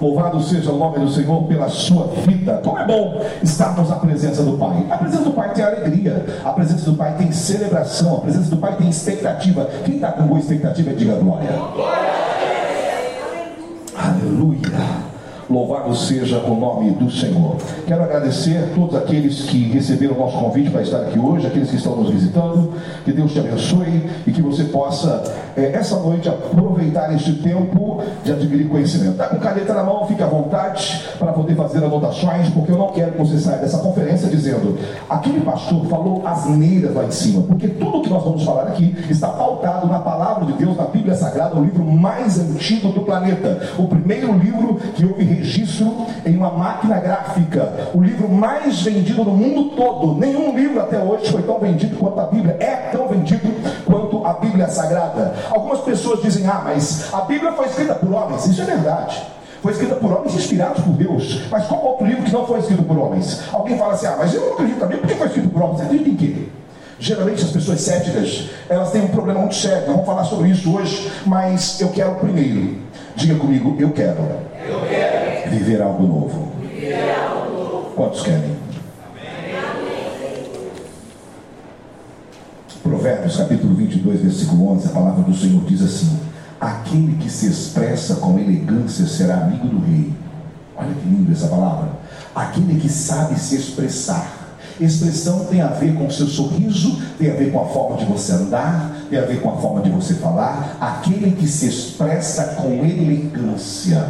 Louvado seja o nome do Senhor pela sua vida. Como é bom estarmos na presença do Pai. A presença do Pai tem alegria, a presença do Pai tem celebração, a presença do Pai tem expectativa. Quem está com boa expectativa, diga glória. Aleluia. Louvado seja o nome do Senhor. Quero agradecer a todos aqueles que receberam o nosso convite para estar aqui hoje, aqueles que estão nos visitando. Que Deus te abençoe e que você possa, é, essa noite, aproveitar este tempo de adquirir conhecimento. Está com caneta na mão, fique à vontade para poder fazer anotações, porque eu não quero que você saia dessa conferência dizendo aquele pastor falou asneiras lá em cima, porque tudo que nós vamos falar aqui está pautado na palavra de Deus, na Bíblia Sagrada, o livro mais antigo do planeta. O primeiro livro que houve registro em uma máquina gráfica. O livro mais vendido no mundo todo. Nenhum livro até hoje foi tão vendido quanto a Bíblia. É tão vendido quanto a Bíblia Sagrada. Algumas pessoas dizem: ah, mas a Bíblia foi escrita por homens. Isso é verdade. Foi escrita por homens inspirados por Deus. Mas qual outro livro que não foi escrito por homens? Alguém fala assim: ah, mas eu não acredito também, por que foi escrito por homens? Você acredita em quê? Geralmente as pessoas céticas, elas têm um problema muito sério. Vamos falar sobre isso hoje, mas eu quero primeiro. Diga comigo, eu quero. Viver algo novo. Quantos querem? Provérbios capítulo 22, versículo 11, a palavra do Senhor diz assim: Aquele que se expressa com elegância será amigo do rei. Olha que lindo essa palavra. Aquele que sabe se expressar. Expressão tem a ver com o seu sorriso, tem a ver com a forma de você andar, tem a ver com a forma de você falar. Aquele que se expressa com elegância.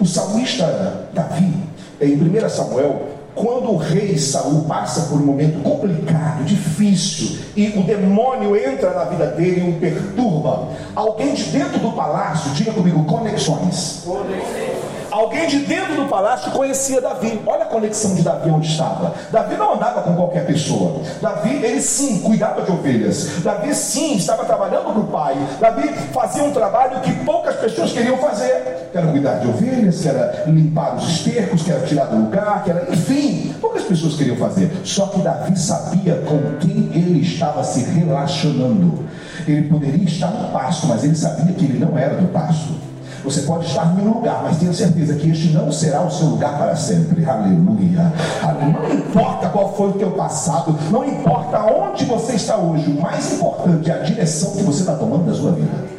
O salmista Davi, em 1 Samuel, quando o rei Saul passa por um momento complicado, difícil, e o demônio entra na vida dele e o perturba, alguém de dentro do palácio, diga comigo, conexões. conexões Alguém de dentro do palácio conhecia Davi. Olha a conexão de Davi onde estava. Davi não andava com qualquer pessoa. Davi, ele sim, cuidava de ovelhas. Davi sim, estava trabalhando para o pai. Davi fazia um trabalho que poucas pessoas queriam fazer. Que era cuidar de ovelhas, que era limpar os estercos, que era tirar do lugar, que era, enfim, poucas pessoas queriam fazer. Só que Davi sabia com quem ele estava se relacionando. Ele poderia estar no pasto, mas ele sabia que ele não era do pasto. Você pode estar em um lugar, mas tenha certeza que este não será o seu lugar para sempre. Aleluia. Não importa qual foi o teu passado, não importa onde você está hoje, o mais importante é a direção que você está tomando da sua vida.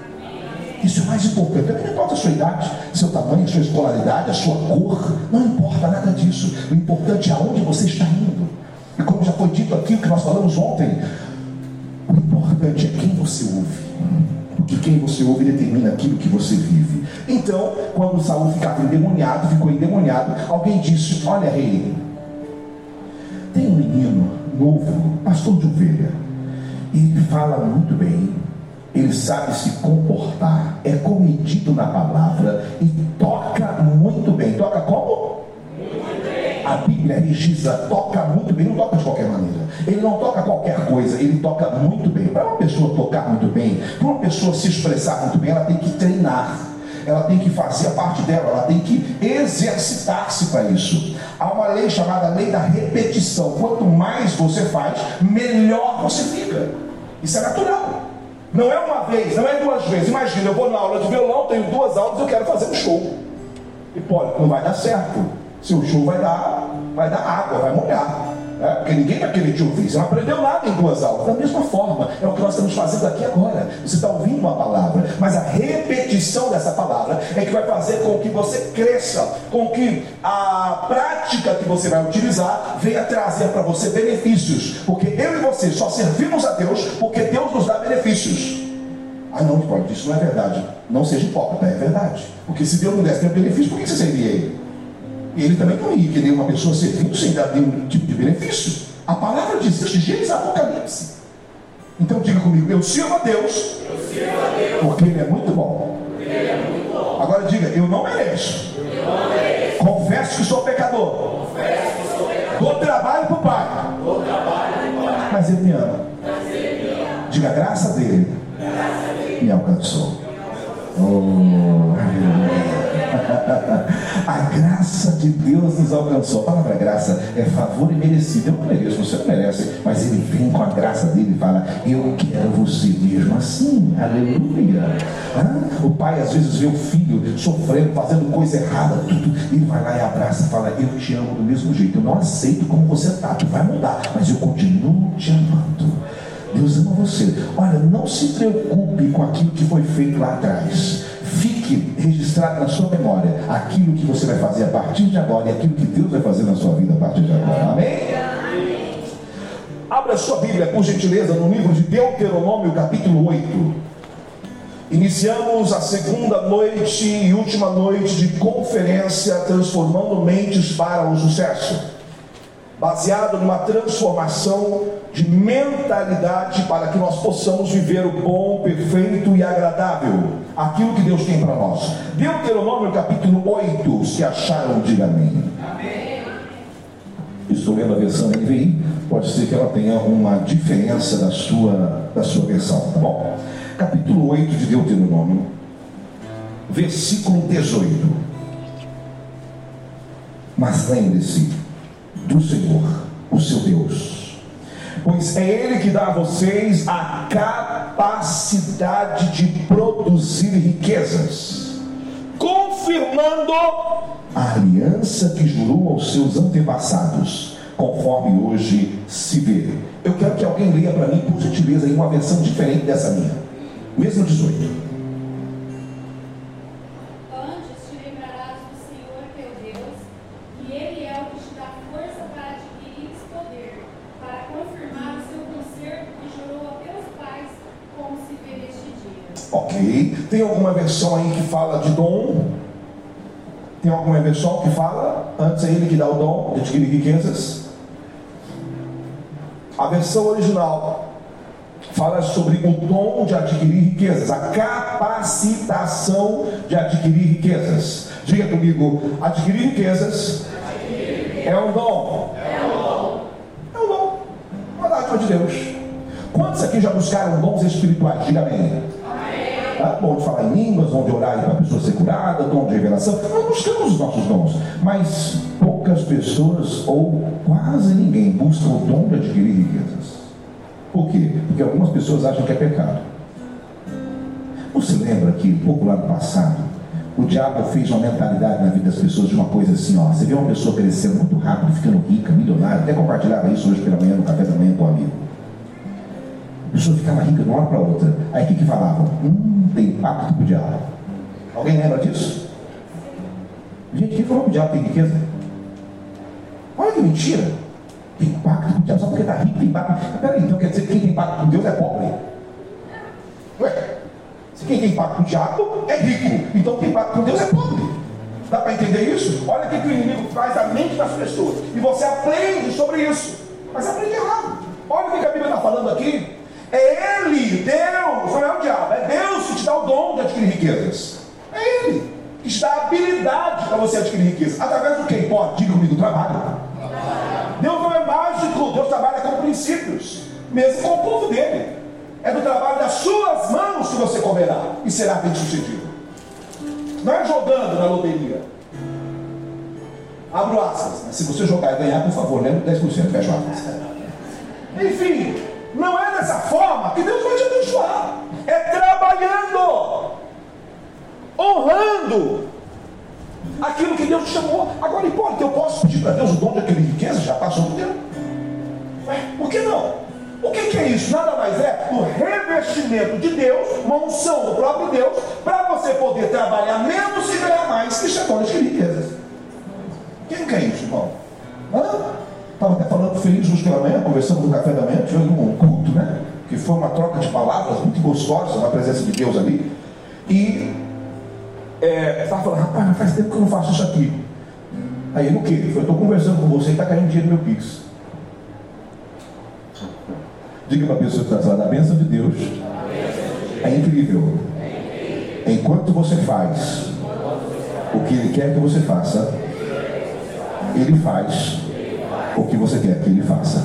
Isso é mais importante. Não importa a sua idade, seu tamanho, sua escolaridade, a sua cor, não importa nada disso. O importante é aonde você está indo. E como já foi dito aqui, o que nós falamos ontem, o importante é quem você ouve. Porque quem você ouve determina aquilo que você vive. Então, quando Saul ficava endemoniado, ficou endemoniado, alguém disse: Olha, rei, tem um menino novo, pastor de ovelha, e ele fala muito bem, ele sabe se comportar, é comedido na palavra e toca muito bem. Toca como? A Bíblia registra, toca muito bem, não toca de qualquer maneira. Ele não toca qualquer coisa, ele toca muito bem. Para uma pessoa tocar muito bem, para uma pessoa se expressar muito bem, ela tem que treinar ela tem que fazer a parte dela, ela tem que exercitar-se para isso. Há uma lei chamada lei da repetição. Quanto mais você faz, melhor você fica. Isso é natural. Não é uma vez, não é duas vezes. Imagina, eu vou na aula de violão, tenho duas aulas, eu quero fazer um show. E pode, não vai dar certo. Seu show vai dar, vai dar água, vai molhar. É, porque ninguém querer te ouvir. Você não aprendeu nada em duas aulas. Da mesma forma, é o que nós estamos fazendo aqui agora. Você está ouvindo uma palavra, mas a repetição dessa palavra é que vai fazer com que você cresça, com que a prática que você vai utilizar venha trazer para você benefícios. Porque eu e você só servimos a Deus porque Deus nos dá benefícios. Ah, não, pode, isso não é verdade. Não seja hipócrita, é verdade. Porque se Deus não desse benefício, por que você serviria ele? Ele também não ia querer uma pessoa servindo sem dar nenhum tipo de benefício. A palavra diz isso, Gênesis Apocalipse. Então diga comigo, eu sirvo a Deus, sirvo a Deus porque Ele é muito bom. É muito bom. Agora diga, eu não mereço. Eu não mereço. Confesso que sou pecador. Confesso que sou pecador. Dou trabalho para o Pai. Pai. Mas Ele me ama. Me. Diga, a graça dele, graça dele. me alcançou. Oh, a graça de Deus nos alcançou. A palavra graça é favor imerecido. Eu não mereço, você não merece, mas ele vem com a graça dele e fala: Eu quero você mesmo assim. Aleluia. Ah, o pai às vezes vê o filho sofrendo, fazendo coisa errada, tudo. Ele vai lá e abraça e fala: Eu te amo do mesmo jeito. Eu não aceito como você está, tu vai mudar, mas eu continuo te amando. Deus ama você. Olha, não se preocupe com aquilo que foi feito lá atrás. Fique registrado na sua memória aquilo que você vai fazer a partir de agora e aquilo que Deus vai fazer na sua vida a partir de agora. Amém? Abra sua Bíblia, por gentileza, no livro de Deuteronômio, capítulo 8. Iniciamos a segunda noite e última noite de conferência Transformando Mentes para o Sucesso baseado numa transformação de mentalidade para que nós possamos viver o bom, perfeito e agradável, aquilo que Deus tem para nós. Deuteronômio capítulo 8, se acharam, diga amém. amém. Estou lendo a versão NVI, pode ser que ela tenha uma diferença da sua, da sua versão, tá bom? Capítulo 8 de Deuteronômio, versículo 18. Mas lembre-se, do Senhor, o seu Deus. Pois é Ele que dá a vocês a capacidade de produzir riquezas, confirmando a aliança que jurou aos seus antepassados, conforme hoje se vê. Eu quero que alguém leia para mim, por gentileza, em uma versão diferente dessa minha, mesmo 18. Tem alguma versão aí que fala de dom? Tem alguma versão que fala? Antes é ele que dá o dom de adquirir riquezas. A versão original fala sobre o dom de adquirir riquezas, a capacitação de adquirir riquezas. Diga comigo, adquirir riquezas é um dom. É um dom. É um dom. Uma dádiva de Deus. Quantos aqui já buscaram dons espirituais? Diga amém. Tá? Bom de falar em línguas, dom de orar para a pessoa ser curada, dom de revelação. Nós buscamos os nossos dons. Mas poucas pessoas, ou quase ninguém, busca o dom de adquirir riquezas. Por quê? Porque algumas pessoas acham que é pecado. Você lembra que, pouco lá no passado, o diabo fez uma mentalidade na vida das pessoas de uma coisa assim, ó. Você vê uma pessoa crescendo muito rápido, ficando rica, milionária, até compartilhava isso hoje pela manhã no café da manhã com um amigo. A pessoa ficava rica de uma hora para outra. Aí o que, que falavam? Hum, tem pacto com o diabo. Alguém lembra disso? Gente, quem falou que o diabo tem riqueza? Olha que mentira. Tem pacto com o diabo, só porque está rico tem pacto. Peraí, então quer dizer que quem tem pacto com Deus é pobre? Ué, se quem tem pacto com o diabo é rico, então quem tem pacto com Deus é pobre. Dá para entender isso? Olha o que o inimigo faz a mente das pessoas. E você aprende sobre isso. Mas aprende errado. Olha o que a Bíblia está falando aqui. É Ele, Deus, não é o diabo, é Deus que te dá o dom de adquirir riquezas. É Ele que te dá a habilidade para você adquirir riqueza. Através do quem? Pode, diga comigo, trabalho. Deus não é mágico, Deus trabalha com princípios, mesmo com o povo dele. É do trabalho das suas mãos que você comerá e será bem sucedido. Não é jogando na loteria. Abro aspas, mas se você jogar e ganhar, por favor, lembra 10%, fecha aspas. Enfim, não é dessa forma que Deus vai te abençoar. É trabalhando, honrando aquilo que Deus te chamou. Agora, importa, eu posso pedir para Deus o dom de aquele riqueza? Já passou do tempo. Por que não? O que, que, é isso? Nada mais é o revestimento de Deus, uma unção do próprio Deus, para você poder trabalhar menos e ganhar mais. É dom de riquezas. Quem quer isso, irmão? Hã? Estava até falando Feliz hoje pela manhã, conversando no café da manhã, tivemos um culto, né? Que foi uma troca de palavras muito gostosa na presença de Deus ali. E é, estava falando, rapaz, faz tempo que eu não faço isso aqui. Aí ele, o quê? Ele falou, estou conversando com você e está caindo dinheiro no meu Pix. Diga para a pessoa que está a bênção de Deus é incrível. Enquanto você faz o que Ele quer que você faça, Ele faz o que você quer que ele faça.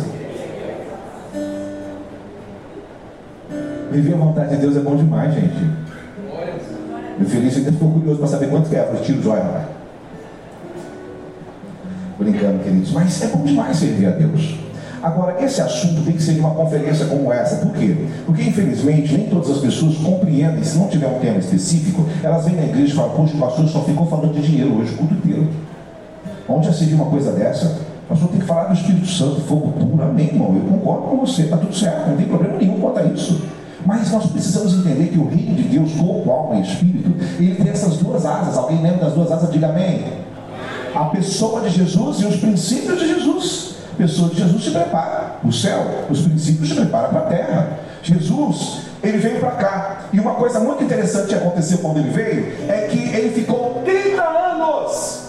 Viver a vontade de Deus é bom demais, gente. Meu filho ainda ficou curioso para saber quanto que é. Eu falei, tiro joia, rapaz. Brincando, queridos. Mas é bom demais servir a Deus. Agora, esse assunto tem que ser de uma conferência como essa. Por quê? Porque, infelizmente, nem todas as pessoas compreendem. Se não tiver um tema específico, elas vêm na igreja e falam: Poxa, o pastor só ficou falando de dinheiro hoje, o culto inteiro. Onde já se uma coisa dessa? O pastor tem que falar do Espírito Santo, fogo puro. Amém, irmão. Eu concordo com você. Está tudo certo. Não tem problema nenhum quanto a isso. Mas nós precisamos entender que o reino de Deus, corpo, alma e espírito, ele tem essas duas asas. Alguém lembra das duas asas? Diga amém. A pessoa de Jesus e os princípios de Jesus pessoa de Jesus se prepara para o céu, os princípios se preparam para a terra. Jesus, ele veio para cá. E uma coisa muito interessante que aconteceu quando ele veio é que ele ficou 30 anos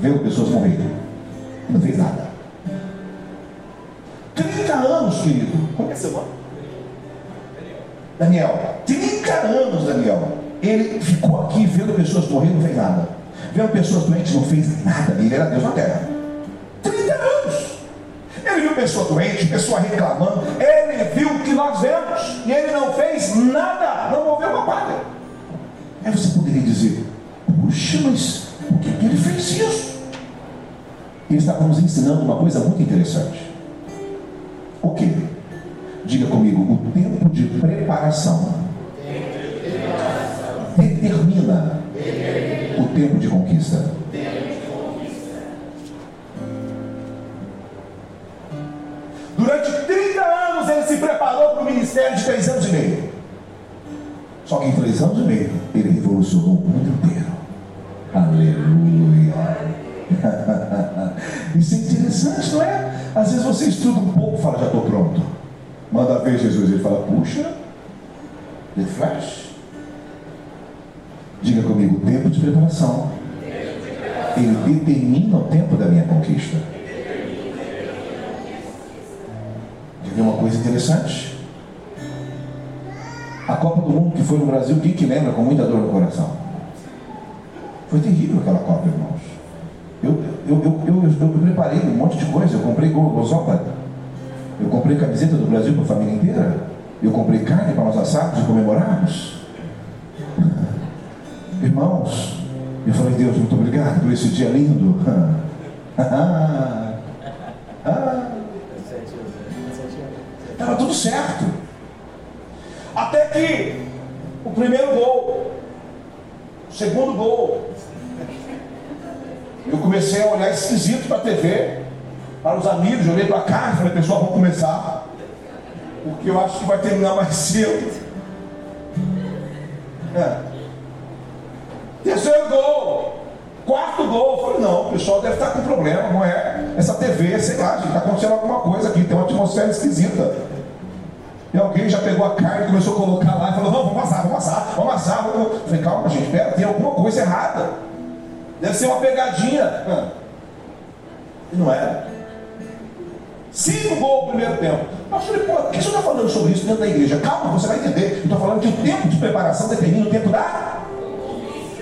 vendo pessoas morrerem. Não fez nada. 30 anos, querido. Como é seu nome? Daniel. 30 anos, Daniel. Ele ficou aqui vendo pessoas morrendo, não fez nada. Vendo pessoas doentes, não fez nada. Ele era Deus na terra. 30 anos. Ele viu pessoa doente, pessoa reclamando. Ele viu o que nós vemos. E ele não fez nada. Não moveu uma palha. Aí você poderia dizer: Puxa, mas por que, que ele fez isso? Ele está nos ensinando uma coisa muito interessante. O que? Diga comigo: o tempo de preparação determina o tempo de conquista. Durante 30 anos ele se preparou para o ministério de três anos e meio. Só que em três anos e meio ele revolucionou o mundo inteiro. Aleluia. Isso é interessante, não é? Às vezes você estuda um pouco e fala, já estou pronto. Manda ver Jesus, ele fala, puxa, the flash. Diga comigo, tempo de preparação. Ele determina o tempo da minha conquista. ver uma coisa interessante? A Copa do Mundo que foi no Brasil, quem que lembra com muita dor no coração? Foi terrível aquela Copa, irmãos. Eu, eu, eu, eu, preparei um monte de coisa. Eu comprei gozopa. Eu comprei camiseta do Brasil para a família inteira. Eu comprei carne para nós assarmos e comemorarmos. Irmãos, eu falei, Deus, muito obrigado por esse dia lindo. Estava tudo certo. Até que o primeiro gol, o segundo gol, eu comecei a olhar esquisito para a TV, para os amigos, olhei para cá falei, pessoal, vamos começar. Porque eu acho que vai terminar mais cedo. É. Terceiro gol. Quarto gol, eu falei, não, o pessoal deve estar com problema, não é? Essa TV, sei lá, está acontecendo alguma coisa aqui, tem uma atmosfera esquisita. E alguém já pegou a carne, começou a colocar lá e falou, vamos, vamos assar, vamos assar, vamos assar. Eu falei, calma, gente, pera, tem alguma coisa errada. Deve ser uma pegadinha. E não era. Cinco gols no primeiro tempo. Pô, por que você está falando sobre isso dentro da igreja? Calma, você vai entender. Eu estou falando que o tempo de preparação determina o tempo da.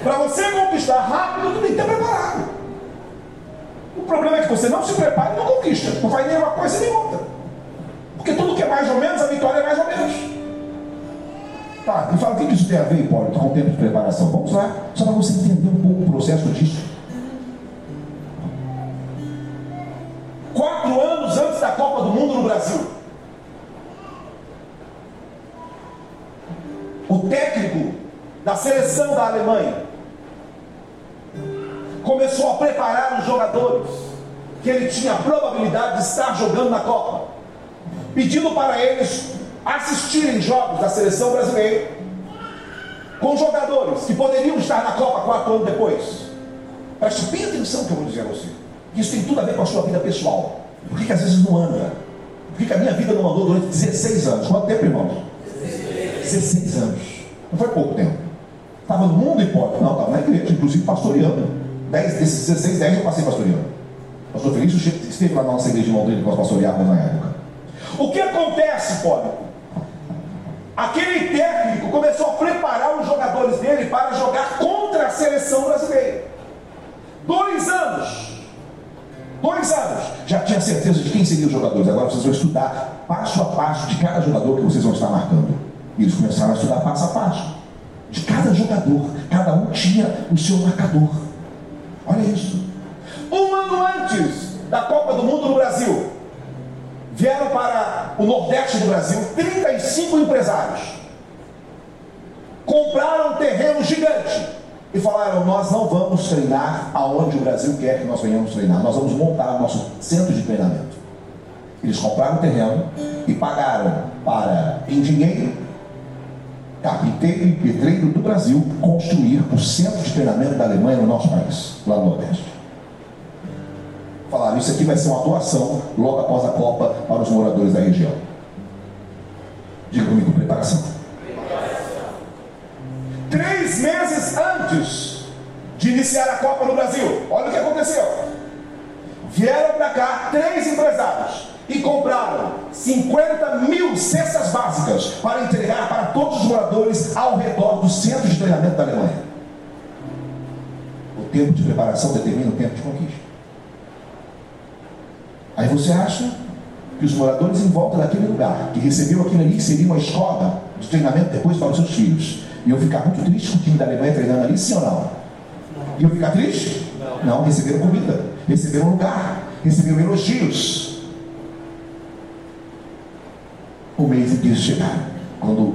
Para você conquistar rápido, tu tem que ter preparado. O problema é que você não se prepara e não conquista. Não faz nem uma coisa nem outra. Porque tudo que é mais ou menos, a vitória é mais ou menos. Tá, e fala, o que isso tem a ver, Hipólito, com o tempo de preparação? Vamos lá, só para você entender um pouco o processo disso. Quatro anos antes da Copa do Mundo no Brasil, o técnico da seleção da Alemanha começou a preparar os jogadores que ele tinha a probabilidade de estar jogando na Copa pedindo para eles assistirem jogos da seleção brasileira com jogadores que poderiam estar na Copa quatro anos depois. Preste bem atenção no que eu vou dizer a você. Isso tem tudo a ver com a sua vida pessoal. Por que, que às vezes não anda? Por que, que a minha vida não andou durante 16 anos? Quanto tempo, irmãos? 16 anos. Não foi pouco tempo. Estava no mundo hipócrita. Não, estava na igreja, inclusive pastoreando. 10 desses 16, 10 eu passei pastoreando. Pastor Felício esteve lá na nossa igreja de Londrina que nós pastoreávamos na época. O que acontece, pobre? Aquele técnico começou a preparar os jogadores dele para jogar contra a seleção brasileira. Dois anos. Dois anos. Já tinha certeza de quem seriam os jogadores. Agora vocês vão estudar passo a passo de cada jogador que vocês vão estar marcando. E eles começaram a estudar passo a passo. De cada jogador. Cada um tinha o seu marcador. Olha isso. Um ano da Copa do Mundo no Brasil. Vieram para o Nordeste do Brasil 35 empresários. Compraram um terreno gigante e falaram: Nós não vamos treinar aonde o Brasil quer que nós venhamos treinar, nós vamos montar o nosso centro de treinamento. Eles compraram o terreno e pagaram para engenheiro, carpinteiro e pedreiro do Brasil construir o centro de treinamento da Alemanha no nosso país, lá no Nordeste. Falaram, isso aqui vai ser uma doação logo após a Copa para os moradores da região. Diga comigo, preparação. Três meses antes de iniciar a Copa no Brasil, olha o que aconteceu. Vieram para cá três empresários e compraram 50 mil cestas básicas para entregar para todos os moradores ao redor do centro de treinamento da Alemanha. O tempo de preparação determina o tempo de conquista. Você acha que os moradores em volta daquele lugar, que receberam aquilo ali, seria uma escola de treinamento depois para os seus filhos, iam ficar muito tristes com o time da Alemanha treinando ali, sim ou não? Iam ficar tristes? Não, não receberam comida, receberam lugar, receberam elogios o mês em que eles chegaram. Quando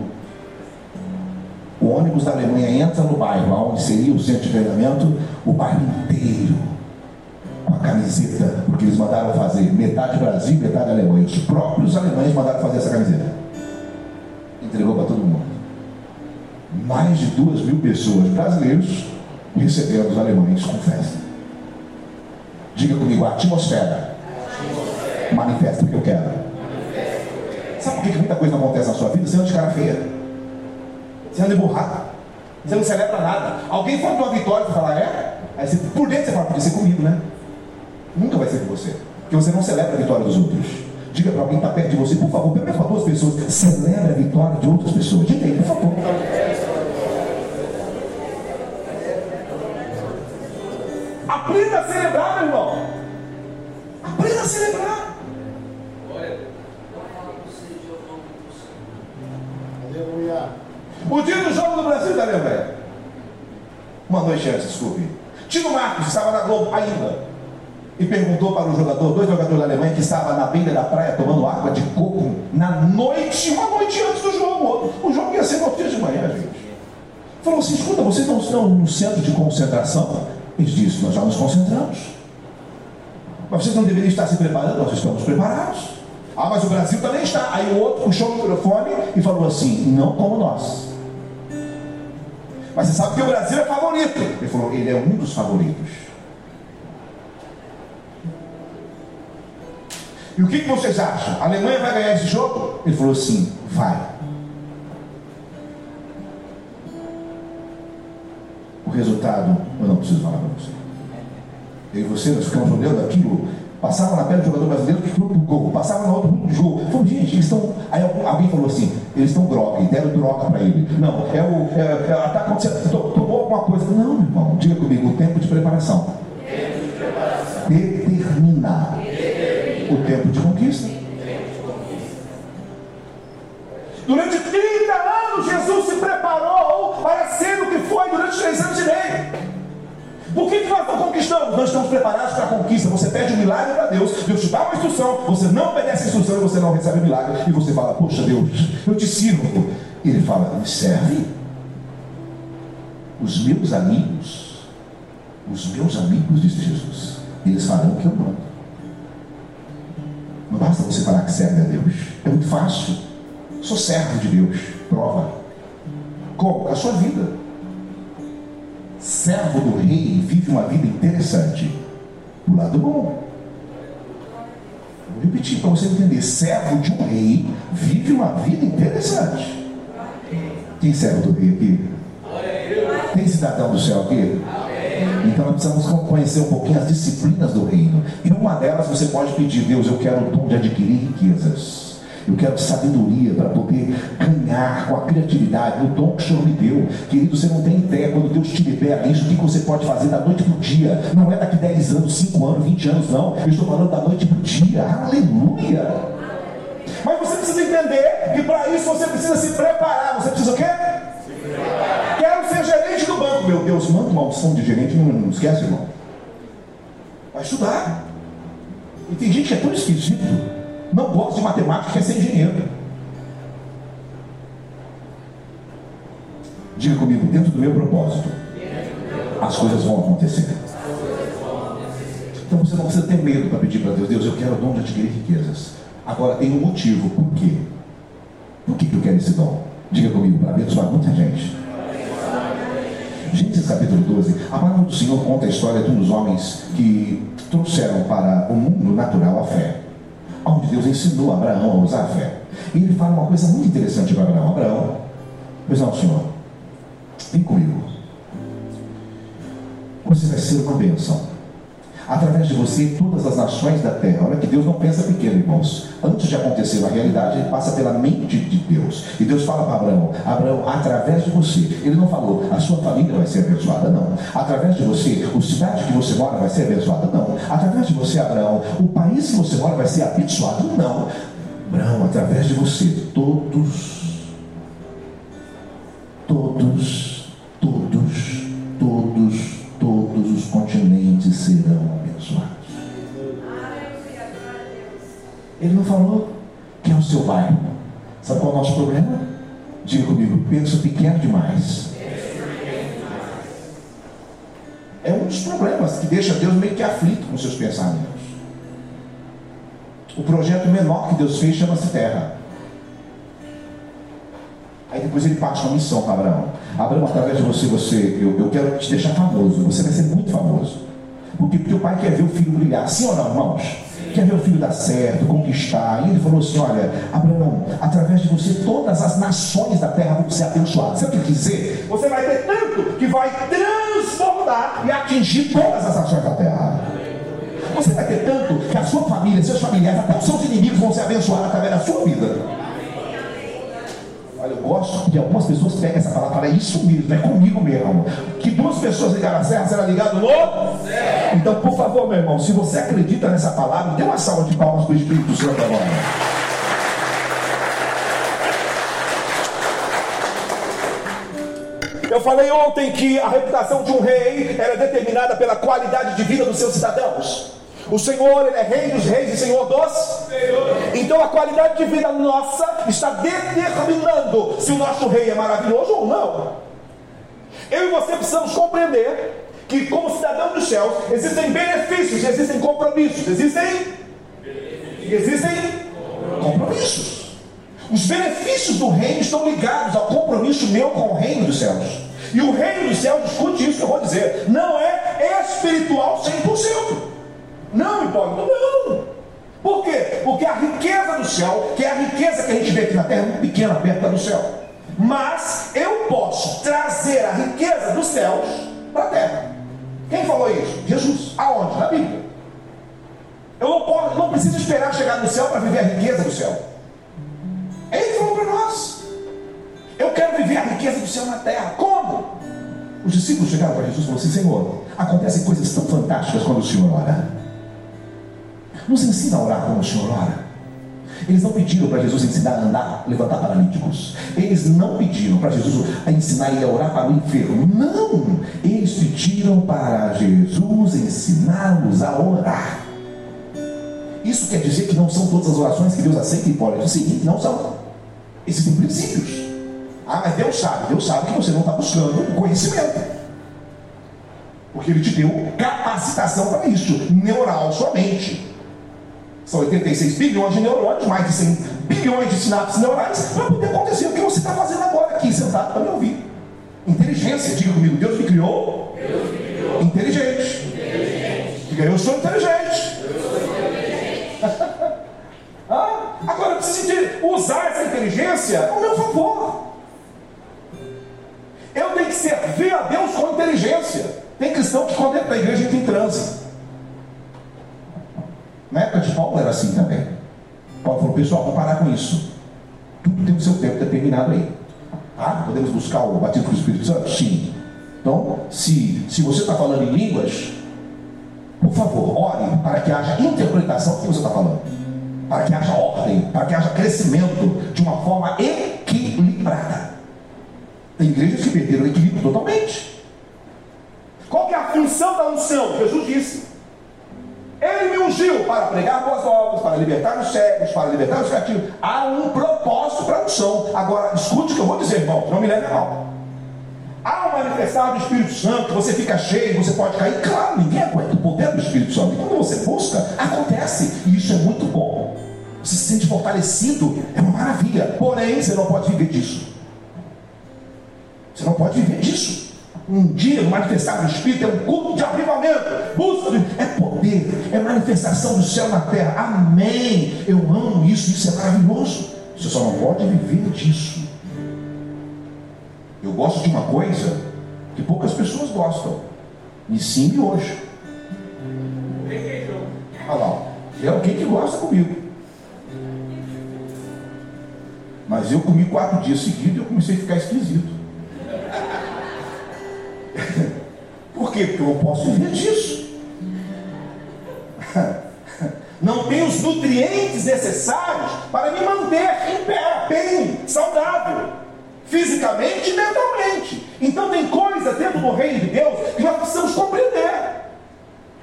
o ônibus da Alemanha entra no bairro, onde seria o centro de treinamento, o bairro inteiro, camiseta, porque eles mandaram fazer metade Brasil, metade Alemanha. Os próprios alemães mandaram fazer essa camiseta. Entregou para todo mundo. Mais de duas mil pessoas brasileiros receberam os alemães com festa. Diga comigo, a atmosfera. Manifesta o que eu quero. Sabe por que muita coisa não acontece na sua vida? Você anda de cara feia. Você anda emburrado. Você não celebra nada. Alguém fala de uma vitória e fala, é? Aí você, por dentro você fala, podia ser comigo, né? Nunca vai ser com você. Porque você não celebra a vitória dos outros. Diga para alguém que está perto de você, por favor, pelo menos para duas pessoas, celebre a vitória de outras pessoas. Diga aí, por favor. Aprenda a celebrar, meu irmão. Aprenda a celebrar. O dia do jogo do Brasil da Alemanha. Uma noite antes, desculpe. Tino Marcos estava na Globo ainda. E perguntou para o jogador, dois jogadores da Alemanha que estavam na beira da praia tomando água de coco na noite, uma noite antes do jogo. O jogo ia ser no dia de manhã, gente. Falou assim: escuta, vocês não estão no centro de concentração? Eles disseram: nós já nos concentramos. Mas vocês não deveriam estar se preparando? Nós estamos preparados. Ah, mas o Brasil também está. Aí o outro puxou o microfone e falou assim: não como nós. Mas você sabe que o Brasil é favorito. Ele falou: ele é um dos favoritos. E o que, que vocês acham? A Alemanha vai ganhar esse jogo? Ele falou assim: vai. O resultado, eu não preciso falar para você. Eu e você, nós ficamos olhando aquilo Passava na pele do jogador brasileiro que foi pro gol, passava no outro do jogo. Falei, gente, eles estão. Aí alguém falou assim, eles estão droga, deram droga para ele. Não, é o. É, é, tá acontecendo, tomou alguma coisa. Não, meu irmão, diga comigo, o tempo de preparação. Tempo de preparação. Determina. O tempo de conquista. Durante 30 anos, Jesus se preparou para ser o que foi durante três anos e meio. Por que, que nós não conquistamos? Nós estamos preparados para a conquista. Você pede um milagre para Deus, Deus te dá uma instrução, você não obedece a instrução e você não recebe o milagre. E você fala, poxa Deus, eu te sirvo. E ele fala, me serve. Os meus amigos, os meus amigos, disse Jesus, eles farão o que eu mando. Não basta você falar que serve a Deus. É muito fácil. Sou servo de Deus. Prova. Como? A sua vida servo do rei vive uma vida interessante. Do lado bom. Vou repetir para você entender. Servo de um rei vive uma vida interessante. Quem servo do rei aqui? Tem cidadão do céu aqui? Então nós precisamos conhecer um pouquinho as disciplinas do reino. E uma delas você pode pedir, Deus, eu quero o dom de adquirir riquezas. Eu quero sabedoria para poder ganhar com a criatividade, o dom que o Senhor me deu. Querido, você não tem ideia quando Deus te libera isso, o que você pode fazer da noite para o dia. Não é daqui 10 anos, 5 anos, 20 anos, não. Eu estou falando da noite para o dia. Aleluia! Mas você precisa entender que para isso você precisa se preparar. Você precisa o quê? Quero ser gerente do banco. Meu Deus, manda uma opção de gerente, não, não esquece, irmão. Vai estudar. E tem gente que é tão esquisito, não gosta de matemática, quer ser engenheiro. Diga comigo, dentro do meu propósito, as coisas vão acontecer. Então você não precisa ter medo para pedir para Deus, Deus, eu quero o dom de adquirir riquezas. Agora tem um motivo, por quê? Por que, que eu quero esse dom? Diga comigo, para abençoar muita gente. Gênesis capítulo 12, a palavra do Senhor conta a história de uns homens que trouxeram para o mundo natural a fé. Onde Deus ensinou Abraão a usar a fé. E ele fala uma coisa muito interessante para Abraão. Abraão, pois não, Senhor, vem comigo. Você vai ser uma bênção através de você todas as nações da terra. Olha que Deus não pensa pequeno, irmãos. Antes de acontecer na realidade, ele passa pela mente de Deus. E Deus fala para Abraão: Abraão, através de você, ele não falou, a sua família vai ser abençoada, não. Através de você, a cidade que você mora vai ser abençoada, não. Através de você, Abraão, o país que você mora vai ser abençoado, não. Abraão, através de você, todos, todos, todos, todos, todos os continentes serão Ele não falou que é o seu bairro. Sabe qual é o nosso problema? Diga comigo, penso pequeno demais. É um dos problemas que deixa Deus meio que aflito com seus pensamentos. O projeto menor que Deus fez chama-se terra. Aí depois ele passa uma missão para Abraão. Abraão, através de você, você eu, eu quero te deixar famoso. Você vai ser muito famoso. Porque o pai quer ver o filho brilhar. Sim ou não, irmãos? quer ver o filho dar certo, conquistar. E ele falou assim: Olha, Abraão, através de você, todas as nações da terra vão ser abençoadas. Sabe o que dizer? Você vai ter tanto que vai transbordar e atingir todas as nações da terra. Você vai ter tanto que a sua família, seus familiares, até os seus inimigos vão ser abençoados através da sua vida. Olha, eu gosto que algumas pessoas pegam essa palavra, é isso mesmo, é comigo mesmo. Que duas pessoas ligaram a serra, será ligado no céu. Então, por favor, meu irmão, se você acredita nessa palavra, dê uma salva de palmas para o Espírito Santo agora. Eu falei ontem que a reputação de um rei era determinada pela qualidade de vida dos seus cidadãos. O Senhor, Ele é Rei dos Reis e Senhor dos. Então a qualidade de vida nossa está determinando se o nosso Rei é maravilhoso ou não. Eu e você precisamos compreender que, como cidadão dos céus, existem benefícios, existem compromissos, existem. Existem compromissos. Os benefícios do reino estão ligados ao compromisso meu com o reino dos céus. E o reino dos céus, discute isso que eu vou dizer, não é espiritual 100%. Não, Hipólito, não. Por quê? Porque a riqueza do céu, que é a riqueza que a gente vê aqui na terra, é muito pequena perto do céu. Mas eu posso trazer a riqueza dos céus para a terra. Quem falou isso? Jesus. Aonde? Na Bíblia. Eu não, posso, não preciso esperar chegar no céu para viver a riqueza do céu. Ele falou para nós. Eu quero viver a riqueza do céu na terra. Como? Os discípulos chegaram para Jesus e falaram assim: Senhor, acontecem coisas tão fantásticas quando o Senhor ora. Nos ensina a orar como o Senhor ora. Eles não pediram para Jesus ensinar a andar, levantar paralíticos. Eles não pediram para Jesus ensinar ele a orar para o enfermo. Não! Eles pediram para Jesus ensiná-los a orar. Isso quer dizer que não são todas as orações que Deus aceita e pode. Sim, não são. Existem princípios. Ah, mas Deus sabe. Deus sabe que você não está buscando conhecimento. Porque Ele te deu capacitação para isso. Neural somente. São 86 bilhões de neurônios, mais de 100 bilhões de sinapses neurais, para poder acontecer o que você está fazendo agora aqui, sentado para me ouvir. Inteligência, diga comigo, Deus me criou, Deus me criou. Inteligente. inteligente. Diga, eu sou inteligente. Eu sou inteligente. ah, agora eu preciso de usar essa inteligência ao meu favor. Eu tenho que servir a Deus com inteligência. Tem cristão que quando entra na igreja entra em transe. Na época de Paulo era assim também. Paulo falou, pessoal, vamos parar com isso. Tudo tem o seu tempo determinado aí. Ah, podemos buscar o batismo do Espírito Santo? Sim. Então, se, se você está falando em línguas, por favor, ore para que haja interpretação do que você está falando. Para que haja ordem, para que haja crescimento de uma forma equilibrada. Tem igrejas que perderam o equilíbrio totalmente. Qual é a função da unção? Jesus disse. Ele me ungiu para pregar boas novas, para libertar os cegos, para libertar os cativos. Há um propósito para a unção. Agora, escute o que eu vou dizer, irmão, não me leve a mal. Há um manifestar do Espírito Santo, você fica cheio, você pode cair. Claro, ninguém aguenta o poder do Espírito Santo. E quando você busca, acontece. E isso é muito bom. Você se sente fortalecido, é uma maravilha. Porém, você não pode viver disso. Você não pode viver disso um dia manifestar do Espírito é um culto de avivamento, busca é poder, é manifestação do céu na terra. Amém. Eu amo isso, isso é maravilhoso. Você só não pode viver disso. Eu gosto de uma coisa que poucas pessoas gostam. Me sim hoje. Olha lá, é alguém que gosta comigo. Mas eu comi quatro dias seguidos e eu comecei a ficar esquisito. Por quê? Porque eu não posso viver disso. Não tenho os nutrientes necessários para me manter em pé, bem, saudável, fisicamente e mentalmente. Então tem coisa dentro do reino de Deus que nós precisamos compreender.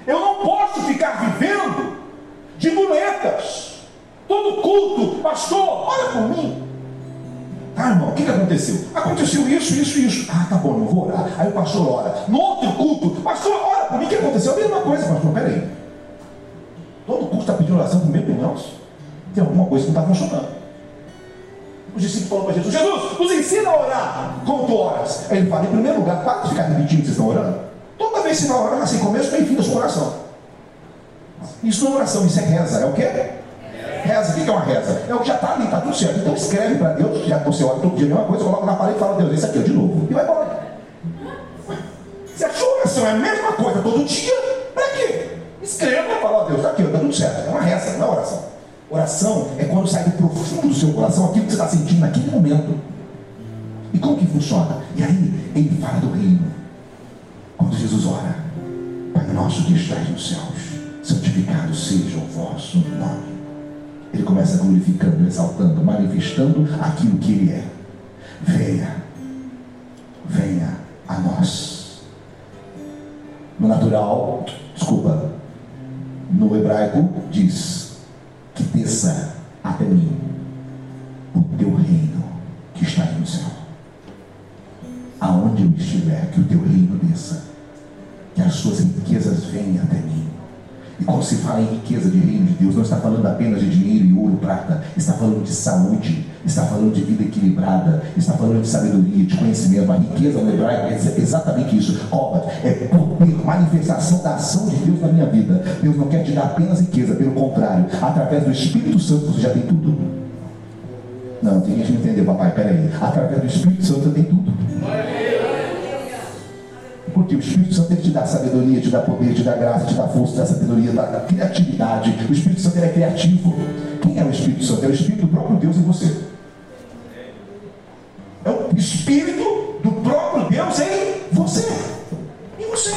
Eu não posso ficar vivendo de muletas. Todo culto, pastor, olha por mim. Ah, irmão, o que, que aconteceu? Aconteceu isso, isso, isso. Ah, tá bom, não vou orar. Aí o pastor ora. No outro culto, pastor, ora por mim, o que aconteceu? A mesma coisa, pastor, peraí. Todo culto está pedindo oração por meio irmãos. Tem alguma coisa que não está funcionando. Os discípulos falaram para Jesus: Jesus, nos ensina a orar como tu oras. Aí ele fala: em primeiro lugar, para de ficar repetindo que vocês estão orando. Toda vez que você vai orar, assim, começo, fim da sua oração. Isso não é oração, isso é reza. É o quê? Reza, o que é uma reza? É o que já está ali, está tudo certo. Então escreve para Deus, já você olha todo dia a mesma coisa, coloca na parede e fala, Deus, esse aqui é de novo. E vai embora. Se a sua oração é a mesma coisa todo dia, para quê? Escreva e fala, ó Deus, está aqui, está tudo certo. É uma reza, não é oração. Oração é quando sai do profundo do seu coração aquilo que você está sentindo naquele momento. E como que funciona? E aí ele fala do reino. Quando Jesus ora, Pai nosso que estás nos céus, santificado seja o vosso nome ele começa glorificando, exaltando, manifestando aquilo que ele é. Venha, venha a nós. No natural, desculpa, no hebraico diz que desça até mim o teu reino que está no céu. Aonde eu estiver, que o teu reino desça, que as suas riquezas venham até mim e quando se fala em riqueza de reino de Deus, não está falando apenas de dinheiro e ouro, prata, está falando de saúde, está falando de vida equilibrada, está falando de sabedoria, de conhecimento. A riqueza no hebraico é exatamente isso. Oba, é poder, manifestação da ação de Deus na minha vida. Deus não quer te dar apenas riqueza, pelo contrário, através do Espírito Santo você já tem tudo. Não, tem que não entendeu, papai, peraí. Através do Espírito Santo você tem tudo. Porque o Espírito Santo ele te dá sabedoria, te dá poder, te dá graça, te dá força, te dá sabedoria, te dá criatividade. O Espírito Santo ele é criativo. Quem é o Espírito Santo? É o Espírito do próprio Deus em você. É o Espírito do próprio Deus em você. Em você.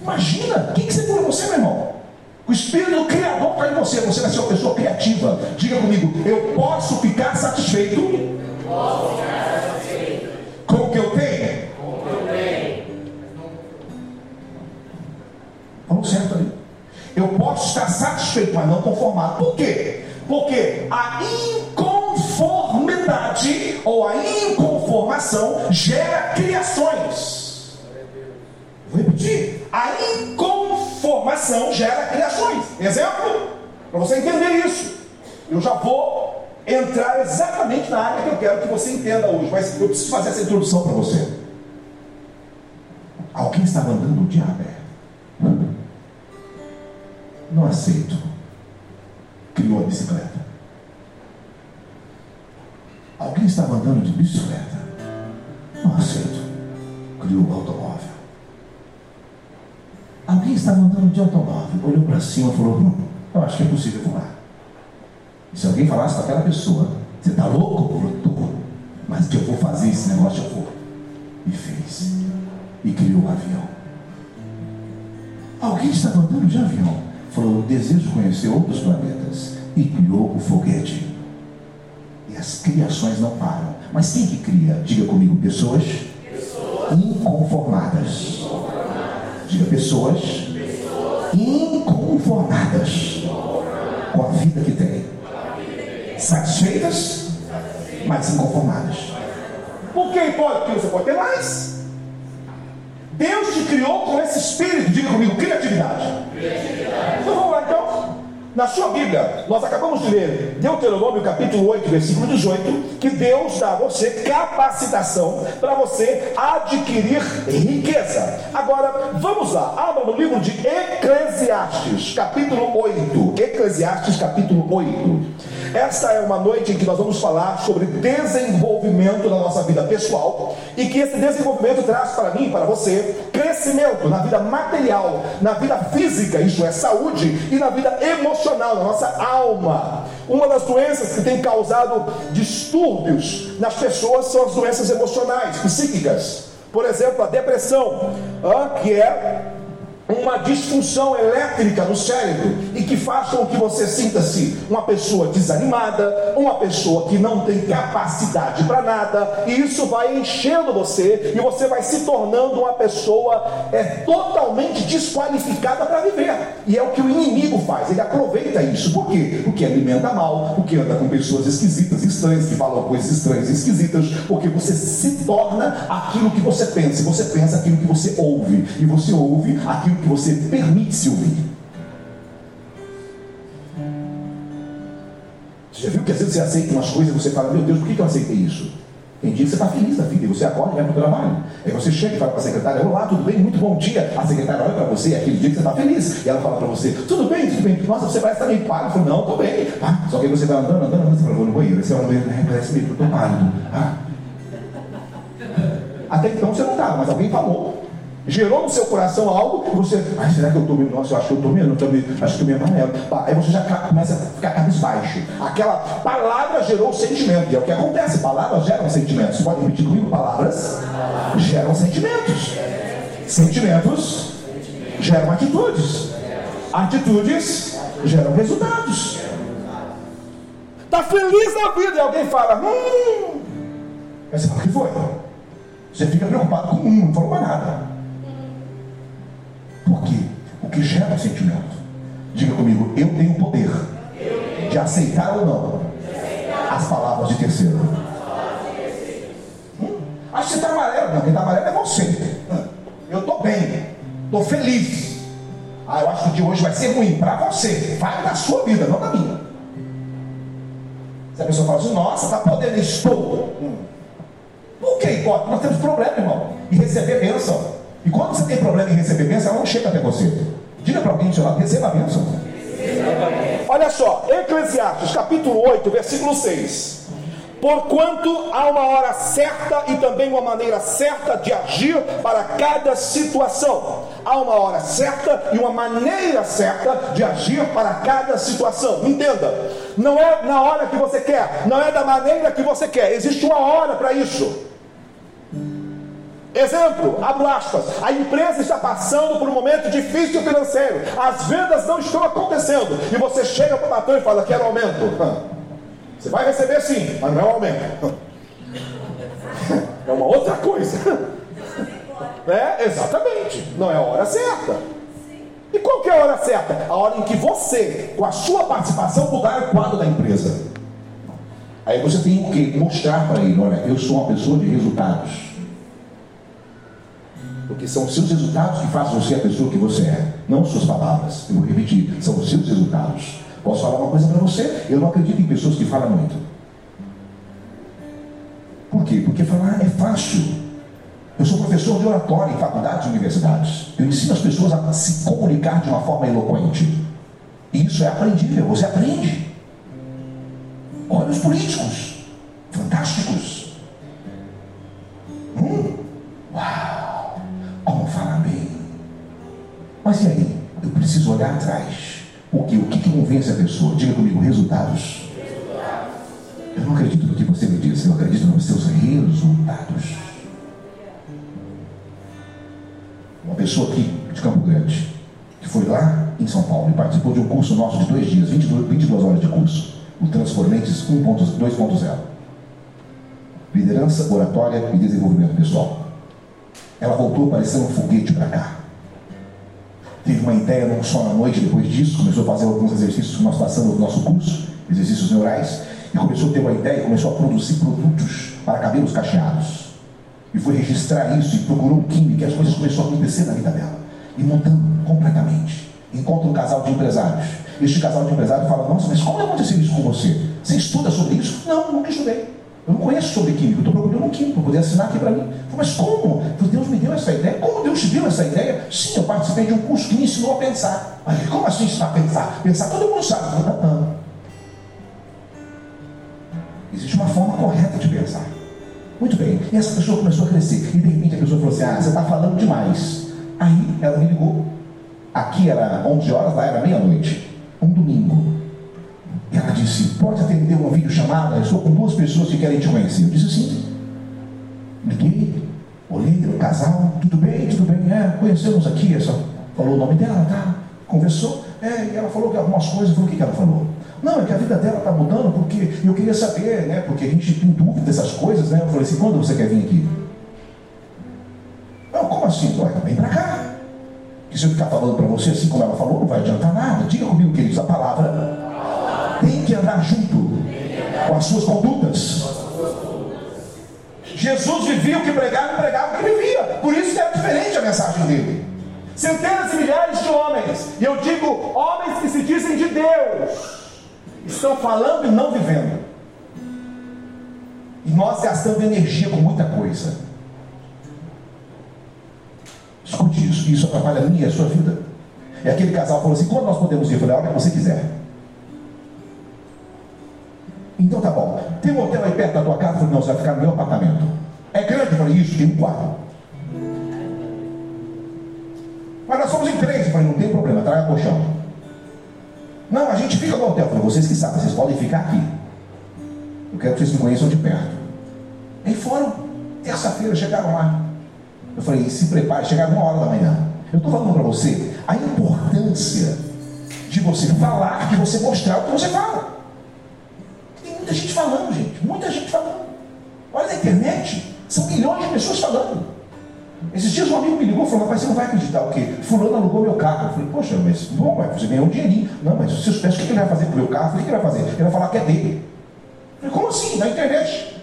Imagina, quem que você foi você, meu irmão? O Espírito do Criador está em você. Você vai ser uma pessoa criativa. Diga comigo, eu posso ficar satisfeito, posso ficar satisfeito. Vamos certo ali. Eu posso estar satisfeito, mas não conformado. Por quê? Porque a inconformidade ou a inconformação gera criações. Vou repetir. A inconformação gera criações. Exemplo? Para você entender isso. Eu já vou entrar exatamente na área que eu quero que você entenda hoje. Mas eu preciso fazer essa introdução para você. Alguém está mandando o diabo. Não aceito. Criou a bicicleta. Alguém estava andando de bicicleta. Não aceito. Criou o automóvel. Alguém estava andando de automóvel, olhou para cima e falou: hum, Eu acho que é possível voar. E se alguém falasse para aquela pessoa: Você está louco? Eu. Mas que eu vou fazer esse negócio, eu vou. E fez. E criou o um avião. Alguém estava andando de avião falou: desejo conhecer outros planetas. E criou o foguete. E as criações não param. Mas quem que cria? Diga comigo, pessoas, pessoas. Inconformadas. inconformadas. Diga pessoas, pessoas. Inconformadas. inconformadas com a vida que têm. Satisfeitas, mas inconformadas. Por que pode? Porque você pode ter mais. Deus te criou com esse espírito, diga comigo, criatividade. criatividade. Então vamos lá então. Na sua Bíblia, nós acabamos de ler Deuteronômio capítulo 8, versículo 18, que Deus dá a você capacitação para você adquirir riqueza. Agora, vamos lá, abra no livro de Eclesiastes, capítulo 8. Eclesiastes, capítulo 8. Esta é uma noite em que nós vamos falar sobre desenvolvimento na nossa vida pessoal e que esse desenvolvimento traz para mim, para você, crescimento na vida material, na vida física, isso é saúde, e na vida emocional, na nossa alma. Uma das doenças que tem causado distúrbios nas pessoas são as doenças emocionais, psíquicas. Por exemplo, a depressão, que é uma disfunção elétrica no cérebro e que faz com que você sinta-se uma pessoa desanimada, uma pessoa que não tem capacidade para nada, e isso vai enchendo você e você vai se tornando uma pessoa é, totalmente desqualificada para viver. E é o que o inimigo faz, ele aproveita isso. Por quê? Porque alimenta mal, porque anda com pessoas esquisitas, estranhas, que falam coisas estranhas e esquisitas, porque você se torna aquilo que você pensa, e você pensa aquilo que você ouve, e você ouve aquilo que você permite se ouvir. Você já viu que às vezes você aceita umas coisas e você fala, meu Deus, por que eu aceitei isso? Tem dia que você está feliz da vida e você acorda e vai para o trabalho. Aí você chega e fala para a secretária, olá, tudo bem? Muito bom dia. A secretária olha para você, é aquele dia que você está feliz. E ela fala para você, tudo bem, tudo bem. Nossa, você parece estar meio pálido. Não, estou bem. Ah, só que aí você vai andando, andando, andando, você fala, vou no banheiro. Você vai no banheiro, parece meio estou pálido. Ah. Até então você não estava, mas alguém falou gerou no seu coração algo, você, ai, será que eu estou nossa, eu acho que eu estou meio, acho que estou meio amarelo. Aí você já começa a ficar cabisbaixo. Aquela palavra gerou sentimento, e é o que acontece, palavras geram sentimentos. Pode repetir comigo? Palavras geram sentimentos. Sentimentos geram atitudes. Atitudes geram resultados. Está feliz na vida e alguém fala, hum. Aí você fala, o que foi? Você fica preocupado com um, não falou mais nada. Por quê? O que gera o sentimento. Diga comigo, eu tenho o poder de aceitar ou não as palavras de terceiro. Hum? Acho que você está amarelo. Não, quem está amarelo é você. Eu estou bem, estou feliz. Ah, eu acho que o de hoje vai ser ruim para você. Vai da sua vida, não da minha. Se a pessoa fala assim, nossa, está podendo, estou. Hum. Por que, Nós temos problema, irmão. E receber bênção. E quando você tem problema em receber bênção, ela não chega até você. Diga para alguém do seu lado, receba a bênção. Olha só, Eclesiastes capítulo 8, versículo 6. Porquanto há uma hora certa e também uma maneira certa de agir para cada situação. Há uma hora certa e uma maneira certa de agir para cada situação. Entenda, não é na hora que você quer, não é da maneira que você quer, existe uma hora para isso. Exemplo, abro aspas, a empresa está passando por um momento difícil financeiro, as vendas não estão acontecendo, e você chega para o patrão e fala, quero aumento. Você vai receber sim, mas não é um aumento. É uma outra coisa. É, exatamente. Não é a hora certa. E qual que é a hora certa? A hora em que você, com a sua participação, mudar o quadro da empresa. Aí você tem que mostrar para ele, olha, eu sou uma pessoa de resultados. Porque são os seus resultados que fazem você a pessoa que você é, não suas palavras. Eu vou repetir, são os seus resultados. Posso falar uma coisa para você? Eu não acredito em pessoas que falam muito. Por quê? Porque falar é fácil. Eu sou professor de oratória em faculdades e universidades. Eu ensino as pessoas a se comunicar de uma forma eloquente. E isso é aprendível, você aprende. Olha os políticos, fantásticos. Hum, uau! Mas e aí? Eu preciso olhar atrás. O que, que convence a pessoa? Diga comigo, resultados. Eu não acredito no que você me disse, eu acredito nos seus resultados. Uma pessoa aqui de Campo Grande, que foi lá em São Paulo e participou de um curso nosso de dois dias, 22, 22 horas de curso, o Transformentes 2.0. Liderança, oratória e desenvolvimento pessoal. Ela voltou parecendo um foguete para cá teve uma ideia num sono à noite depois disso, começou a fazer alguns exercícios que nós passamos no nosso curso, exercícios neurais, e começou a ter uma ideia, começou a produzir produtos para cabelos cacheados. E foi registrar isso e procurou um químico e as coisas começaram a acontecer na vida dela. E mudando completamente. Encontra um casal de empresários. Este casal de empresários fala, nossa, mas como aconteceu isso com você? Você estuda sobre isso? Não, nunca estudei. Eu não conheço sobre química, eu estou procurando um químico poder assinar aqui para mim. Mas como? Deus me deu essa ideia. Como Deus te deu essa ideia? Sim, eu participei de um curso que me ensinou a pensar. Mas como assim ensinar a pensar? Pensar todo mundo sabe. Não, não. Existe uma forma correta de pensar. Muito bem. E essa pessoa começou a crescer. E de repente a pessoa falou assim: Ah, você está falando demais. Aí ela me ligou. Aqui era 11 horas, lá era meia-noite. Um domingo. Videochamada? Estou com duas pessoas que querem te conhecer. Eu disse sim. Liguei, olhei, o casal, tudo bem, tudo bem, é, conhecemos aqui, essa, falou o nome dela, tá? Conversou, é, e ela falou que algumas coisas, falou, o que, que ela falou? Não, é que a vida dela está mudando porque eu queria saber, né? Porque a gente tem dúvida dessas coisas, né? Eu falei assim, quando você quer vir aqui? Não, como assim? Ué, vem para cá. E se eu ficar falando para você assim como ela falou, não vai adiantar nada. Diga comigo, queridos, a palavra tem que andar junto com as suas condutas. Jesus vivia o que pregava e pregava o que vivia. Por isso que era diferente a mensagem dele. Centenas e milhares de homens, e eu digo homens que se dizem de Deus, estão falando e não vivendo. E nós gastando energia com muita coisa. Escute isso, isso atrapalha a minha e a sua vida. E aquele casal falou assim: quando nós podemos ir? Eu falei: a hora que você quiser. Então tá bom. Tem um hotel aí perto da tua casa? Eu falei, não, você vai ficar no meu apartamento. É grande? Eu falei, isso, tem um quarto. Mas nós somos em três. Eu falei, não tem problema, traga colchão. Não, a gente fica no hotel. Eu falei, vocês que sabem, vocês podem ficar aqui. Eu quero que vocês me conheçam de perto. Aí foram, terça-feira, chegaram lá. Eu falei, se prepare, chegaram uma hora da manhã. Eu estou falando para você a importância de você falar, de você mostrar o que você fala muita gente falando, gente. Muita gente falando. Olha na internet, são milhões de pessoas falando. Esses dias um amigo me ligou e falou, rapaz, você não vai acreditar o quê? Fulano alugou meu carro. Eu falei, poxa, mas bom, você ganhou um dinheirinho. Não, mas se eu soubesse o que ele vai fazer com o meu carro, eu falei, o que ele vai fazer? Ele vai falar que é dele. Eu falei, como assim? Na internet?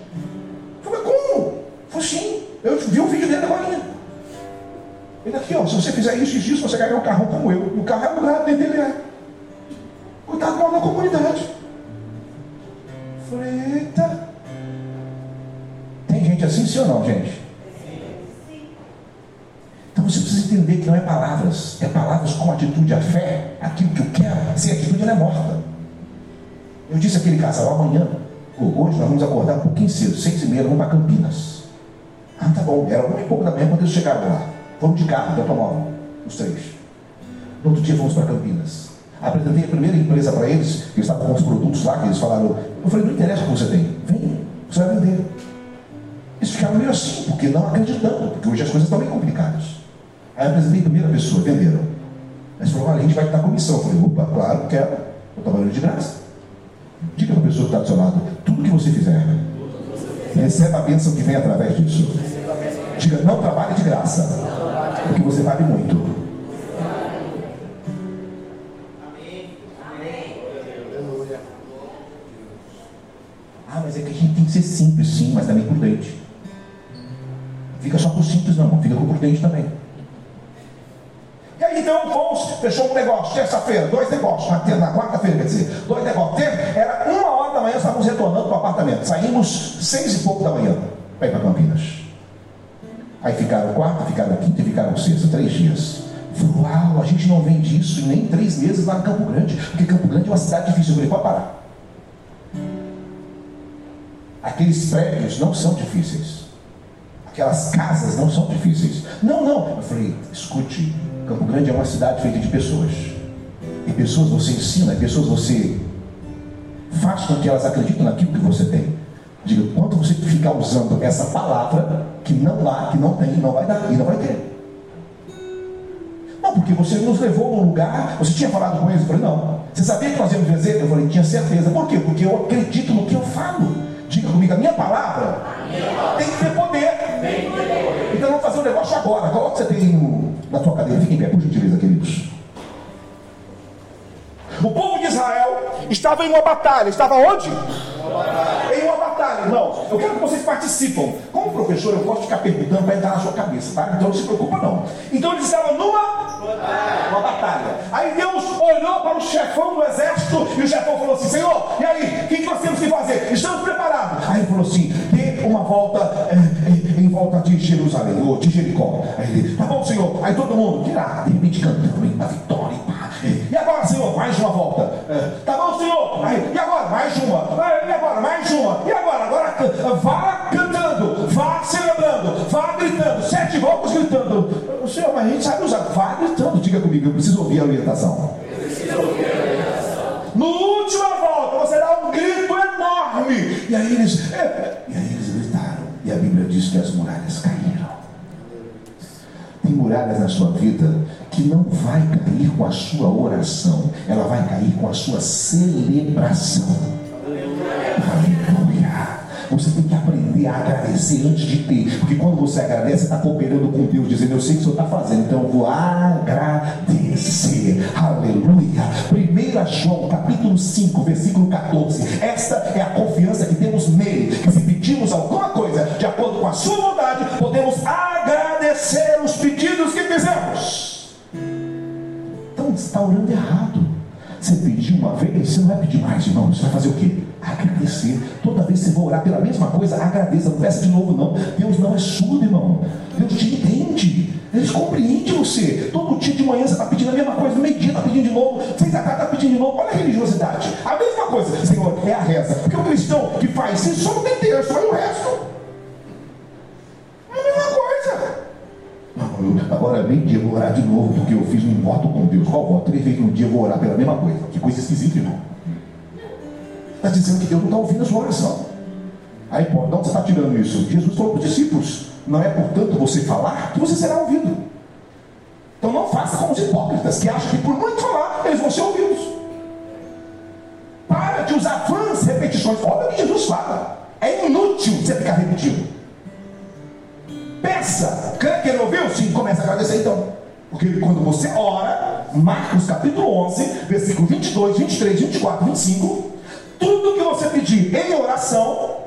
Eu falei, como? Eu falei, sim, eu vi o vídeo dele agora. Ele aqui, ó, se você fizer isso e isso, você ganhar um carro como eu. E o carro é alugado, dentro dele é. Coitado, mora na comunidade. Eita. Tem gente assim, sim ou não, gente? Então você precisa entender que não é palavras, é palavras com atitude, a fé, aquilo que eu quero. Sem atitude ela é morta. Eu disse àquele casal, amanhã, hoje nós vamos acordar um pouquinho cedo, seis e meia, vamos para Campinas. Ah, tá bom, era uma e pouco da manhã quando eles chegaram lá. Vamos de carro, de automóvel, os três. No outro dia fomos para Campinas. Apresentei a primeira empresa para eles, que estavam com os produtos lá, que eles falaram, eu falei, não interessa o que você tem, vem, você vai vender. Eles ficaram meio assim, porque não acreditando, porque hoje as coisas estão bem complicadas. Aí eu apresentei a primeira pessoa, venderam. Mas falou, olha, a gente vai te dar comissão. Eu falei, opa, claro, quero, eu estou trabalhando de graça. Diga para a pessoa que está do seu lado, tudo que você fizer, receba a bênção que vem através disso. Diga, não trabalhe de graça, porque você vale muito. Mas é que a gente tem que ser simples, sim, mas também prudente. Fica só com simples, não, fica com prudente também. E aí então fomos, fechou um negócio, terça-feira, dois negócios, na, na quarta-feira, quer dizer, dois negócios. Era uma hora da manhã, estávamos retornando para o apartamento. Saímos seis e pouco da manhã para ir para Campinas. Aí ficaram quarta, ficaram quinta e ficaram sexta, três dias. Falei, uau, a gente não vende isso em nem três meses lá em Campo Grande, porque Campo Grande é uma cidade difícil. Eu falei, pode parar. Aqueles prédios não são difíceis. Aquelas casas não são difíceis. Não, não. Eu falei, escute, Campo Grande é uma cidade feita de pessoas. E pessoas você ensina, e pessoas você faz com que elas acreditem naquilo que você tem. Diga, quanto você ficar usando essa palavra que não há, que não tem, não vai dar e não vai ter. Não, porque você nos levou a um lugar, você tinha falado com eles, eu falei, não. Você sabia que nós íamos vencer? Eu falei, tinha certeza. Por quê? Porque eu acredito no que eu falo. Comigo, a minha palavra tem que ter poder. Então vamos fazer um negócio agora. Qual que você tem na tua cadeira? Fique em pé, por gentileza, queridos. O povo de Israel estava em uma batalha. Estava onde? Em uma batalha, irmãos. Eu quero que vocês participam. Como professor, eu posso ficar perguntando para entrar na sua cabeça, tá? Então não se preocupa, não. Então eles estavam numa uma batalha. Aí Deus olhou para o chefão do exército e o chefão falou assim: Senhor, e aí? O que nós temos que fazer? Estamos preparados. Aí ele falou assim: dê uma volta é, em volta de Jerusalém, ou de Jericó. Aí ele, tá bom, Senhor. Aí todo mundo, tirar, de repente cantando, a vitória, pá. E agora, Senhor, mais uma volta. É, tá bom, Senhor. Aí, e agora, mais uma. E agora, mais uma. E agora, agora, vá cantando, celebrando, vá gritando. Sete voltas gritando. Senhor, mas a gente sabe usar. Vá gritando. Diga comigo, eu preciso ouvir a orientação. preciso ouvir a orientação. No última volta, você dá um grito enorme. E aí eles, é, e aí eles gritaram. E a Bíblia diz que as muralhas caíram. Tem muralhas na sua vida que não vai cair com a sua oração, ela vai cair com a sua celebração. Aleluia. Você tem que aprender a agradecer antes de ter, porque quando você agradece, está cooperando com Deus, dizendo: Eu sei que o Senhor está fazendo, então eu vou agradecer. Aleluia. 1 João, capítulo 5, versículo 14. Esta é a confiança que temos nele, que se pedimos alguma coisa de acordo com a sua vontade, podemos agradecer os pedidos que fizemos. Então você está orando errado. Você pediu uma vez, você não vai pedir mais, irmão. Você vai fazer o quê? Agradecer. Toda vez que você for orar pela mesma coisa, agradeça. Não peça de novo, não. Deus não é surdo, irmão. Deus te entende. Ele compreende você. Todo dia de manhã você está pedindo a mesma coisa, no meio-dia está pedindo de novo, seis a tarde está pedindo de novo. Olha a religiosidade. A mesma coisa, Senhor, é a reza. Porque o cristão que faz isso só não tem Deus, só o resto. Agora bem dia vou orar de novo, porque eu fiz um voto com Deus. Qual voto? Três vezes dia eu vou orar pela mesma coisa. Que coisa esquisita, irmão. Está dizendo que Deus não está ouvindo a sua oração. Aí, pô, de onde você está tirando isso? Jesus falou para os discípulos: não é portanto você falar que você será ouvido. Então não faça como os hipócritas que acham que por muito falar eles vão ser ouvidos. Para de usar vãs repetições. Olha o que Jesus fala. É inútil você ficar repetindo. Peça. Quem não ouviu? Sim, começa a agradecer então. Porque quando você ora, Marcos capítulo 11, versículo 22, 23, 24, 25, tudo que você pedir em oração,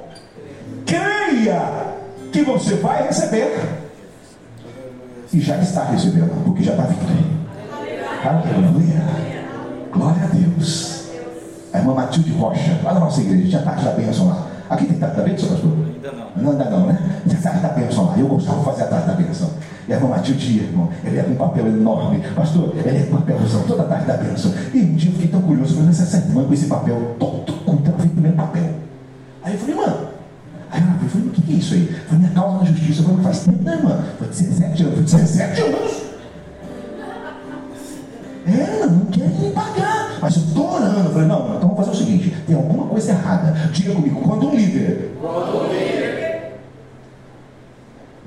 creia que você vai receber. E já está recebendo, porque já está vindo. Aleluia. Glória a Deus. A irmã Matilde Rocha, lá na nossa igreja, tinha tarde da bênção lá. Aqui tem tarde da bênção, pastor? Ainda não. Não, ainda não, né? Tinha tarde da bênção lá. Eu gostava de fazer a tarde da bênção. E a irmã Matilde, irmão, ele é com um papel enorme. Pastor, ele é com papelzão toda a tarde da bênção. E um dia eu fiquei tão curioso, falei, mas essa irmã com esse papel, todo com ela vem primeiro papel. Aí eu falei, mano. Aí ela falou, o que, é isso aí? Foi minha causa na justiça. Eu falei, faz tempo, né, irmã? Foi 17 anos. Foi 17 anos. É, não quer nem pagar. Mas eu estou orando. Eu falei, não, então vamos fazer o seguinte: tem alguma coisa errada. Diga comigo, quando um líder, quando um líder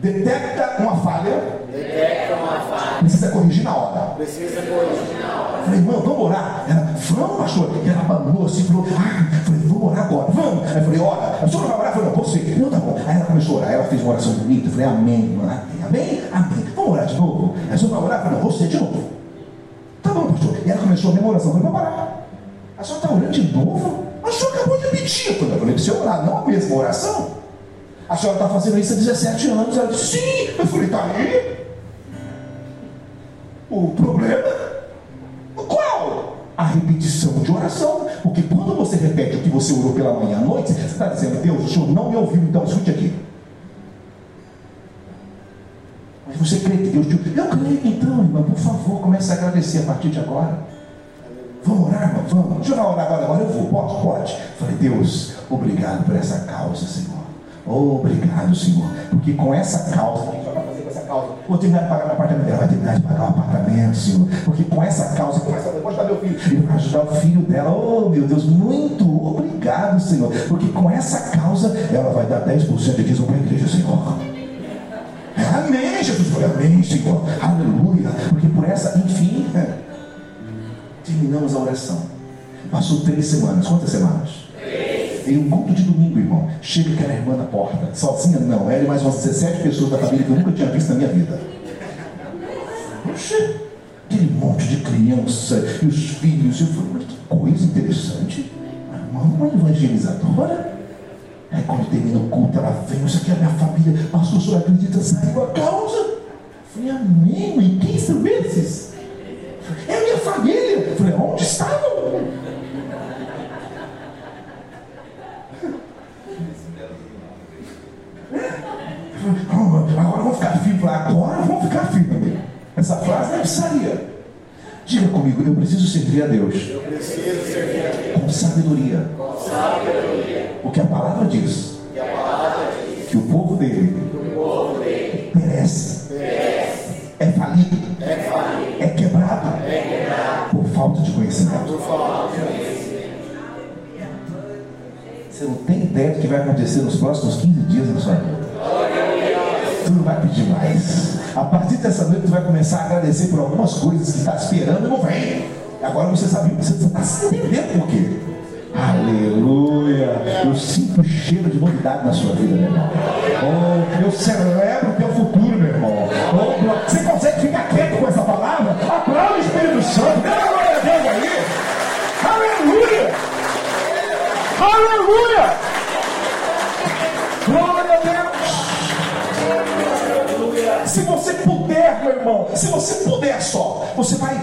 detecta uma falha, detecta uma falha, precisa corrigir na hora. Precisa corrigir na hora. Eu falei, irmão, vamos orar. Ela, vamos, pastor. E ela abandonou assim, falou, ah, falei, vamos orar agora, vamos. Aí eu falei, ora, a senhora vai orar? Eu falei, não, você. Não, tá bom. Aí ela começou a orar, ela fez uma oração bonita. Eu falei, amém, mano. Amém, amém. Vamos orar de novo? Aí a senhora vai orar? Eu falei, não, você de novo. Tá bom, começou a minha oração. Eu falei, vai parar. A senhora está orando de novo? A senhora acabou de pedir. Eu falei, para você orar, não a mesma oração. A senhora está fazendo isso há 17 anos. Ela disse, sim. Eu falei, está aí. O problema? Qual? A repetição de oração. Porque quando você repete o que você orou pela manhã à noite, você está dizendo, Deus, o Senhor não me ouviu, então escute aqui. Mas você crê que Deus te Eu creio, então, irmão, por favor, comece a agradecer a partir de agora. Vamos orar, irmão? Vamos. Deixa eu orar agora, agora eu vou. Pode? Pode. Falei, Deus, obrigado por essa causa, Senhor. Obrigado, Senhor. Porque com essa causa, o que vai fazer com essa causa? Vou terminar de pagar meu apartamento. Ela vai terminar de pagar o apartamento, Senhor. Porque com essa causa, com essa pode dar meu filho. Ele vai ajudar o filho dela. Oh, meu Deus, muito obrigado, Senhor. Porque com essa causa, ela vai dar 10% de dízimo para a igreja, Senhor. Amém, Jesus amém, Senhor. Aleluia. Porque por essa, enfim, é, terminamos a oração. Passou três semanas. Quantas semanas? Três. Em um culto de domingo, irmão. Chega aquela irmã na porta. Sozinha, não. Ela e mais umas 17 pessoas da família que eu nunca tinha visto na minha vida. Oxe, aquele monte de criança e os filhos. Eu falei, mas que coisa interessante. Uma evangelizadora. Aí quando termina o culto, ela vem, isso aqui é a minha família. Pastor, o senhor acredita, saiu a causa? Eu falei, amém, e quem são esses? É a minha família. Eu falei, onde estavam? Agora vamos ficar firme. Agora vamos ficar firme. Essa frase não precisaria. Diga comigo, eu preciso servir a Deus. Eu preciso servir a Deus. Com sabedoria. Com sabedoria. Porque a palavra diz. Que, a palavra diz que o povo dele, o povo dele perece. perece. É falido. Você não tem ideia do que vai acontecer nos próximos 15 dias na sua vida. Tu não vai pedir mais. A partir dessa noite, tu vai começar a agradecer por algumas coisas que está esperando e não vem. Agora você sabe, você está se entendendo por quê. Aleluia! Eu sinto o cheiro de novidade na sua vida, meu irmão. Oh, eu celebro o teu futuro, meu irmão. Oh, você consegue ficar quieto com essa palavra? Aplaude o Espírito Santo. Dê a glória a Deus aí. Aleluia! Aleluia! Glória a Deus! Se você puder, meu irmão, se você puder só, você vai,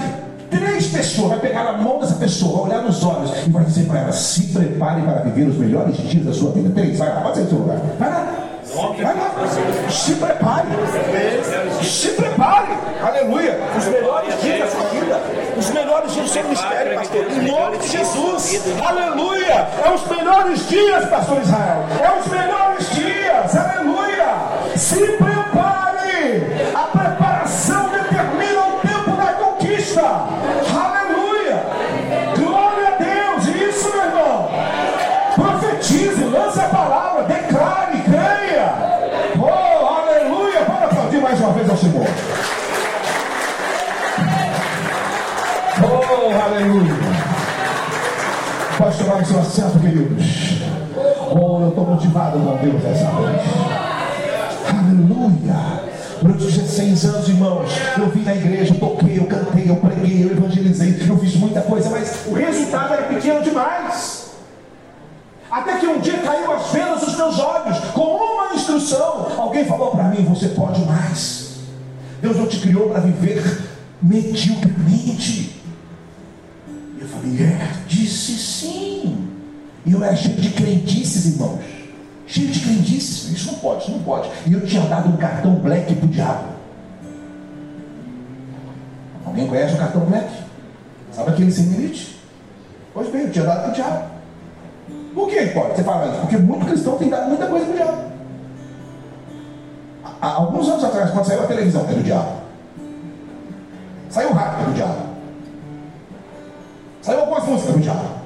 três pessoas, vai pegar a mão dessa pessoa, olhar nos olhos e vai dizer para ela: se prepare para viver os melhores dias da sua vida. Três, vai lá, pode do seu lugar. Vai lá. Vai lá. Se prepare. Se prepare. Aleluia. Os melhores dias da sua vida. Os melhores dias do seu ministério, pastor. Em nome de Jesus. Aleluia. É os melhores dias, pastor Israel. É os melhores dias. Aleluia. Se prepare. Aleluia. Pode tomar o seu assento, queridos. Oh, eu estou motivado com Deus essa noite. Aleluia. Durante 16 anos, irmãos, eu vim na igreja, eu toquei, eu cantei, eu preguei, eu evangelizei, eu fiz muita coisa, mas o resultado era pequeno demais. Até que um dia caiu as vendas dos meus olhos, com uma instrução. Alguém falou para mim: você pode mais. Deus não te criou para viver medíocremente. É, disse sim. E eu era cheio de crentices, irmãos. Cheio de crendices. Isso não pode, isso não pode. E eu tinha dado um cartão black para o diabo. Alguém conhece o cartão black? Sabe aquele sem limite? Pois bem, eu tinha dado para o diabo. Por que pode? Você fala isso? Porque muito cristão tem dado muita coisa para o diabo. Há alguns anos atrás, quando saiu a televisão, era diabo. Saiu o rádio, era do diabo. Saiu algumas músicas, do diabo.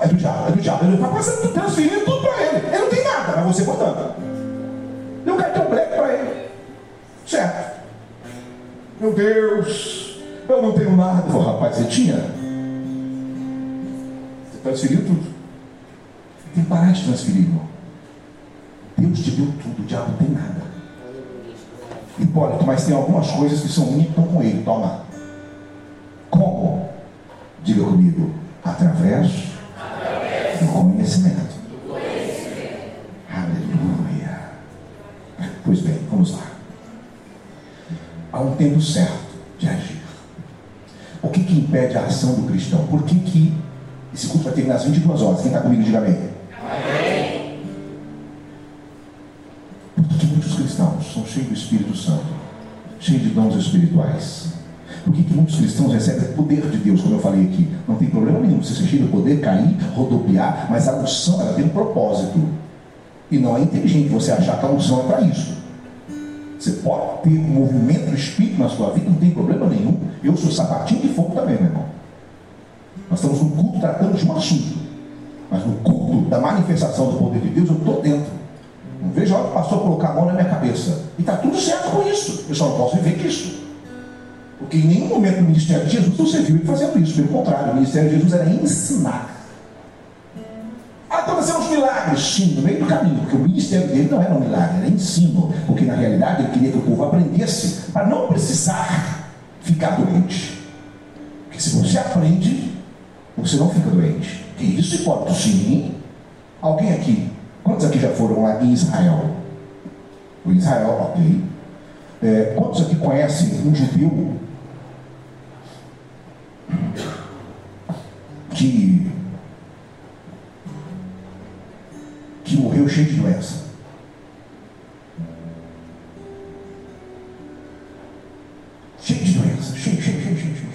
É do diabo, é do diabo. Ele está passando, transferindo tudo para ele. Ele não tem nada, mas você botando. Deu um cartão black para ele. Certo. Meu Deus, eu não tenho nada. Falei, rapaz, você tinha? Você transferiu tudo. Tem que parar de transferir, irmão. Deus te deu tudo, o diabo não tem nada. Hipólito, mas tem algumas coisas que são estão com ele. Toma. Como? Diga comigo. Através do conhecimento. Aleluia. Pois bem, vamos lá. Há um tempo certo de agir. O que, que impede a ação do cristão? Por que, que esse culto vai terminar às 22 horas? Quem está comigo, diga amém. Amém. Por que, que muitos cristãos são cheios do Espírito Santo, cheios de dons espirituais? Por que, que muitos cristãos recebem o poder de Deus, como eu falei aqui? Não tem problema nenhum você cheio do poder, cair, rodopiar, mas a unção ela tem um propósito. E não é inteligente você achar que a unção é para isso. Você pode ter um movimento Espírito na sua vida, não tem problema nenhum. Eu sou sapatinho de fogo também, meu irmão. Nós estamos no culto tratando de um assunto. Mas no culto da manifestação do poder de Deus, eu estou dentro. Não vejo a hora que o pastor colocar a mão na minha cabeça. E está tudo certo com isso. Eu só não posso viver isso. Porque em nenhum momento no ministério de Jesus você viu ele fazendo isso. Pelo contrário, o ministério de Jesus era ensinar. Ah, então uns milagres. Sim, no meio do caminho. Porque o ministério dele não era um milagre, era ensino. Porque na realidade ele queria que o povo aprendesse para não precisar ficar doente. Que se você aprende, você não fica doente. Que isso, Hipólito? Sim. Alguém aqui, quantos aqui já foram lá em Israel? O Israel, ok. É, quantos aqui conhecem um judeu que, que morreu cheio de doença? Cheio de doença, cheio, cheio, cheio, cheio, cheio.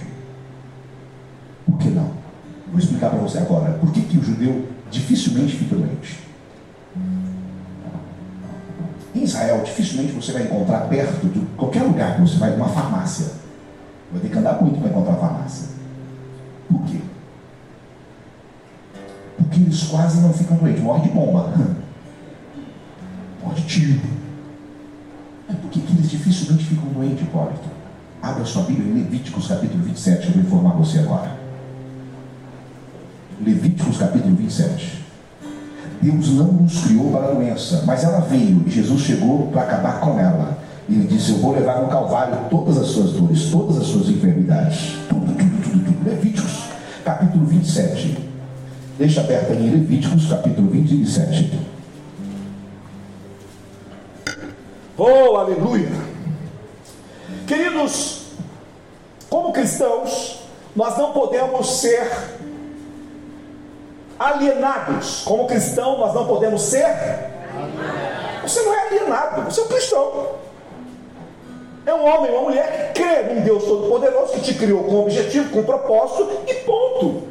Por que não? Vou explicar para você agora. Por que, que o judeu dificilmente fica doente? Em Israel, dificilmente você vai encontrar perto de qualquer lugar que você vai, uma farmácia. Vai ter que andar muito para encontrar farmácia. Por quê? Porque eles quase não ficam doentes. Morre de bomba. Morre de tiro. Mas por que, que eles dificilmente ficam doentes, Hipólito? Abra sua Bíblia em Levíticos capítulo 27, eu vou informar você agora. Levíticos capítulo 27. Deus não nos criou para a doença, mas ela veio e Jesus chegou para acabar com ela. Ele disse: Eu vou levar no Calvário todas as suas dores, todas as suas enfermidades. Tudo, tudo, tudo, tudo. Levíticos capítulo 27. Deixa aberto aí Levíticos capítulo 27. Oh, aleluia! Queridos, como cristãos, nós não podemos ser alienados. Como cristão, nós não podemos ser. Você não é alienado, você é um cristão. É um homem, uma mulher que crê num Deus Todo-Poderoso que te criou com objetivo, com propósito e ponto.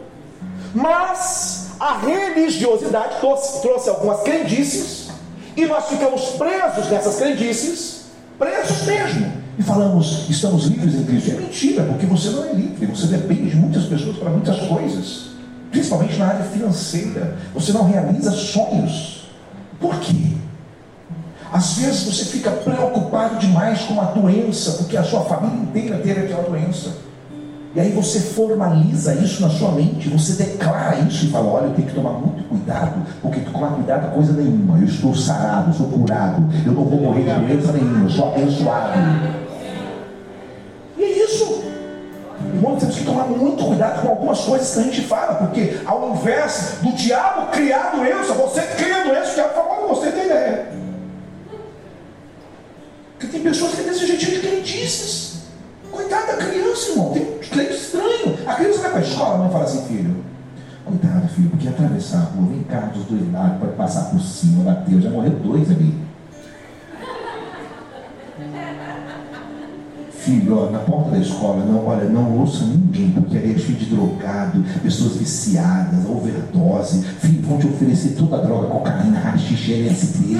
Mas a religiosidade trouxe, algumas crendices e nós ficamos presos nessas crendices, presos mesmo. E falamos, estamos livres em Cristo. É mentira, porque você não é livre, você depende de muitas pessoas para muitas coisas principalmente na área financeira. Você não realiza sonhos. Por quê? Às vezes você fica preocupado demais com a doença, porque a sua família inteira teve aquela doença. E aí você formaliza isso na sua mente, você declara isso e fala: olha, eu tenho que tomar muito cuidado, porque tomar cuidado é coisa nenhuma. Eu estou sarado, sou curado, eu não vou morrer de doença nenhuma, eu sou abençoado. E é isso. Irmão, temos que tomar muito cuidado com algumas coisas que a gente fala, porque ao invés do diabo criar doença, você cria tem pessoas que têm esse jeitinho de crentices. Coitada da criança, irmão, tem crente estranho. A criança vai para a escola, a mãe fala assim, filho, cuidado, filho, porque atravessar a rua, vem carro dos dois lados, pode passar por cima, bateu, já morreu dois ali. filho, ó, na porta da escola, não, olha, não ouça ninguém, porque ali é cheio de drogado, pessoas viciadas, overdose. Filho, vão te oferecer toda a droga, cocaína, rachixe, LSD.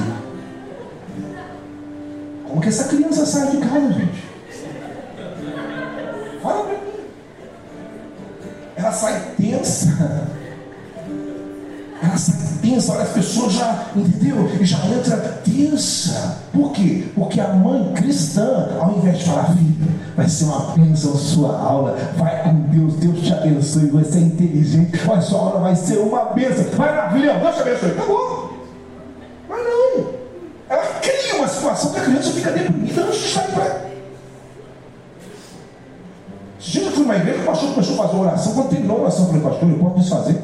Como que essa criança sai de casa, gente? Fala pra mim. Ela sai tensa. Ela sai tensa, olha, as pessoas já, entendeu? E já entra tensa. Por quê? Porque a mãe cristã, ao invés de falar, filho, vai ser uma bênção sua aula, vai com Deus, Deus te abençoe, você é inteligente, a sua aula vai ser uma bênção. Vai lá, filhão, Deus te abençoe. Acabou. Mas não. Ela cria uma situação que a criança fica deprimida de sair para. Esse dia eu fui numa igreja, o pastor começou a fazer oração. Quando terminou a oração, eu falei, pastor, eu posso desfazer?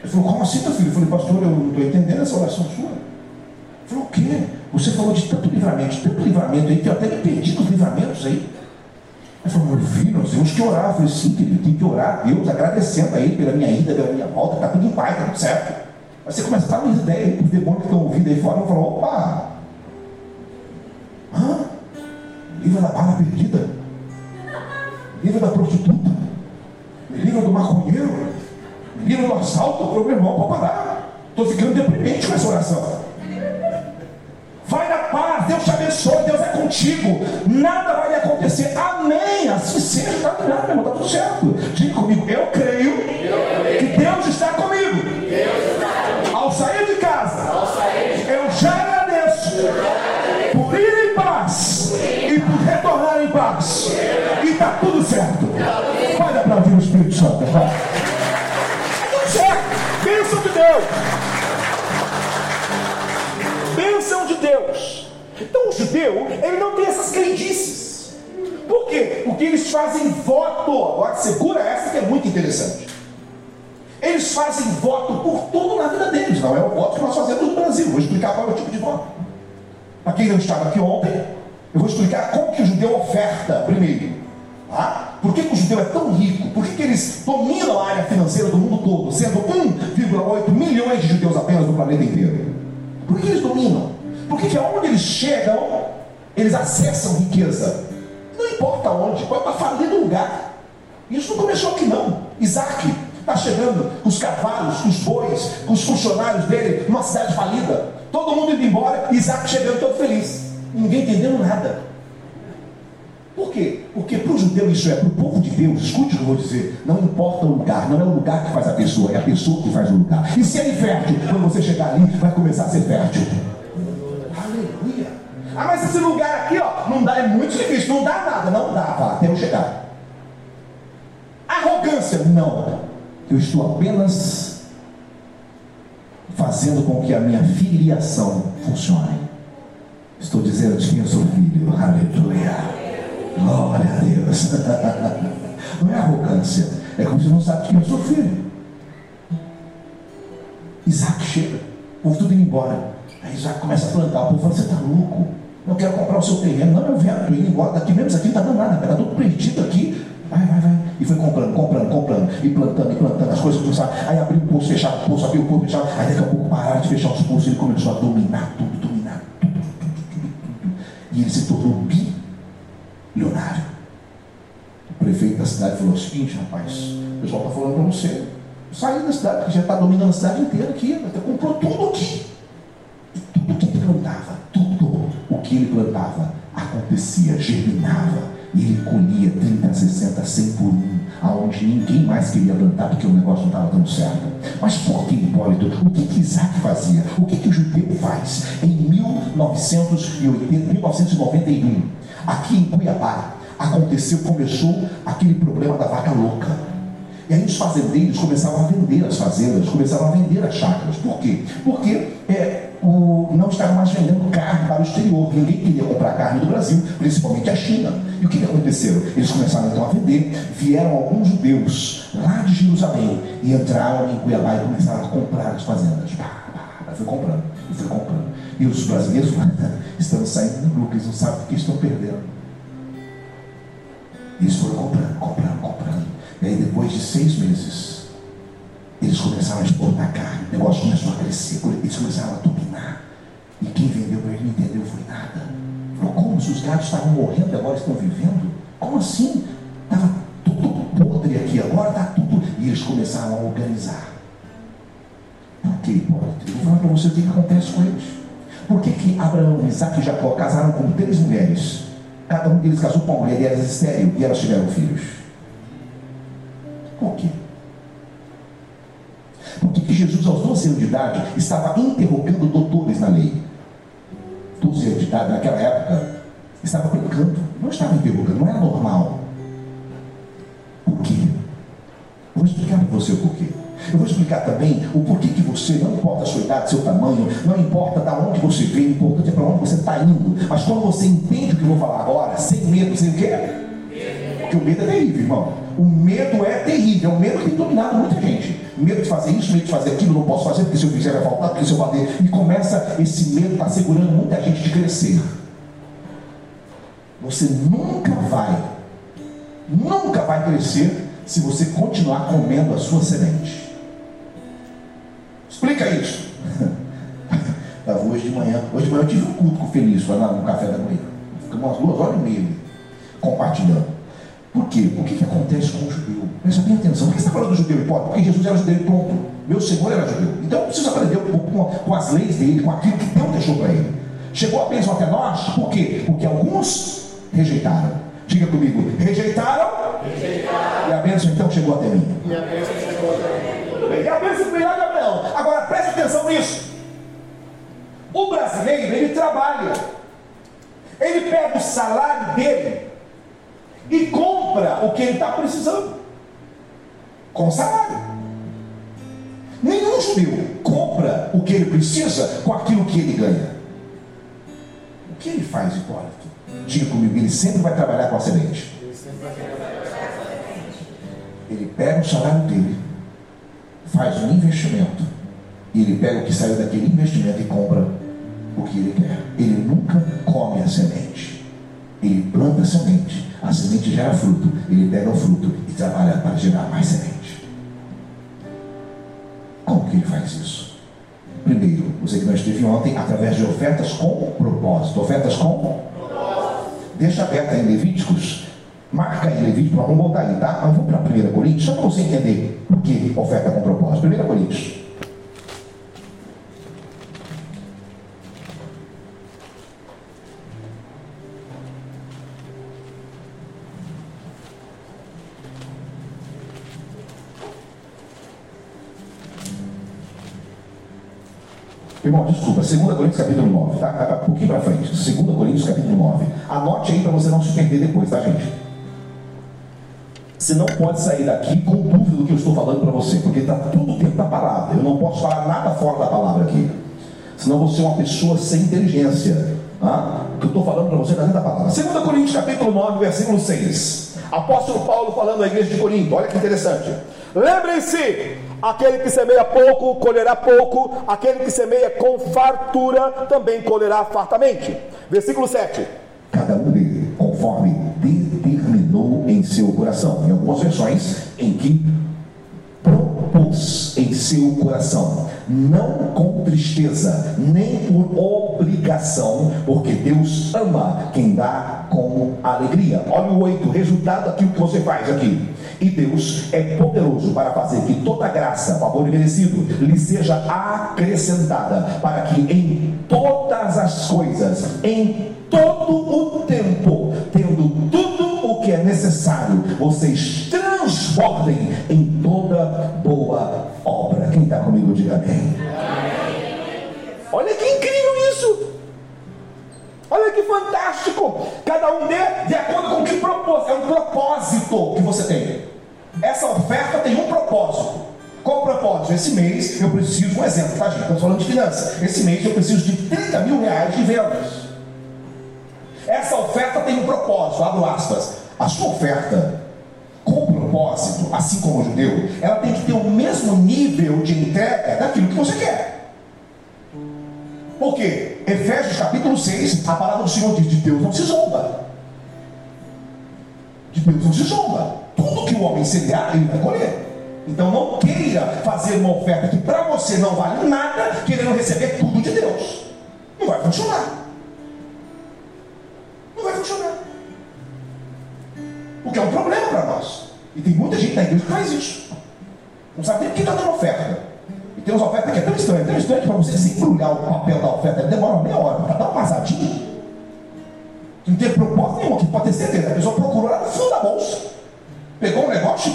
Ele falou, como assim, meu filho? Eu falei, pastor, eu não estou entendendo essa oração sua. Ele falou, o quê? Você falou de tanto livramento, de tanto livramento aí, que eu até me perdi nos livramentos aí. Ele falou, meu filho, nós temos que orar. Eu falei, sim, querido, tem que orar a Deus, agradecendo a Ele pela minha ida, pela minha volta, está tudo em paz, está tudo certo. Você começa a dar uma ideia aí, os demônios que estão ouvindo aí fora, vão falar, opa! Hã? Livra da bala perdida? Livra da prostituta? Livra do maconheiro? Livra do assalto? Eu falei, meu irmão, pode parar. Estou ficando deprimente com essa oração. Vai na paz, Deus te abençoe, Deus é contigo. Nada vai lhe acontecer. Amém. Assim seja, está nada, meu irmão, está tudo certo. Diga comigo, eu creio que Deus está comigo. Paz. E está tudo certo. Vai aplaudir o Espírito Santo. Está tudo certo. Bênção de Deus. Bênção de Deus. Então o judeu, ele não tem essas crendices. Por quê? Porque eles fazem voto. Agora segura essa que é muito interessante. Eles fazem voto por tudo na vida deles. Não é o voto que nós fazemos no Brasil. Vou explicar qual é o tipo de voto. Para quem não estava aqui ontem, eu vou explicar como que o judeu oferta primeiro. Tá? Por que, que, o judeu é tão rico? Por que, que eles dominam a área financeira do mundo todo, sendo 1,8 milhões de judeus apenas no planeta inteiro? Por que eles dominam? Porque que aonde eles chegam, eles acessam riqueza. Não importa onde, pode estar falido lugar. Isso não começou aqui não. Isaac está chegando com os cavalos, com os bois, com os funcionários dele, numa cidade falida. Todo mundo indo embora, Isaac chegando todo feliz. Ninguém entendendo nada. Por quê? Porque para o judeu isso é, para o povo de Deus, escute o que eu vou dizer, não importa o lugar, não é o lugar que faz a pessoa, é a pessoa que faz o lugar. E se é fértil, quando você chegar ali, vai começar a ser fértil. Aleluia. Ah, mas esse lugar aqui, ó, não dá, é muito difícil, não dá nada, não dá, vá, até eu chegar. Arrogância, não. Eu estou apenas fazendo com que a minha filiação funcione. Estou dizendo de quem eu sou filho. Aleluia. Glória a Deus. Não é arrogância. É como se não sabe quem eu sou filho. Isaac chega. O povo tudo indo embora. Aí Isaac começa a plantar. O povo fala, você está louco? Não quero comprar o seu terreno. Não, eu vendo, indo embora. Daqui mesmo, isso aqui não está dando nada. Está tudo perdido aqui. Vai, vai, vai. E foi comprando, comprando, comprando. E plantando, e plantando. As coisas começaram. Aí abriu o poço, fechava o poço, abriu o poço, fechava. Aí daqui a pouco pararam de fechar os poços. Ele começou a dominar tudo, E ele se tornou bi milionário. O prefeito da cidade falou o seguinte, rapaz, o pessoal está falando para você sair da cidade, porque já está dominando a cidade inteira aqui, você comprou tudo aqui. E tudo que ele plantava, tudo o que ele plantava acontecia, germinava. E ele colhia 30, 60, 100 por um, aonde ninguém mais queria plantar porque o negócio não estava dando certo. Mas por que, Hipólito? O que, que Isaac fazia? O que, que o judeu faz? Em 1980, 1991, Aqui em Cuiabá aconteceu, começou aquele problema da vaca louca. E aí os fazendeiros começaram a vender as fazendas, começaram a vender as chácaras. Por quê? Porque é, o, não estavam mais vendendo carne para o exterior. Ninguém queria comprar carne do Brasil, principalmente a China. E o que, que aconteceu? Eles começaram então a vender. Vieram alguns judeus lá de Jerusalém e entraram em Cuiabá e começaram a comprar as fazendas. Pá, pá, foi comprando, e foi comprando. E os brasileiros estão saindo do lucro, eles não sabem o que estão perdendo. Eles foram comprando, comprando, comprando. E aí depois de seis meses, eles começaram a exportar carne, o negócio começou a crescer, eles começaram a dominar. E quem vendeu para ele não entendeu foi nada. Falou, como se os gatos estavam morrendo e agora estão vivendo? Como assim? Estava tudo podre aqui, agora está tudo. E eles começaram a organizar. Por que, Eu vou falar para você o que acontece com eles. Por que, que Abraão, Isaac e Jacó casaram com três mulheres? Cada um deles casou com uma mulher e elas estéreo e elas tiveram filhos. Por quê? Porque que Jesus, aos 12 anos de idade, estava interrogando doutores na lei. 12 anos de idade, naquela época, estava brincando, não estava interrogando, não era normal. Por quê? Vou explicar para você o porquê. Eu vou explicar também o porquê que você, não importa a sua idade, seu tamanho, não importa de onde você veio, o importante é para onde você está indo. Mas quando você entende o que eu vou falar agora, sem medo, sem o quê? Porque o medo é terrível, irmão. O medo é terrível, é um medo que tem dominado muita gente. Medo de fazer isso, medo de fazer aquilo, não posso fazer, porque se eu fizer vai faltar, porque se eu bater. E começa esse medo, está segurando muita gente de crescer. Você nunca vai, nunca vai crescer se você continuar comendo a sua semente. Explica isso. Estava hoje de manhã. Hoje de manhã eu tive um culto com o Felício lá no café da manhã. Ficamos umas duas horas e meia compartilhando. Por quê? O que, que acontece com o judeu? Presta bem atenção. Por que você está falando do judeu hipócrita? Porque Jesus era judeu e pronto. Meu Senhor era judeu. Então precisa aprender um pouco com, com as leis dele, com aquilo que Deus deixou para ele. Chegou a bênção até nós, por quê? Porque alguns rejeitaram. Diga comigo, rejeitaram? Rejeitaram. E a bênção então chegou até mim. E a bênção chegou até mim. Tudo bem. E a bênção veio lá de Abraão. Agora preste atenção nisso. O brasileiro, ele trabalha. Ele pega o salário dele e compra o que ele está precisando. Com salário. Nenhum judeu compra o que ele precisa com aquilo que ele ganha. O que ele faz, Hipólito? Diga comigo, ele sempre vai trabalhar com a semente. Ele pega o salário dele, faz um investimento, e ele pega o que saiu daquele investimento e compra o que ele quer. Ele nunca come a semente. Ele planta a semente, a semente gera fruto, ele pega o fruto e trabalha para gerar mais semente. Como que ele faz isso? Primeiro, você que não esteve ontem, através de ofertas com propósito. Ofertas com Deixa aberta em Levíticos. Marca em Levíticos, vamos voltar aí, tá? Mas vamos para 1 Coríntios, só para você entender por que oferta com propósito. 1 Coríntios. Irmão, desculpa, 2 Coríntios capítulo 9, tá? Um pouquinho para frente. 2 Coríntios capítulo 9. Anote aí para você não se perder depois, tá, gente? Você não pode sair daqui com dúvida do que eu estou falando para você, porque está tudo dentro da palavra. Eu não posso falar nada fora da palavra aqui. Senão você é uma pessoa sem inteligência. Tá? O que eu estou falando para você está dentro da palavra. 2 Coríntios capítulo 9, versículo 6. Apóstolo Paulo falando à igreja de Corinto. Olha que interessante. Lembrem-se Aquele que semeia pouco, colherá pouco. Aquele que semeia com fartura, também colherá fartamente. Versículo 7. Cada um dele, conforme determinou em seu coração. Em algumas versões, em que propôs em seu coração, não com tristeza, nem por obrigação, porque Deus ama quem dá com alegria. Olha o 8, resultado daquilo que você faz aqui. E Deus é poderoso para fazer que toda graça, favor e merecido, lhe seja acrescentada, para que em todas as coisas, em todo o tempo, tendo tudo o que é necessário, vocês transbordem em boa obra. Quem está comigo, diga amém. Olha que incrível isso! Olha que fantástico! Cada um dê de acordo com que propósito. É um propósito que você tem. Essa oferta tem um propósito. Qual o propósito? Esse mês eu preciso, um exemplo, tá gente? Estamos falando de finanças. Esse mês eu preciso de 30 mil reais de vendas. Essa oferta tem um propósito, abro aspas. A sua oferta, com propósito, assim como o judeu, ela tem que ter o mesmo nível de entrega daquilo que você quer. Por quê? Efésios capítulo 6, a palavra do Senhor diz: de Deus não se zomba. De Deus não se zomba. Tudo que o homem semear, ele vai colher. Então não queira fazer uma oferta que para você não vale nada, querendo receber tudo de Deus. Não vai funcionar. Não vai funcionar. O que é um problema para nós. E tem muita gente na igreja que faz isso. Não sabe nem o que está dando oferta. E tem umas ofertas que é tão estranho, tão estranho para você se embrulhar o papel da oferta, demora uma meia hora para dar uma passadinha. Não tem propósito nenhum, que pode ter certeza. A pessoa procurou lá no fundo da bolsa Pegou um negócio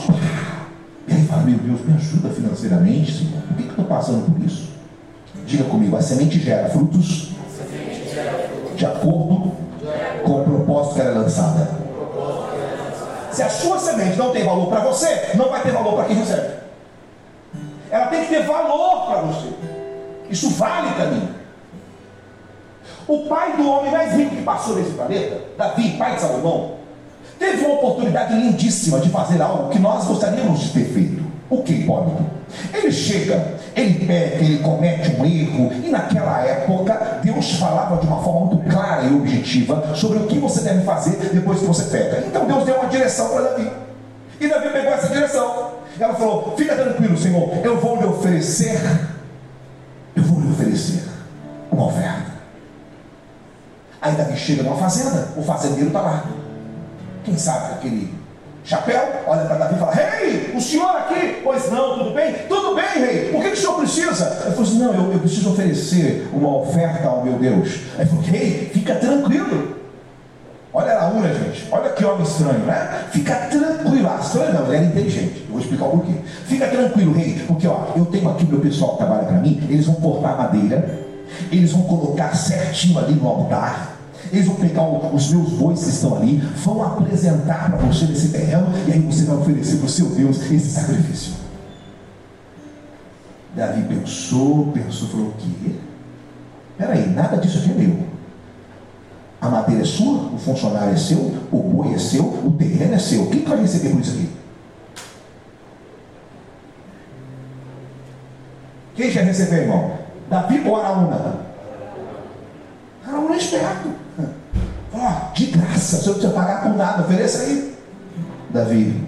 e E aí fala, meu Deus, me ajuda financeiramente, Senhor. Por que, que eu estou passando por isso? Diga comigo, a semente gera frutos de acordo com o propósito que ela é lançada. Se a sua semente não tem valor para você, não vai ter valor para quem recebe. Ela tem que ter valor para você. Isso vale para mim. O pai do homem mais rico que passou nesse planeta, Davi, pai de Salomão, teve uma oportunidade lindíssima de fazer algo que nós gostaríamos de ter feito. O que, Hipólito? Ele chega, ele peca, ele comete um erro, e naquela época Deus falava de uma forma muito clara e objetiva sobre o que você deve fazer depois que você peca. Então Deus deu uma direção para Davi. E Davi pegou essa direção. Ela falou: Fica tranquilo, Senhor, eu vou lhe oferecer, eu vou lhe oferecer uma oferta. Aí Davi chega numa fazenda, o fazendeiro está lá. Quem sabe aquele chapéu olha para Davi e fala: Rei, o senhor aqui? Pois não, tudo bem? Tudo bem, rei. O que, que o senhor precisa? Ele falou assim: Não, eu, eu preciso oferecer uma oferta ao meu Deus. Ele falou: Rei, fica tranquilo. Olha a Araúna, gente. Olha que homem estranho, né? Fica tranquilo. Ah, estranho não, ele era inteligente. Eu vou explicar o porquê. Fica tranquilo, rei. Porque, ó, eu tenho aqui meu pessoal que trabalha para mim. Eles vão cortar madeira. Eles vão colocar certinho ali no altar eles vão pegar os meus bois que estão ali, vão apresentar para você nesse terreno, e aí você vai oferecer para o seu Deus esse sacrifício. Davi pensou, pensou, falou: o quê? Peraí, nada disso aqui é meu. A madeira é sua, o funcionário é seu, o boi é seu, o terreno é seu. Quem vai receber por isso aqui? Quem quer receber, irmão? Davi ou Araúna? Araúna é esperto. Ó, de graça, você não precisa pagar por nada, ofereça aí. Davi,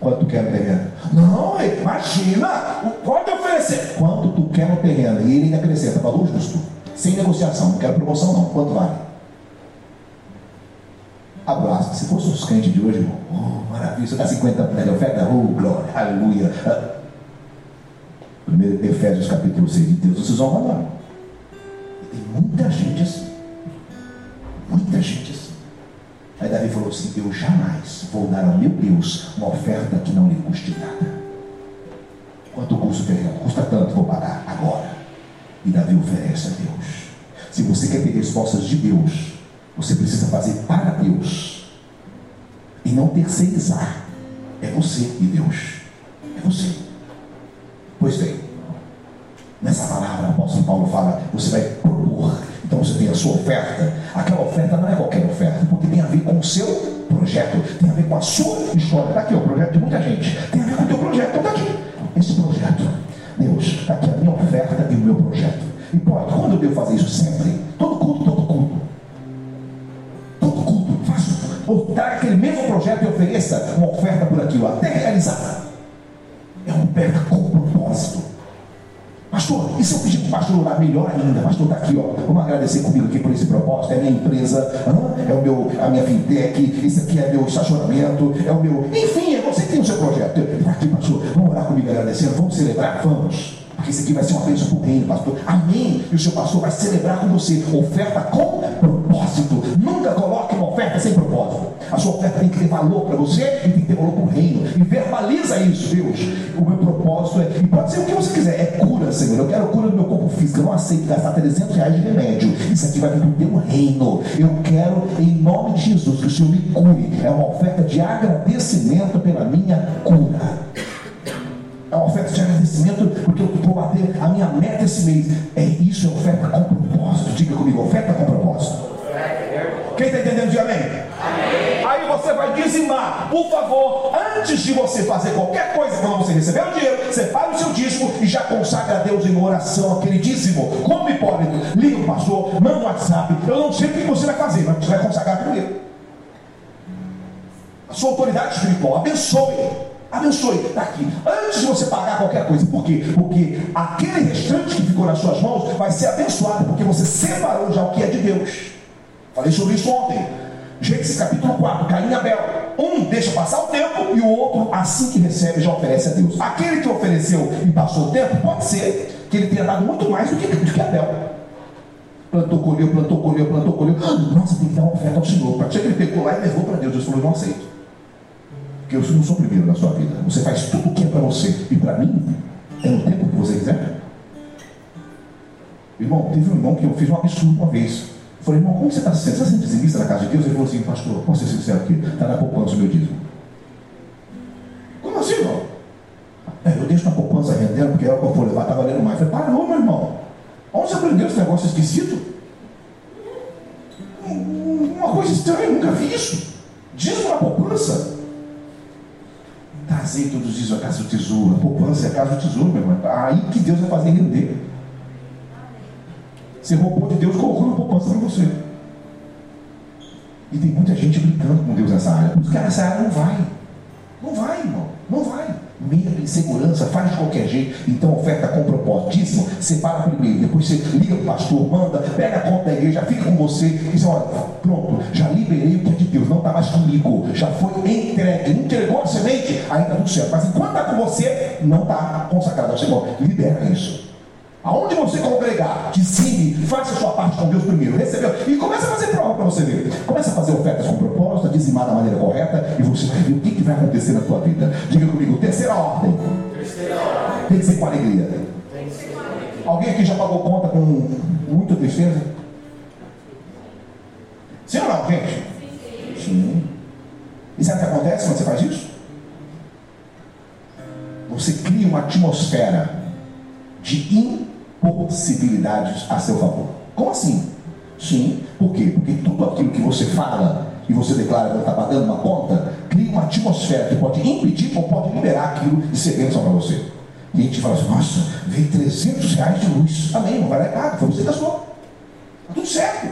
quanto tu quer no terreno? Não, imagina, pode oferecer. Quanto tu quer no terreno? E ele ainda acrescenta, valor justo, sem negociação, não quero promoção não, quanto vale? Abraço. Se fosse os crentes de hoje, irmão, oh, maravilha, você dá 50 para ele, oferta, oh, glória, aleluia. Primeiro Efésios capítulo 6 de Deus, vocês vão falar. Tem muita gente assim. Muita gente assim. Aí Davi falou assim: Eu jamais vou dar ao meu Deus uma oferta que não lhe custe nada. Quanto custa o terreno? Custa tanto, vou pagar agora. E Davi oferece a Deus. Se você quer ter respostas de Deus, você precisa fazer para Deus. E não terceirizar. É você e Deus. É você. Pois bem, nessa palavra o apóstolo Paulo fala, você vai propor. Então você tem a sua oferta. Aquela oferta não é qualquer oferta, porque tem a ver com o seu projeto, tem a ver com a sua história. Está aqui o projeto de muita gente. Tem a ver com o teu projeto. Então está aqui. Esse projeto. Deus, está aqui a minha oferta e o meu projeto. E pode, quando eu devo fazer isso? Sempre. Todo culto, todo culto. Todo culto. Faço. Ou traga aquele mesmo projeto e ofereça uma oferta por aquilo, até realizar. É uma oferta com propósito. Pastor, e se eu pedir para o pastor orar melhor ainda? Pastor, está aqui, ó. Vamos agradecer comigo aqui por esse propósito. É minha empresa, é o meu, a minha fintech, isso aqui é meu estacionamento, é o meu. Enfim, é você que tem o seu projeto. Está aqui, pastor. Vamos orar comigo agradecendo, vamos celebrar? Vamos. Porque isso aqui vai ser uma bênção para o reino, pastor. Amém. E o seu pastor vai celebrar com você. Oferta com propósito. Nunca coloque uma oferta sem propósito. A sua oferta tem que ter valor para você e tem que ter valor para o reino. E verbaliza isso, Deus. O meu propósito é. E pode ser o que você quiser. É cura, Senhor. Eu quero cura do meu corpo físico. Eu não aceito gastar 300 reais de remédio. Isso aqui vai vir do teu reino. Eu quero, em nome de Jesus, que o Senhor me cure. É uma oferta de agradecimento pela minha cura. É uma oferta de agradecimento porque eu vou bater a minha meta esse mês. É isso, é oferta com propósito. Diga comigo, oferta com propósito. Quem está entendendo, diga amém. amém. Aí você vai dizimar. Por favor, antes de você fazer qualquer coisa, quando você receber o dinheiro, separe o seu dízimo e já consagra a Deus em oração aquele dízimo. Como pode? Liga o pastor, manda um WhatsApp. Eu não sei o que você vai fazer, mas você vai consagrar primeiro. A sua autoridade espiritual, abençoe. Abençoe, está aqui. Antes de você pagar qualquer coisa, por quê? Porque aquele restante que ficou nas suas mãos vai ser abençoado, porque você separou já o que é de Deus. Falei sobre isso ontem. Gênesis capítulo 4, Caim e Abel. Um deixa passar o tempo e o outro, assim que recebe, já oferece a Deus. Aquele que ofereceu e passou o tempo, pode ser que ele tenha dado muito mais do que, do que Abel. Plantou, colheu, plantou, colheu, plantou, colheu. Nossa, tem que dar uma oferta ao Senhor. Ser que ele pegou lá e levou para Deus. Deus falou: não aceito. Porque eu não sou o primeiro na sua vida. Você faz tudo o que é para você. E para mim, é no tempo que você quiser. Irmão, teve um irmão que eu fiz um absurdo uma vez. Eu falei, irmão, como você está se sentindo? Você está sendo dizimista na casa de Deus? Ele falou assim, pastor, posso ser sincero aqui? Está na poupança o meu dízimo. Como assim, irmão? É, eu deixo na poupança rendendo, porque é o que eu for levar, está valendo mais. Eu falei, parou, meu irmão. Onde você aprendeu esse negócio esquisito? Uma coisa estranha, eu nunca vi isso. Dízimo na poupança. Trazei todos os dias a casa do tesouro. A poupança é a casa do tesouro, meu irmão. Aí que Deus vai fazer render. Você roubou de Deus, colocou na poupança para você. E tem muita gente brincando com Deus nessa área. Por isso que essa área não vai. Não vai, irmão. Não vai. Medo, insegurança, faz de qualquer jeito. Então, oferta com propósito. Separa primeiro. Depois você liga para o pastor, manda, pega a conta da igreja, fica com você. E diz: olha, pronto, já liberei o é de Deus. Não está mais comigo. Já foi entregue. Entregou a semente, está tudo certo. Mas enquanto está com você, não está consagrado ao Senhor. Libera isso. Aonde você congregar, dizime, faça a sua parte com Deus primeiro, recebeu, e começa a fazer prova para você ver. Começa a fazer ofertas com propósito, a dizimar da maneira correta, e você vai ver o que, que vai acontecer na tua vida. Diga comigo, terceira ordem. Terceira ordem. Tem que ser com alegria. Tem que ser com alegria. Alguém aqui já pagou conta com muita tristeza? Sim ou não, gente? Sim. Sim. E sabe o que acontece quando você faz isso? Você cria uma atmosfera de impossibilidades a seu favor. Como assim? Sim. Por quê? Porque tudo aquilo que você fala e você declara que está pagando uma conta, cria uma atmosfera que pode impedir ou pode liberar aquilo de ser bênção para você. E a gente fala assim, nossa, veio 300 reais de luz. Amém, não vai dar foi você que gastou. Está tudo certo.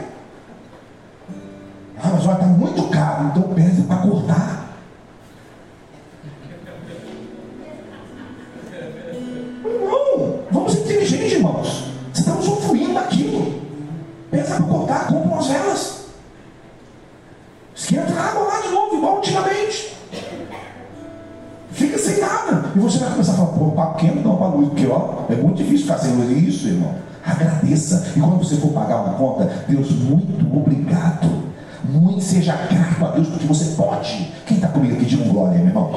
Ah, mas olha, está muito caro, então pede para cortar. Você está usufruindo daquilo. Pensa para cortar, compra umas velas. Esquenta a água lá de novo, igual antigamente. Fica sem nada. E você vai começar a falar, pô, papo quente não para luz, porque ó, é muito difícil ficar sem luz. Isso, irmão. Agradeça. E quando você for pagar uma conta, Deus, muito obrigado. Muito seja grato a Deus porque você pode. Quem está comigo aqui, diga um glória, meu irmão.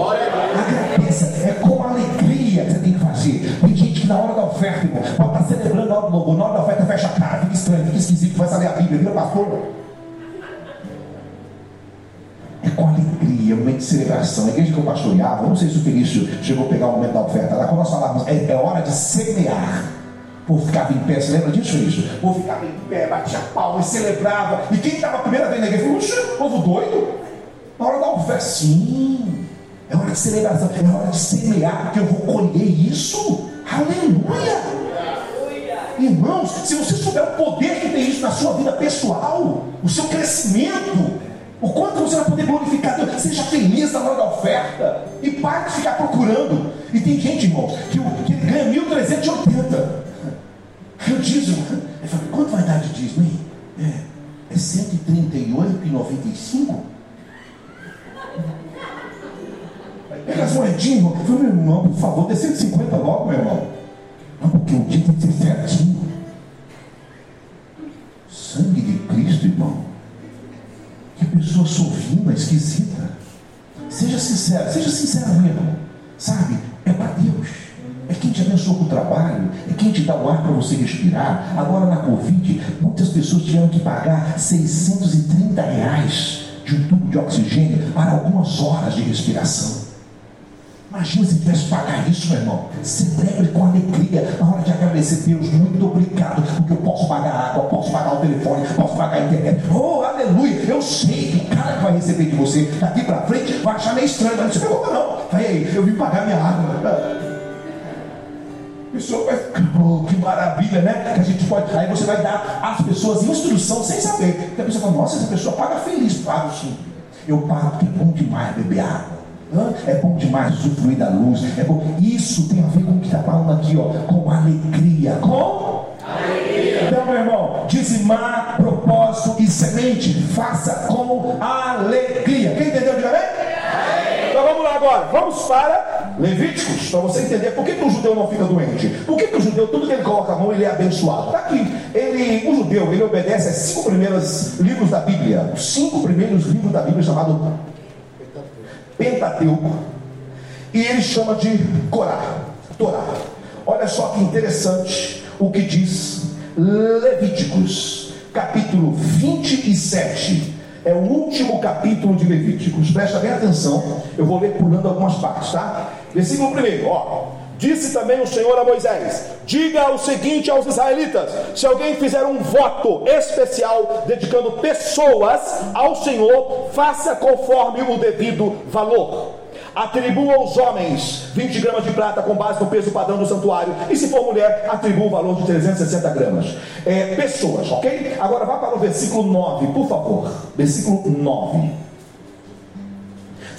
Agradeça. É com alegria que você tem que fazer. Tem gente que na hora da oferta, irmão, pode estar na hora da oferta fecha a cara, fica estranho, fica esquisito, vai saber a Bíblia, vira pastor. É com alegria, momento de celebração. A igreja que eu pastoreava, não sei se o Felício chegou a pegar o momento da oferta lá, quando nós falávamos, é, é hora de semear. O povo ficava em pé, você lembra disso, Felício? O povo ficava em pé, batia palma e celebrava. E quem estava a primeira vez na igreja falou, povo doido. Na hora da oferta, sim. É hora de celebração, é hora de semear, porque eu vou colher isso. Aleluia! Irmãos, se você souber o poder que tem isso na sua vida pessoal, o seu crescimento, o quanto você vai poder glorificar Deus, seja feliz na hora da oferta e pare de ficar procurando. E tem gente, irmão, que, que ganha 1.380. Eu dízimo, ele fala, quanto vai dar de dízimo? Hein? É, é 138,95? Pega as moedinhas, irmão. Eu falei, meu irmão, por favor, dê 150 logo, meu irmão. Não, porque o dia tem que ser certinho. Sangue de Cristo, irmão. Que pessoa sovina, esquisita. Seja sincero, seja sincero mesmo. Sabe? É para Deus. É quem te abençoa com o trabalho, é quem te dá o ar para você respirar. Agora na Covid, muitas pessoas tiveram que pagar 630 reais de um tubo de oxigênio para algumas horas de respiração. Imagina se tivesse que pagar isso, meu irmão. Celebre com alegria na hora de agradecer Deus. Muito obrigado, porque eu posso pagar água, posso pagar o telefone, posso pagar a internet. Oh, aleluia! Eu sei que o cara que vai receber de você daqui para frente vai achar meio estranho, mas não se preocupa não. Vai eu vim pagar minha água. A pessoa vai, oh, que maravilha, né? Que a gente pode. Aí você vai dar às pessoas instrução sem saber. Porque a pessoa fala, nossa, essa pessoa paga feliz, pago sim. Eu pago porque é bom demais beber água. É bom demais usufruir da luz. É bom. Isso tem a ver com o que está falando aqui, ó, com alegria. Com alegria. Então, meu irmão, dizimar, propósito e semente, faça com alegria. Quem entendeu de amém? Então vamos lá agora, vamos para Levíticos, para você entender por que, que o judeu não fica doente. Por que, que o judeu, tudo que ele coloca a mão, ele é abençoado. Está aqui, ele, o judeu, ele obedece aos cinco primeiros livros da Bíblia. Os cinco primeiros livros da Bíblia chamados Pentateuco, e ele chama de Corá, Torá. Olha só que interessante o que diz Levíticos, capítulo 27. É o último capítulo de Levíticos. Presta bem atenção, eu vou ler pulando algumas partes, tá? Versículo 1, ó. Disse também o Senhor a Moisés: Diga o seguinte aos israelitas: se alguém fizer um voto especial dedicando pessoas ao Senhor, faça conforme o devido valor. Atribua aos homens 20 gramas de prata com base no peso padrão do santuário. E se for mulher, atribua o valor de 360 gramas. É, pessoas, ok? Agora vá para o versículo 9, por favor. Versículo 9.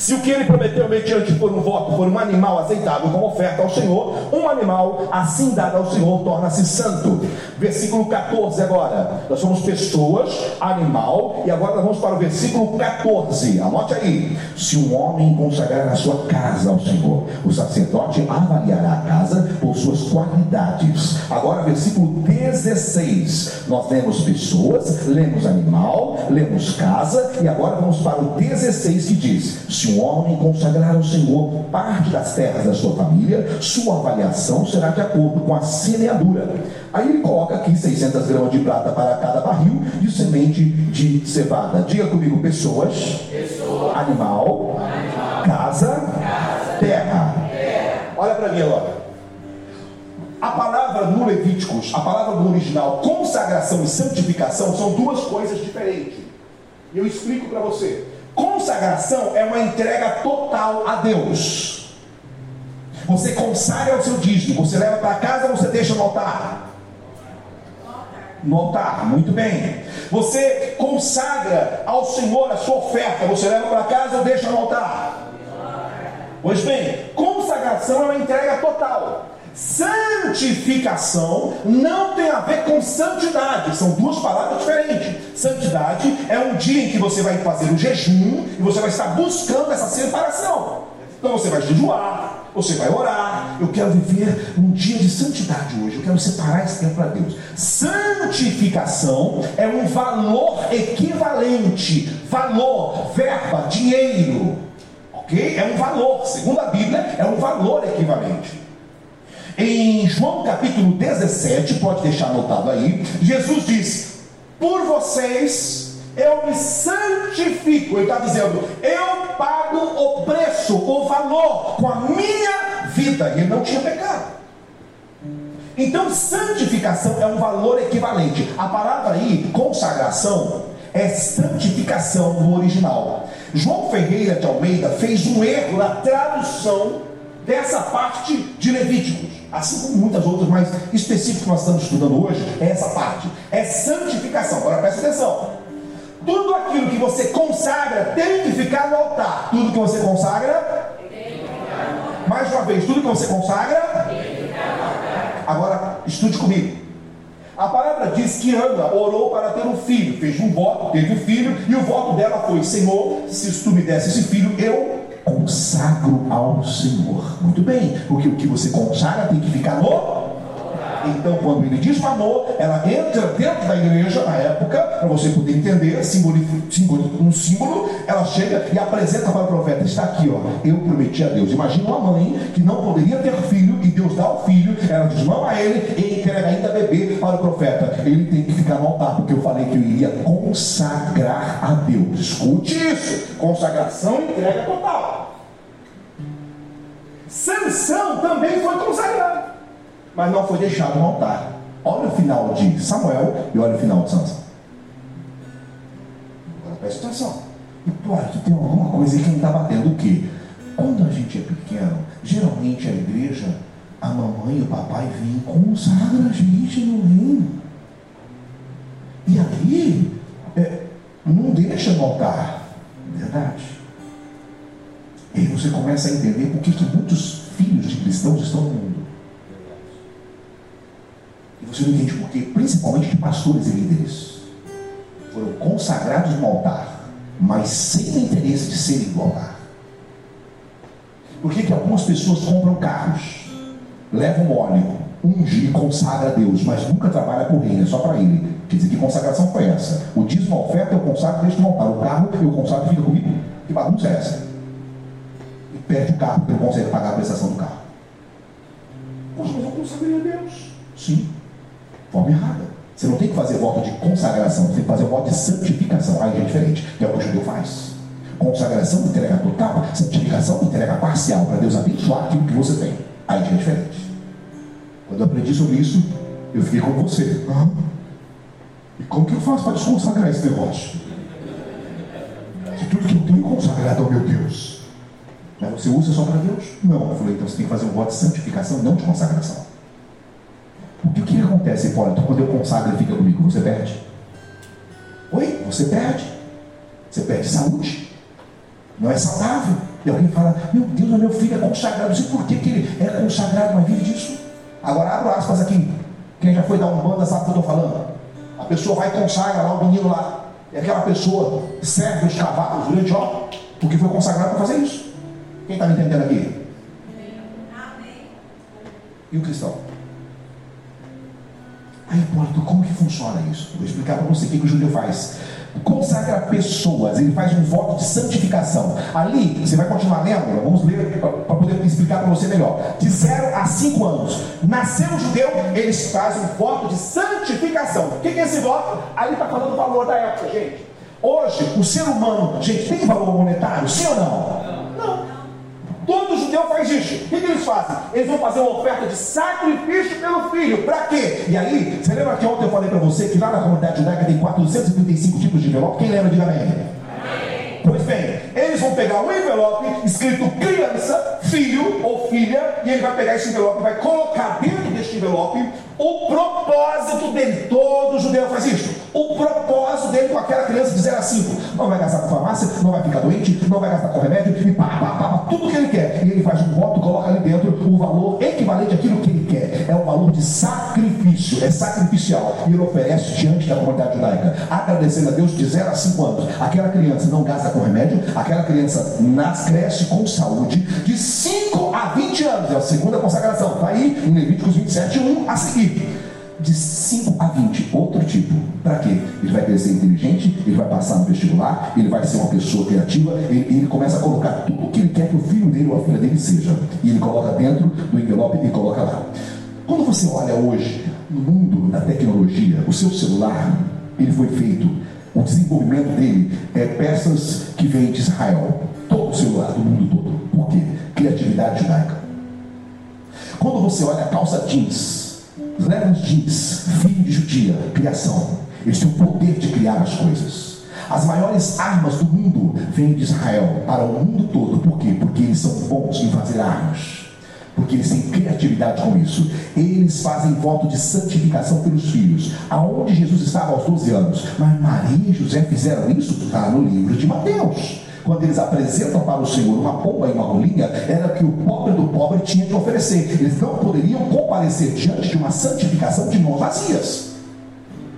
Se o que ele prometeu mediante for um voto for um animal aceitável como oferta ao Senhor, um animal assim dado ao Senhor torna-se santo. Versículo 14 agora. Nós somos pessoas, animal, e agora nós vamos para o versículo 14. Anote aí. Se um homem consagrar a sua casa ao Senhor, o sacerdote avaliará a casa por suas qualidades. Agora, versículo 16. Nós lemos pessoas, lemos animal, lemos casa, e agora vamos para o 16 que diz: se um homem consagrar ao Senhor parte das terras da sua família, sua avaliação será de acordo com a semeadura. Aí ele coloca aqui 600 gramas de prata para cada barril de semente de cevada. Diga comigo, pessoas, Pessoa. animal, animal. Casa, casa, terra. terra. Olha para mim agora. A palavra no Levíticos, a palavra no original, consagração e santificação, são duas coisas diferentes. Eu explico para você. Consagração é uma entrega total a Deus. Você consagra o seu dízimo, você leva para casa, você deixa no altar. No altar, muito bem. Você consagra ao Senhor a sua oferta, você leva para casa ou deixa no altar. Pois bem, consagração é uma entrega total. Santificação não tem a ver com santidade, são duas palavras diferentes. Santidade é um dia em que você vai fazer o jejum e você vai estar buscando essa separação. Então você vai jejuar, você vai orar. Eu quero viver um dia de santidade hoje. Eu quero separar esse tempo para Deus. Santificação é um valor equivalente, valor, verba, dinheiro. Ok? É um valor. Segundo a Bíblia, é um valor equivalente. Em João capítulo 17, pode deixar anotado aí, Jesus diz: Por vocês eu me santifico. Ele está dizendo: Eu pago o preço, o valor, com a minha vida. E ele não tinha pecado. Então, santificação é um valor equivalente. A palavra aí, consagração, é santificação no original. João Ferreira de Almeida fez um erro na tradução dessa parte de Levíticos, assim como muitas outras, mas específicas que nós estamos estudando hoje, é essa parte, é santificação. Agora presta atenção. Tudo aquilo que você consagra tem que ficar no altar. Tudo que você consagra, mais uma vez, tudo que você consagra, agora estude comigo. A palavra diz que Ana orou para ter um filho, fez um voto, teve um filho, e o voto dela foi: Senhor, se tu me desse esse filho, eu consagro ao Senhor. Muito bem, porque o que você consagra tem que ficar no. Então, quando ele diz amor, ela entra dentro da igreja na época, para você poder entender, símbolo, um símbolo, ela chega e apresenta para o profeta: está aqui, ó, eu prometi a Deus. Imagina uma mãe que não poderia ter filho e Deus dá o filho, ela desmama ele e entrega ainda bebê para o profeta. Ele tem que ficar no altar, porque eu falei que eu iria consagrar a Deus. Escute isso: consagração e entrega total. Sansão também foi consagrado, mas não foi deixado no altar. Olha o final de Samuel e olha o final de Sansão. Agora presta atenção. E pode tem alguma coisa que não está batendo o quê? Quando a gente é pequeno, geralmente a igreja, a mamãe e o papai vêm consagra a gente no reino. E aí, é, não deixa no altar. Verdade. E aí você começa a entender por que, que muitos filhos de cristãos estão. E você não entende por quê, principalmente de pastores e líderes. Foram consagrados no altar, mas sem o interesse de serem do altar. Por que, que algumas pessoas compram carros, levam óleo, unge e consagra a Deus, mas nunca trabalha por reino, é só para ele. Quer dizer, que consagração foi essa? O dízimo, a oferta, eu consagro, deixa no altar. O carro, eu consagro, fica comigo. Que bagunça é essa? perde o carro, porque não consegue pagar a prestação do carro. Poxa, mas eu consagrei a Deus. Sim, forma errada. Você não tem que fazer voto de consagração, você tem que fazer voto de santificação. Aí é diferente, que é o que o judeu faz. Consagração, entrega total, santificação, entrega parcial, para Deus abençoar aquilo que você tem. Aí é diferente. Quando eu aprendi sobre isso, eu fiquei com você. Ah, e como que eu faço para desconsagrar esse negócio? Se tudo que eu tenho é consagrado ao meu Deus. Mas você usa só para Deus? Não. Eu falei, então você tem que fazer um voto de santificação, não de consagração. O que acontece, Hipólito, quando eu consagro e fica comigo? Você perde. Oi? Você perde. Você perde saúde. Não é saudável. E alguém fala, meu Deus, meu filho é consagrado. Não sei por que, que ele é consagrado, mas vive disso. Agora abro aspas aqui. Quem já foi dar um banda sabe o que eu estou falando. A pessoa vai consagrar lá o menino lá. E aquela pessoa serve os cavalos durante ó, porque foi consagrado para fazer isso. Quem está me entendendo aqui? E o cristão? Aí, como que funciona isso? Vou explicar para você o que, que o judeu faz. Consagra pessoas, ele faz um voto de santificação. Ali, você vai continuar lendo, vamos ler para poder explicar para você melhor. De 0 a 5 anos, nasceu judeu, eles fazem um voto de santificação. O que, que é esse voto? Aí está falando do valor da época, gente. Hoje, o ser humano, gente, tem valor monetário, sim ou não? Todo judeu faz isso. O que, que eles fazem? Eles vão fazer uma oferta de sacrifício pelo filho. Para quê? E aí, você lembra que ontem eu falei para você que lá na comunidade judaica tem 435 tipos de envelope? Quem lembra? Diga amém. Pois bem, eles vão pegar um envelope escrito criança, filho ou filha, e ele vai pegar esse envelope e vai colocar dentro deste envelope o propósito dele. Todo judeu faz isso. O propósito dele com aquela criança de 0 a 5. Não vai gastar com farmácia, não vai ficar doente, não vai gastar com remédio, e pá, pá, pá, pá, tudo que ele quer. E ele faz um voto, coloca ali dentro o valor equivalente àquilo que ele quer. É um valor de sacrifício, é sacrificial. E ele oferece diante da comunidade judaica, agradecendo a Deus de 0 a 5 anos. Aquela criança não gasta com remédio, aquela criança nasce, cresce com saúde, de 5 a 20 anos. É a segunda consagração. Está aí em Levíticos 27, 1 a seguir de 5 a 20, outro tipo. Para quê? Ele vai crescer inteligente, ele vai passar no vestibular, ele vai ser uma pessoa criativa, ele, ele começa a colocar tudo o que ele quer que o filho dele ou a filha dele seja. E ele coloca dentro do envelope e coloca lá. Quando você olha hoje no mundo da tecnologia, o seu celular, ele foi feito, o desenvolvimento dele é peças que vêm de Israel. Todo o celular do mundo todo. Por quê? Criatividade judaica. Quando você olha a calça jeans, Levi's jeans, filho de judia, criação. Eles têm o poder de criar as coisas. As maiores armas do mundo vêm de Israel para o mundo todo. Por quê? Porque eles são bons em fazer armas. Porque eles têm criatividade com isso. Eles fazem voto de santificação pelos filhos. Aonde Jesus estava aos 12 anos. Mas Maria e José fizeram isso? Está no livro de Mateus quando eles apresentam para o Senhor uma pomba e uma rolinha, era que o pobre do pobre tinha que oferecer. Eles não poderiam comparecer diante de uma santificação de mãos vazias.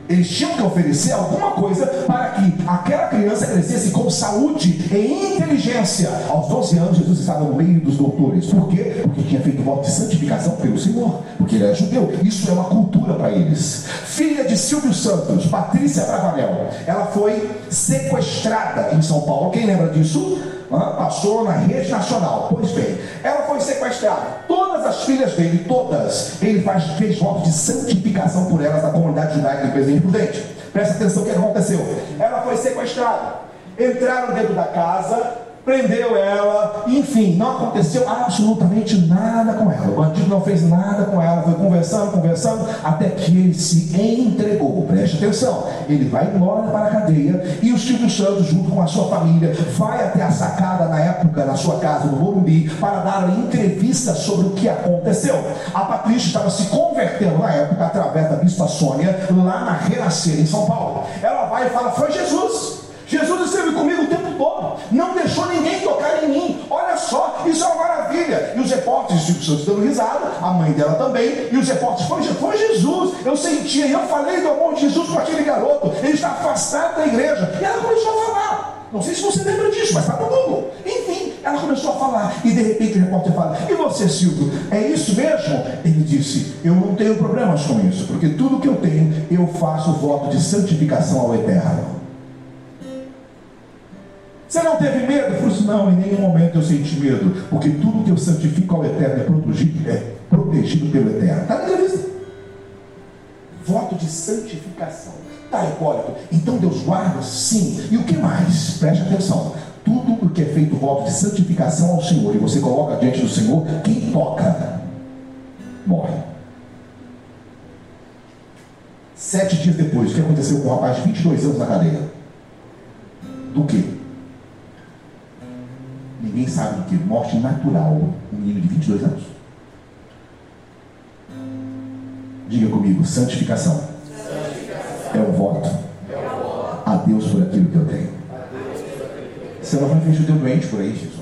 Eles tinham que oferecer alguma coisa para que aquela criança crescesse com saúde e inteligência. Aos 12 anos, Jesus estava no meio dos doutores. Por quê? Porque tinha feito voto de santificação pelo Senhor. Porque ele era judeu. Isso é uma cultura para eles. Filha de Silvio Santos, Patrícia Bravanel. Ela foi sequestrada em São Paulo. Quem lembra disso? Passou na rede nacional. Pois bem, ela foi sequestrada. Todas as filhas dele, todas, ele faz, fez voto de santificação por elas na comunidade judaica de Presidente Prudente. Presta atenção o que aconteceu. Ela foi sequestrada. Entraram dentro da casa, prendeu ela, enfim, não aconteceu absolutamente nada com ela. O bandido não fez nada com ela, foi conversando, conversando, até que ele se entregou. Preste atenção, ele vai embora para a cadeia e o Silvio Santos, junto com a sua família, vai até a sacada na época, na sua casa, no Morumbi, para dar uma entrevista sobre o que aconteceu. A Patrícia estava se convertendo na época através da Bispa Sônia, lá na Renascer, em São Paulo. Ela vai e fala: Foi Jesus. Jesus esteve comigo o tempo todo, não deixou ninguém tocar em mim. Olha só, isso é uma maravilha. E os repórteres, os pessoas dando risada, a mãe dela também, e os repórteres, foi, foi Jesus. Eu sentia, eu falei do amor de Jesus com aquele garoto, ele está afastado da igreja. E ela começou a falar. Não sei se você lembra disso, mas está no Google. Enfim, ela começou a falar. E de repente o repórter fala: E você, Silvio, é isso mesmo? Ele disse: Eu não tenho problemas com isso, porque tudo que eu tenho, eu faço voto de santificação ao eterno. Você não teve medo? Falei assim, não, em nenhum momento eu senti medo, porque tudo que eu santifico ao Eterno é protegido, é protegido pelo Eterno. Está na entrevista. Voto de santificação. Tá, Hipólito? Então Deus guarda? Sim. E o que mais? Preste atenção. Tudo o que é feito voto de santificação ao Senhor e você coloca diante do Senhor, quem toca morre. Sete dias depois, o que aconteceu com um rapaz de 22 anos na cadeia? Do que? Ninguém sabe que? Morte natural. Um menino de 22 anos. Diga comigo, santificação. santificação. É o voto. É. A Deus por aquilo que eu tenho. Você não vai ver judeu doente por aí, Jesus.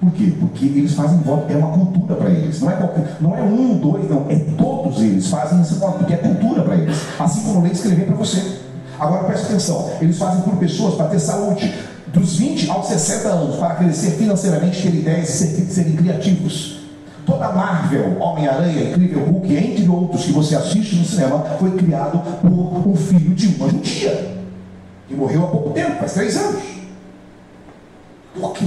Por quê? Porque eles fazem voto, é uma cultura para eles. Não é, qualquer, não é um, dois, não. É todos eles fazem esse voto, porque é cultura para eles. Assim como eu lei escrever para você. Agora preste atenção, eles fazem por pessoas para ter saúde dos 20 aos 60 anos para crescer financeiramente, ter ideias e ser, serem criativos. Toda Marvel, Homem-Aranha, Incrível Hulk, entre outros que você assiste no cinema, foi criado por um filho de uma judia, que morreu há pouco tempo, faz três anos. Por quê?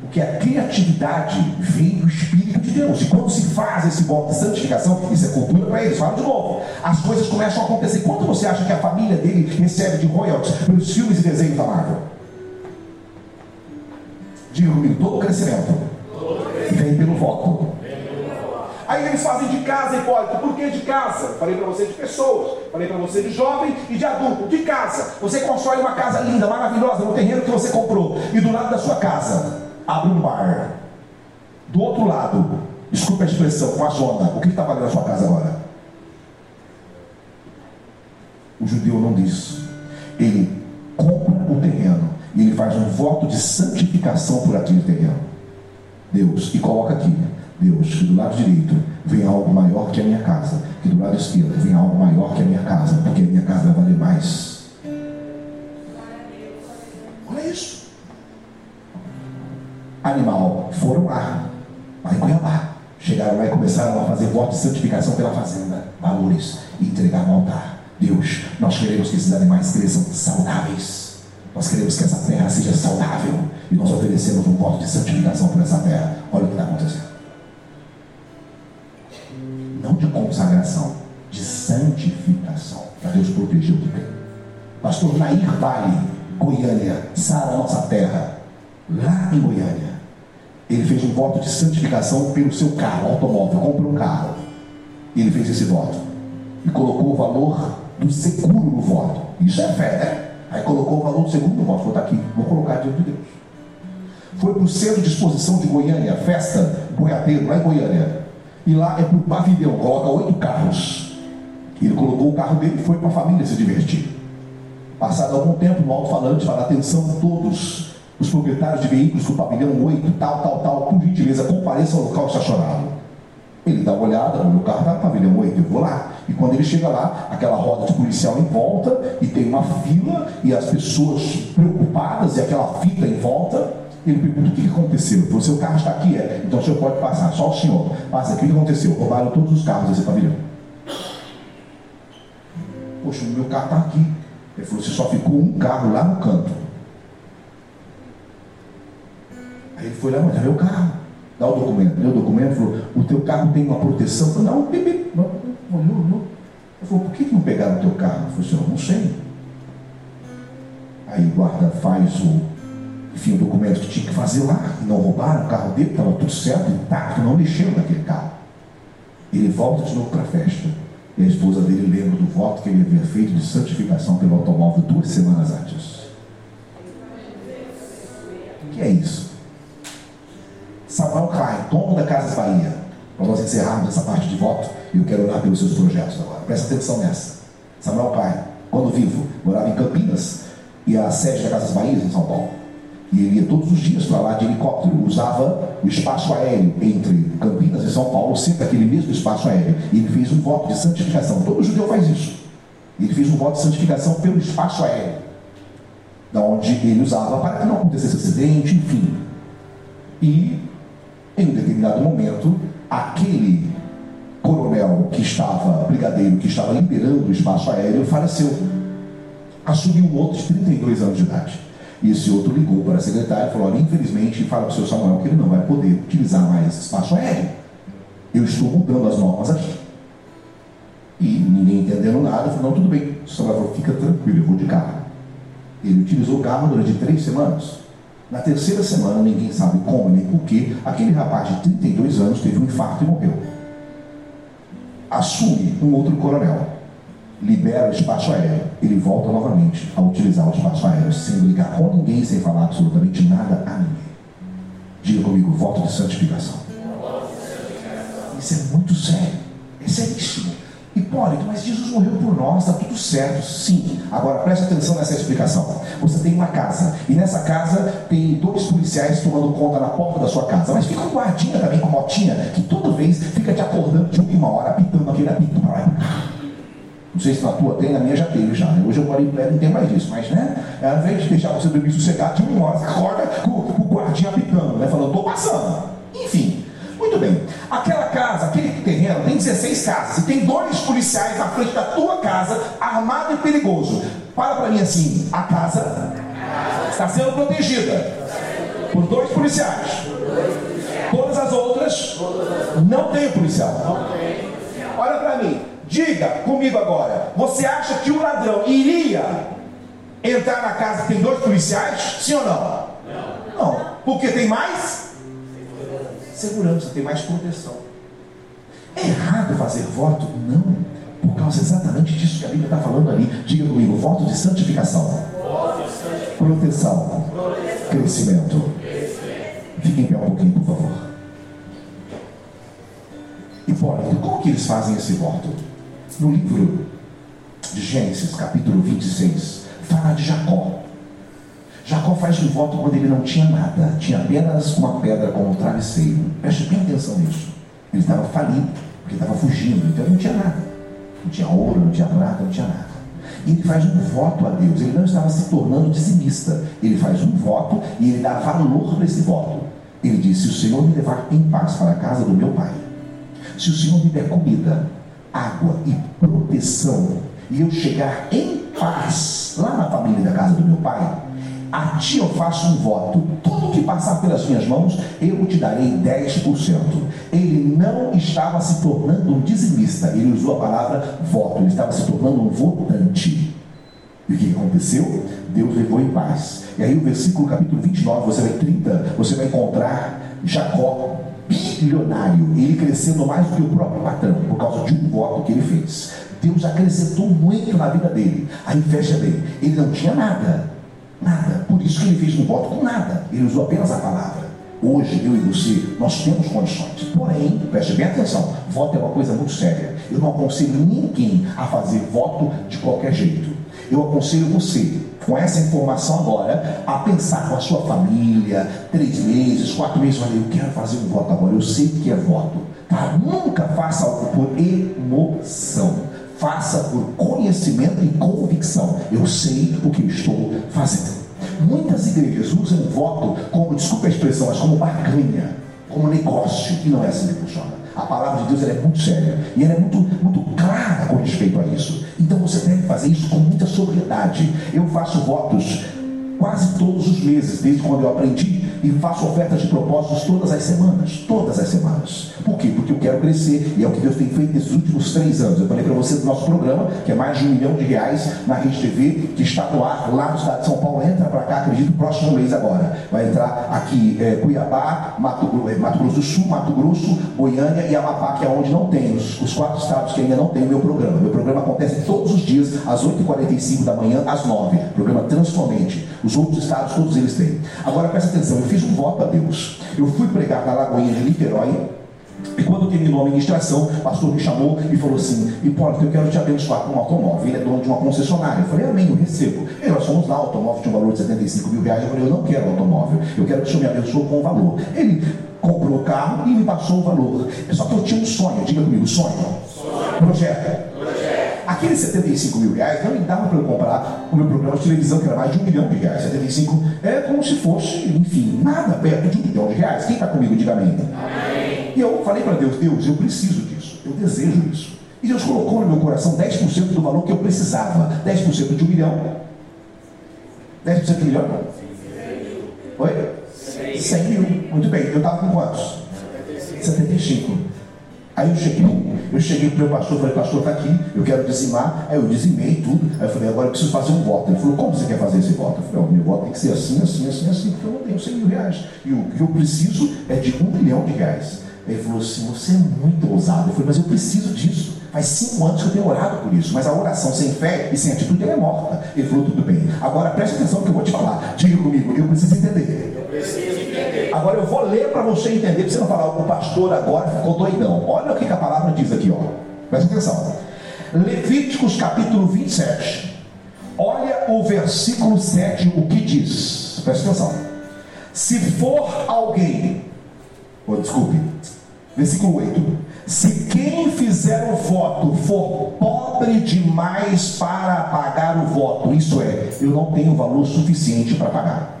Porque a criatividade vem do Espírito de Deus. E quando se faz esse voto de santificação, isso é cultura para eles. Fala de novo. As coisas começam a acontecer. Quanto você acha que a família dele recebe de royalties pelos filmes e desenhos da Marvel? Diga comigo, todo crescimento vem pelo voto. Aí eles fazem de casa, Hipólito. Por que de casa? Falei para você de pessoas, falei para você de jovem e de adulto. De casa. Você constrói uma casa linda, maravilhosa, no terreno que você comprou. E do lado da sua casa, abre um bar. Do outro lado, desculpa a expressão, com a zona. O que está valendo a sua casa agora? O judeu não diz. Ele compra o terreno e ele faz um voto de santificação por aquele terreno. Deus, e coloca aqui, Deus, que do lado direito vem algo maior que a minha casa, que do lado esquerdo vem algo maior que a minha casa, porque a minha casa vai valer mais. Olha isso. Animal, foram lá, lá em Cuiabá. Chegaram lá e começaram a fazer voto de santificação pela fazenda, valores, e entregar no altar. Deus, nós queremos que esses animais cresçam saudáveis. Nós queremos que essa terra seja saudável. E nós oferecemos um voto de santificação por essa terra. Olha o que está acontecendo não de consagração, de santificação, para Deus proteger o que tem. Pastor Nair Vale, Goiânia, Sara, nossa terra, lá em Goiânia, ele fez um voto de santificação pelo seu carro, automóvel, comprou um carro. Ele fez esse voto e colocou o valor do seguro no voto. Isso é fé, né? Aí colocou o valor do seguro no voto. Estar aqui, vou colocar diante de Deus. Foi para o centro de exposição de Goiânia, festa boiadeiro, lá em Goiânia. E lá é para o pavilhão, coloca oito carros. Ele colocou o carro dele e foi para a família se divertir. Passado algum tempo, no alto-falante fala: atenção, todos os proprietários de veículos do pavilhão 8, tal, tal, tal, por gentileza, compareçam ao local estacionado. Ele dá uma olhada, o meu carro está no pavilhão 8, eu vou lá. E quando ele chega lá, aquela roda de policial em volta, e tem uma fila, e as pessoas preocupadas, e aquela fita em volta. Ele pergunta o que aconteceu. Ele falou, seu carro está aqui, é. Então o senhor pode passar, só o senhor. Passa o que aconteceu? Roubaram todos os carros desse pavilhão. Poxa, o meu carro está aqui. Ele falou, você só ficou um carro lá no canto. Aí ele foi lá, mas é meu carro. Dá o documento. Deu o documento, falou, o teu carro tem uma proteção. Eu falei, não, bebê, não, olhou. Ele falou, por que, não pegaram o teu carro? Eu falei, senhor, não sei. Aí o guarda faz o enfim, o documento que tinha que fazer lá, não roubaram o carro dele, estava tudo certo, intacto, não mexeram naquele carro. Ele volta de novo para a festa. E a esposa dele lembra do voto que ele havia feito de santificação pelo automóvel duas semanas antes. O que é isso? Samuel Klein, dono da Casas Bahia. Para nós encerrarmos essa parte de voto, eu quero orar pelos seus projetos agora. Presta atenção nessa. Samuel Klein, quando vivo, morava em Campinas e a sede da Casas Bahia em São Paulo. E ele ia todos os dias para lá de helicóptero, usava o espaço aéreo entre Campinas e São Paulo, sempre aquele mesmo espaço aéreo. E ele fez um voto de santificação. Todo judeu faz isso. Ele fez um voto de santificação pelo espaço aéreo, da onde ele usava para que não acontecesse acidente, enfim. E em um determinado momento, aquele coronel que estava, brigadeiro que estava liberando o espaço aéreo, faleceu. Assumiu um outro de 32 anos de idade. E esse outro ligou para a secretária e falou: Olha, infelizmente, fala para o seu Samuel que ele não vai poder utilizar mais espaço aéreo. Eu estou mudando as normas aqui. E ninguém entendendo nada, falou: Não, tudo bem. O Samuel falou: Fica tranquilo, eu vou de carro. Ele utilizou o carro durante três semanas. Na terceira semana, ninguém sabe como nem porquê, aquele rapaz de 32 anos teve um infarto e morreu. Assume um outro coronel libera o espaço aéreo, ele volta novamente a utilizar o espaço aéreo sem ligar com ninguém, sem falar absolutamente nada a ninguém. Diga comigo, voto de santificação. Isso é muito sério, é seríssimo. Hipólito, mas Jesus morreu por nós, está tudo certo. Sim. Agora preste atenção nessa explicação. Você tem uma casa, e nessa casa tem dois policiais tomando conta na porta da sua casa. Mas fica um guardinha também com motinha, que toda vez fica te acordando de última hora, apitando aquele apito para lá. Não sei se na tua tem, na minha já teve já. Né? Hoje eu moro em prédio, não tem mais isso. Mas, né? Ao invés de deixar você dormir sossegado, de uma hora você acorda com, com o guardinha apitando, né? Falando, estou passando. Enfim, muito bem. Aquela casa, aquele terreno, tem 16 casas. E tem dois policiais na frente da tua casa, armado e perigoso. Fala para mim assim, a casa está sendo protegida por dois policiais. Todas as outras não tem policial. Olha para mim. Diga comigo agora: você acha que o ladrão iria entrar na casa que tem dois policiais? Sim ou não? Não. Porque tem mais segurança, tem mais proteção. É errado fazer voto? Não. Por causa exatamente disso que a Bíblia está falando ali. Diga comigo, voto de santificação. Proteção. Crescimento. Fiquem em pé um pouquinho, por favor. Hipólito, como que eles fazem esse voto? No livro de Gênesis, capítulo 26, fala de Jacó. Jacó faz um voto quando ele não tinha nada, tinha apenas uma pedra como travesseiro. Preste bem atenção nisso. Ele estava falido, porque estava fugindo, então ele não tinha nada. Não tinha ouro, não tinha prata, não tinha nada. E ele faz um voto a Deus. Ele não estava se tornando dizimista. Ele faz um voto e ele dá valor para esse voto. Ele diz: Se o Senhor me levar em paz para a casa do meu pai, se o Senhor me der comida, água e proteção, e eu chegar em paz lá na família da casa do meu pai, a ti eu faço um voto, tudo que passar pelas minhas mãos, eu te darei 10%. Ele não estava se tornando um dizimista, ele usou a palavra voto, ele estava se tornando um votante. E o que aconteceu? Deus levou em paz. E aí o versículo capítulo 29, você vai 30, você vai encontrar Jacó bilionário, ele crescendo mais do que o próprio patrão, por causa de um voto que ele fez. Deus acrescentou muito na vida dele. Aí fecha bem, ele não tinha nada, nada. Por isso que ele fez um voto com nada. Ele usou apenas a palavra. Hoje, eu e você, nós temos condições. Porém, preste bem atenção: voto é uma coisa muito séria. Eu não aconselho ninguém a fazer voto de qualquer jeito. Eu aconselho você, com essa informação agora, a pensar com a sua família, três meses, quatro meses, olha, eu quero fazer um voto agora, eu sei que é voto. Tá? Nunca faça algo por emoção. Faça por conhecimento e convicção. Eu sei o que estou fazendo. Muitas igrejas usam o voto como, desculpa a expressão, mas como barganha, como negócio, e não é assim que funciona. A palavra de Deus é muito séria e ela é muito, muito clara com respeito a isso. Então você deve fazer isso com muita sobriedade. Eu faço votos quase todos os meses, desde quando eu aprendi e faço ofertas de propósitos todas as semanas. Todas as semanas. Por quê? Porque eu quero crescer e é o que Deus tem feito nesses últimos três anos. Eu falei para você do nosso programa, que é mais de um milhão de reais na Rede TV, que está no ar lá no estado de São Paulo. Entra para cá, acredito, próximo mês agora. Vai entrar aqui é, Cuiabá, Mato, Mato, Grosso do Sul, Mato Grosso, Goiânia e Amapá, que é onde não tem, os, os quatro estados que ainda não tem o meu programa. Meu programa acontece todos os dias, às 8h45 da manhã, às 9 Programa Transformente. Os outros estados, todos eles têm. Agora presta atenção, fiz um voto a Deus. Eu fui pregar na Lagoinha de Niterói. E quando terminou a ministração, o pastor me chamou e falou assim: Hipólito, eu quero te abençoar com um automóvel. Ele é dono de uma concessionária. Eu falei: Amém, eu recebo. E nós fomos lá, automóvel de um valor de 75 mil reais. Eu falei: Eu não quero automóvel, eu quero que o senhor me abençoe com o valor. Ele comprou o carro e me passou o valor. Só que eu tinha um sonho, diga comigo: sonho. sonho. Projeto. Aqueles 75 mil reais não me dava para eu comprar o meu programa de televisão, que era mais de um milhão de reais. 75 é como se fosse, enfim, nada perto de um milhão de reais. Quem está comigo, diga amém. E eu falei para Deus, Deus, eu preciso disso, eu desejo isso. E Deus colocou no meu coração 10% do valor que eu precisava. 10% de um milhão. 10% de um milhão? Oi? 100 mil. Muito bem. Eu estava com quantos? 75. Aí eu cheguei, eu cheguei para o meu pastor, falei, pastor, está aqui, eu quero dizimar. Aí eu dizimei tudo. Aí eu falei, agora eu preciso fazer um voto. Ele falou, como você quer fazer esse voto? Eu falei, o meu voto tem que ser assim, assim, assim, assim, porque eu não tenho 100 mil reais. E o que eu preciso é de um milhão de reais. Ele falou assim, você é muito ousado. Eu falei, mas eu preciso disso. Faz cinco anos que eu tenho orado por isso, mas a oração sem fé e sem atitude é morta. Ele falou, tudo bem. Agora preste atenção no que eu vou te falar. Diga comigo, eu preciso entender. Agora eu vou ler para você entender, para você não falar, o pastor agora ficou doidão. Olha o que a palavra diz aqui, ó. Presta atenção. Levíticos capítulo 27. Olha o versículo 7, o que diz. Presta atenção. Se for alguém, oh, desculpe, versículo 8. Se quem fizer o voto for pobre demais para pagar o voto, isso é, eu não tenho valor suficiente para pagar.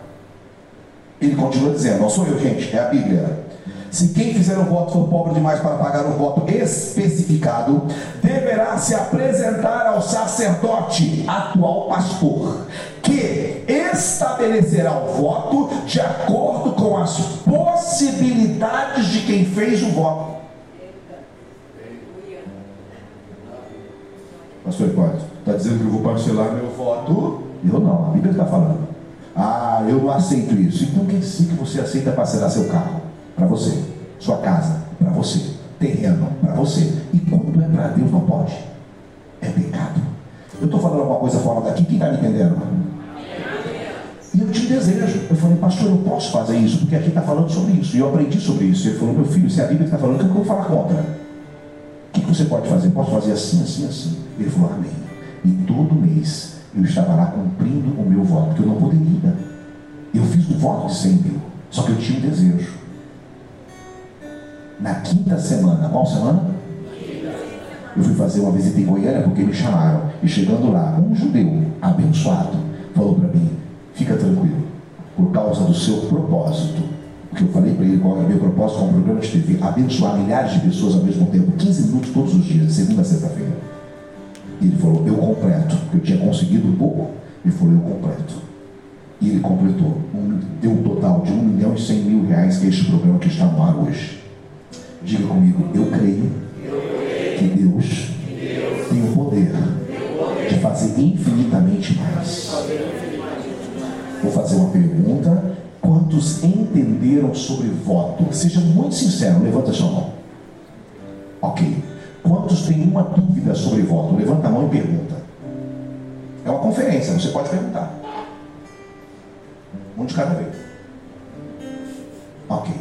Ele continua dizendo, não sou eu, gente, é a Bíblia. Se quem fizer o voto for pobre demais para pagar o voto especificado, deverá se apresentar ao sacerdote, atual pastor, que estabelecerá o voto de acordo com as possibilidades de quem fez o voto. Pastor Hipólito, está dizendo que eu vou parcelar meu voto? Eu não, a Bíblia está falando. Ah, eu não aceito isso. Então quer dizer que você aceita parcelar seu carro? Para você. Sua casa, para você. Terreno, para você. E quando é para Deus, não pode. É pecado. Eu estou falando alguma coisa fora daqui, quem está me entendendo? E eu tinha desejo. Eu falei, pastor, eu posso fazer isso, porque aqui está falando sobre isso. E eu aprendi sobre isso. Ele falou, meu filho, se a Bíblia está falando, o que eu vou falar contra? O que, que você pode fazer? Posso fazer assim, assim, assim. Ele falou, amém. E todo mês eu estava lá cumprindo o meu voto, porque eu não poderia. Eu fiz um voto de 100 mil, só que eu tinha um desejo. Na quinta semana, qual semana? Eu fui fazer uma visita em Goiânia porque me chamaram. E chegando lá, um judeu abençoado falou para mim: fica tranquilo, por causa do seu propósito. Porque eu falei para ele qual era o meu propósito com o programa de TV: abençoar milhares de pessoas ao mesmo tempo, 15 minutos todos os dias, segunda a sexta-feira. Ele falou: eu completo, porque eu tinha conseguido um pouco. Ele falou: eu completo. E ele completou. Um, deu um total de 1 milhão e 100 mil reais, que é este programa que está no ar hoje. Diga comigo: eu creio que Deus tem o poder de fazer infinitamente mais. Vou fazer uma pergunta. Quantos entenderam sobre voto? Seja muito sincero, levanta a sua mão. Ok. Quantos têm uma dúvida sobre voto? Levanta a mão e pergunta. É uma conferência, você pode perguntar. Um de cada vez. Ok.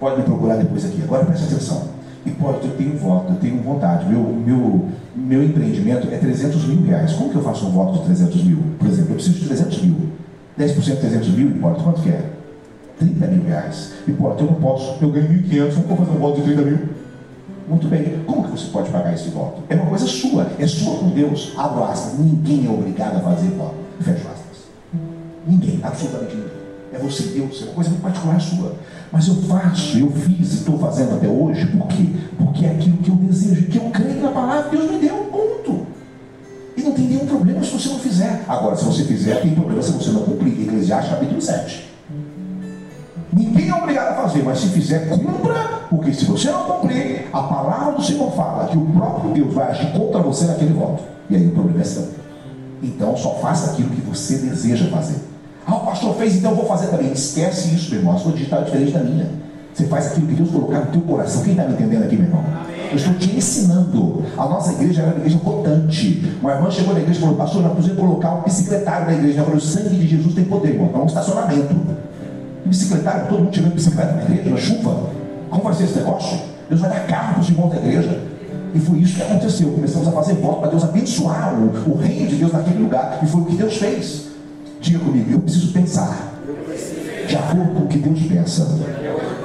Pode me procurar depois aqui. Agora preste atenção. Pode, eu tenho voto, eu tenho vontade. Meu, meu, meu empreendimento é 300 mil reais. Como que eu faço um voto de 300 mil? Por exemplo, eu preciso de 300 mil. 10% de 300 mil, importa quanto que é? 30 mil reais. Importa, eu não posso. Eu ganho 1.500, não vou fazer um voto de 30 mil. Muito bem. Como que você pode pagar esse voto? É uma coisa sua. É sua com Deus. Abro aspas. Ninguém é obrigado a fazer voto. Fecho aspas. Ninguém. Absolutamente ninguém. É você, Deus. É uma coisa muito particular sua. Mas eu faço, eu fiz e estou fazendo até hoje. Por quê? Porque é aquilo que eu desejo, que eu creio na palavra Deus me deu. Ponto. E não tem nenhum problema se você não fizer. Agora, se você fizer, tem problema se você não cumprir. Eclesiastes capítulo 7. Ninguém é obrigado a fazer, mas se fizer, cumpra, porque se você não cumprir, a palavra do Senhor fala que o próprio Deus vai agir contra você naquele voto. E aí o problema é seu. Então só faça aquilo que você deseja fazer. Ah, o pastor fez, então eu vou fazer também. Esquece isso, meu irmão. A sua digital é diferente da minha. Você faz aquilo que Deus colocar no teu coração. Quem está me entendendo aqui, meu irmão? Eu estou te ensinando. A nossa igreja era uma igreja rotante. Uma irmã chegou na igreja e falou, pastor, nós precisamos colocar um bicicletário na igreja. Eu falei, o sangue de Jesus tem poder, irmão. É um estacionamento. Bicicletário, todo mundo tirando bicicleta na igreja, na chuva. Como vai ser esse negócio? Deus vai dar carro para os irmãos da igreja. E foi isso que aconteceu. Começamos a fazer voto para Deus abençoar o, o reino de Deus naquele lugar. E foi o que Deus fez. Diga comigo, eu preciso pensar de acordo com o que Deus pensa.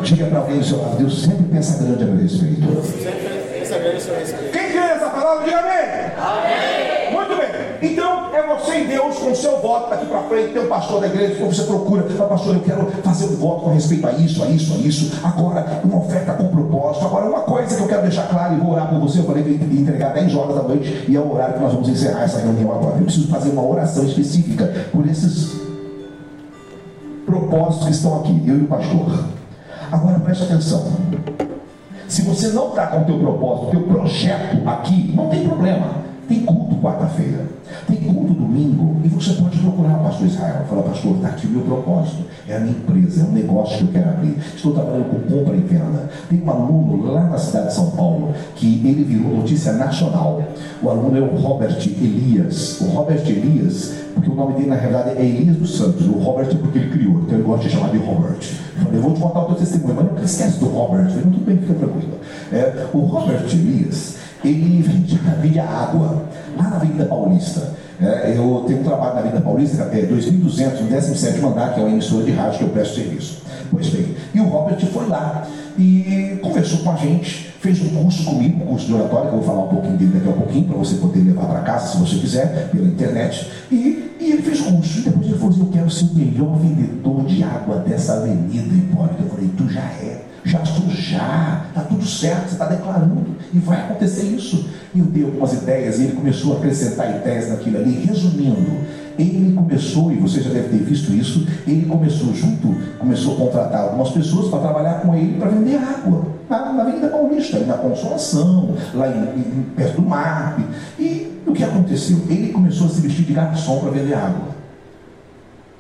Diga para alguém do seu lado, Deus sempre pensa grande a meu respeito. Quem crê nessa palavra, diga amém. amém. E Deus com o seu voto daqui para frente. Tem um pastor da igreja que você procura. Fala, pastor, eu quero fazer um voto com respeito a isso, a isso, a isso. Agora, uma oferta com propósito. Agora, uma coisa que eu quero deixar claro e vou orar por você. Eu falei que entregar 10 horas da noite e é o horário que nós vamos encerrar essa reunião agora. Eu preciso fazer uma oração específica por esses propósitos que estão aqui, eu e o pastor. Agora preste atenção. Se você não está com o teu propósito, teu projeto aqui, não tem problema. Tem culto quarta-feira, tem culto domingo, e você pode procurar o pastor Israel. Fala, pastor, está aqui o meu propósito. É a minha empresa, é um negócio que eu quero abrir. Estou trabalhando com compra e venda. Tem um aluno lá na cidade de São Paulo que ele virou notícia nacional. O aluno é o Robert Elias. O Robert Elias, porque o nome dele na realidade é Elias dos Santos. O Robert é porque ele criou, então ele gosta de chamar de Robert. Eu falei, vou te contar o teu testemunho, mas não esquece do Robert. Eu falei, tudo bem, fica tranquilo. É, o Robert Elias, ele vendia, água lá na Avenida Paulista. É, eu tenho um trabalho na Avenida Paulista, é 2200, no 17 andar, que é uma emissora de rádio que eu presto serviço. Pois bem, e o Robert foi lá e conversou com a gente, fez um curso comigo, um curso de oratório, que eu vou falar um pouquinho dele daqui a pouquinho, para você poder levar para casa, se você quiser, pela internet. E, e ele fez curso, e depois ele falou assim, eu quero ser o melhor vendedor de água dessa avenida, Hipólito. Eu falei, tu já é já já, está tudo certo, você está declarando, e vai acontecer isso. E eu dei algumas ideias, e ele começou a acrescentar ideias naquilo ali. Resumindo, ele começou, e você já deve ter visto isso, ele começou junto, começou a contratar algumas pessoas para trabalhar com ele para vender água. Na, na Avenida Paulista, na Consolação, lá em, em, perto do mar. E o que aconteceu? Ele começou a se vestir de garçom para vender água.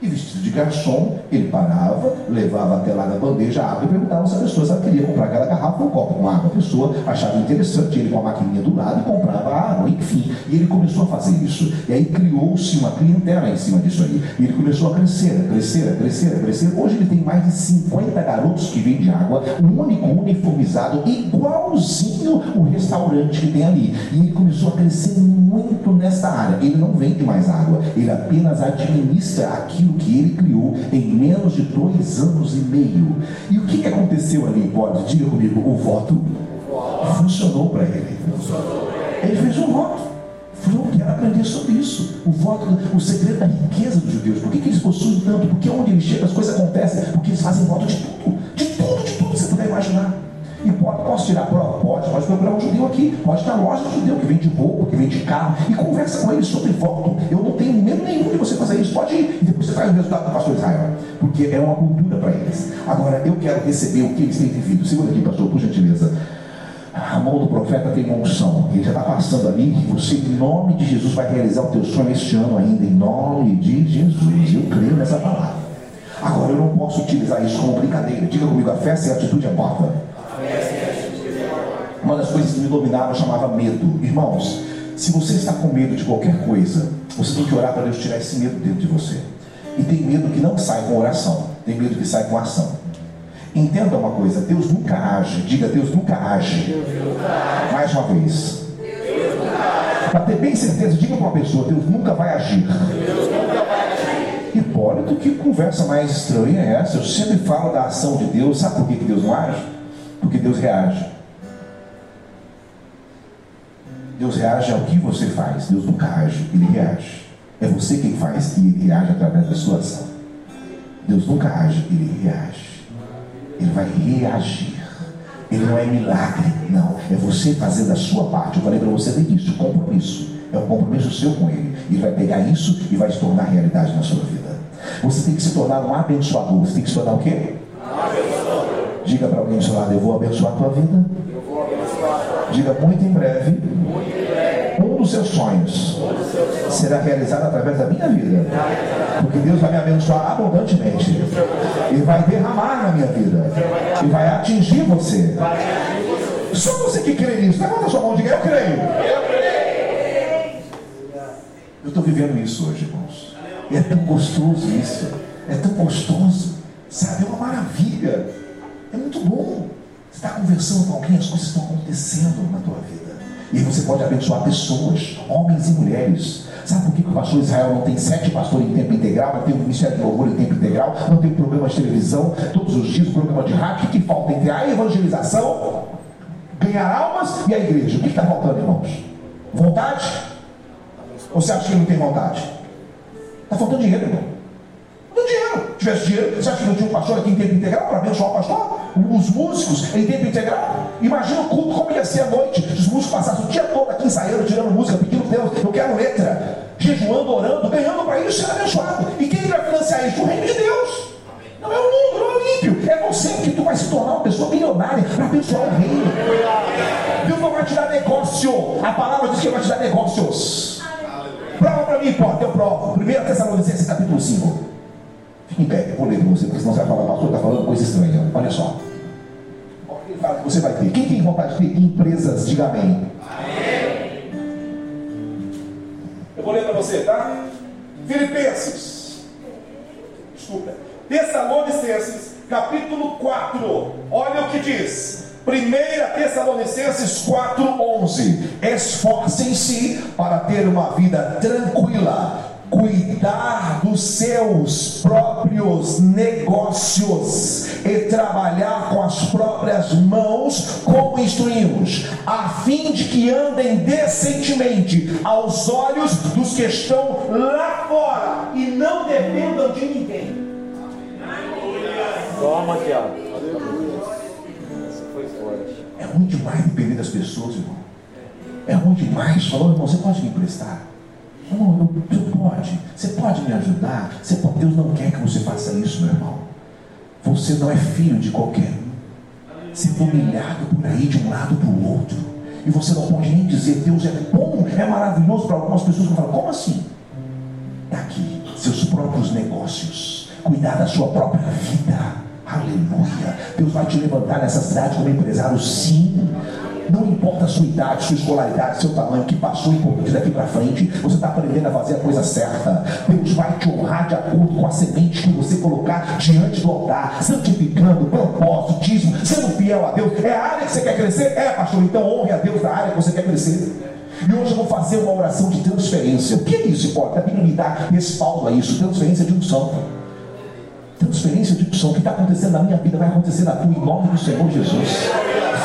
E vestido de garçom, ele parava, levava até lá na bandeja a água e perguntava se a pessoa se queria comprar aquela garrafa ou um copo com água. A pessoa achava interessante, ele com a maquininha do lado comprava água, enfim. E ele começou a fazer isso. E aí criou-se uma clientela em cima disso aí. E ele começou a crescer, a crescer, a crescer, a crescer. Hoje ele tem mais de 50 garotos que vendem água, um único uniformizado, igualzinho o restaurante que tem ali. E ele começou a crescer muito nessa área. Ele não vende mais água, ele apenas administra aquilo que ele criou em menos de dois anos e meio. E o que, que aconteceu ali, pode? Diga comigo, o voto funcionou para ele. Ele fez um voto. Falou, quero aprender sobre isso. O voto, o segredo da riqueza dos judeus. Por que, que eles possuem tanto? Porque onde eles chegam as coisas acontecem. Porque eles fazem voto de tudo. De tudo, de tudo que você puder imaginar. E pode, posso tirar prova? Pode, pode procurar um judeu aqui. Pode estar loja de judeu que vende roupa, que vende carro. E conversa com ele sobre voto. Eu não tenho medo nenhum de você fazer isso. Pode ir. E depois você traz o resultado do pastor Israel. Porque é uma cultura para eles. Agora, eu quero receber o que eles têm vivido. Segura aqui, pastor, por gentileza. A mão do profeta tem uma unção. Ele já está passando ali. Você, em nome de Jesus, vai realizar o teu sonho este ano ainda. Em nome de Jesus. Eu creio nessa palavra. Agora, eu não posso utilizar isso como brincadeira. Diga comigo, a fé sem atitude é morta. Uma das coisas que me dominava chamava medo. Irmãos, se você está com medo de qualquer coisa, você tem que orar para Deus tirar esse medo dentro de você. E tem medo que não sai com oração, tem medo que sai com ação. Entenda uma coisa, Deus nunca age, diga Deus nunca age. Mais uma vez. Para ter bem certeza, diga para uma pessoa, Deus nunca vai agir. Hipólito, que conversa mais estranha é essa? Eu sempre falo da ação de Deus, sabe por que Deus não age? Porque Deus reage. Deus reage ao que você faz. Deus nunca age, ele reage. É você quem faz e ele reage através da sua ação. Deus nunca age, ele reage. Ele vai reagir. Ele não é milagre, não. É você fazendo a sua parte. Eu falei para você no início, compromisso. É um compromisso seu com ele. Ele vai pegar isso e vai se tornar realidade na sua vida. Você tem que se tornar um abençoador. Você tem que se tornar o quê? Abençoador. Diga para alguém do seu lado, eu vou abençoar a tua vida. Eu. Diga muito em breve. Muito dos seus sonhos será realizado através da minha vida. Porque Deus vai me abençoar abundantemente. E vai derramar na minha vida. E vai atingir você. Só você que crê nisso. Levanta sua mão e diga: Eu creio. Eu estou vivendo isso hoje, irmãos. E é tão gostoso isso. É tão gostoso. Sabe? É uma maravilha. É muito bom. Está conversando com alguém, as coisas estão acontecendo na tua vida. E você pode abençoar pessoas, homens e mulheres. Sabe por que o pastor Israel não tem sete pastores em tempo integral, não tem um ministério de louvor em tempo integral, não tem programa de televisão todos os dias, um programa de rádio? O que falta entre a evangelização, ganhar almas e a igreja? O que está faltando, irmãos? Vontade? Ou você acha que não tem vontade? Está faltando dinheiro, irmão. Tivesse dinheiro, você acha que não tinha um pastor aqui em tempo integral para abençoar o pastor? Os músicos em tempo integral? Imagina o culto como ia ser a noite. Os músicos passassem o dia todo aqui ensaiando, tirando música, pedindo Deus, eu quero letra. Jejuando, orando, ganhando para isso ser abençoado. E quem vai financiar isso? O reino de Deus. Não é o mundo, não é o ímpio. É você que tu vai se tornar uma pessoa milionária para abençoar o reino. Deus não vai te dar negócio. A palavra diz que vai te dar negócios. Prova para mim, pô, eu provo. 1 Tessalonicenses capítulo 5. Eu vou ler para você, porque senão você vai falar, pastor, está falando coisa estranha. Olha só. Fala que você vai ter. Quem tem vontade de ter empresas, diga amém. Amém. Eu vou ler para você, tá? Filipenses. Desculpa. Tessalonicenses, capítulo 4. Olha o que diz. 1 Tessalonicenses 4,11. Esforcem-se para ter uma vida tranquila cuidar dos seus próprios negócios e trabalhar com as próprias mãos, como instruímos, a fim de que andem decentemente aos olhos dos que estão lá fora e não dependam de ninguém. Toma aqui, ó. foi forte. É ruim demais depender das pessoas, irmão. É ruim demais. Falou, irmão, você pode me emprestar? Não, você pode, você pode me ajudar. Você pode, Deus não quer que você faça isso, meu irmão. Você não é filho de qualquer um. Você foi humilhado por aí de um lado para o outro. E você não pode nem dizer Deus é bom, é maravilhoso para algumas pessoas que falam, como assim? É aqui, seus próprios negócios, cuidar da sua própria vida. Aleluia. Deus vai te levantar nessa cidade como empresário, sim. Não importa a sua idade, sua escolaridade, seu tamanho, o que passou importante daqui para frente, você está aprendendo a fazer a coisa certa. Deus vai te honrar de acordo com a semente que você colocar diante do altar, santificando, propósito, dízimo, sendo fiel a Deus. É a área que você quer crescer? É, pastor, então honre a Deus da área que você quer crescer. E hoje eu vou fazer uma oração de transferência. O que é isso, Pode? A Bíblia me dá respaldo a isso, transferência de unção. Transferência de unção. O que está acontecendo na minha vida vai acontecer na tua, em nome do Senhor Jesus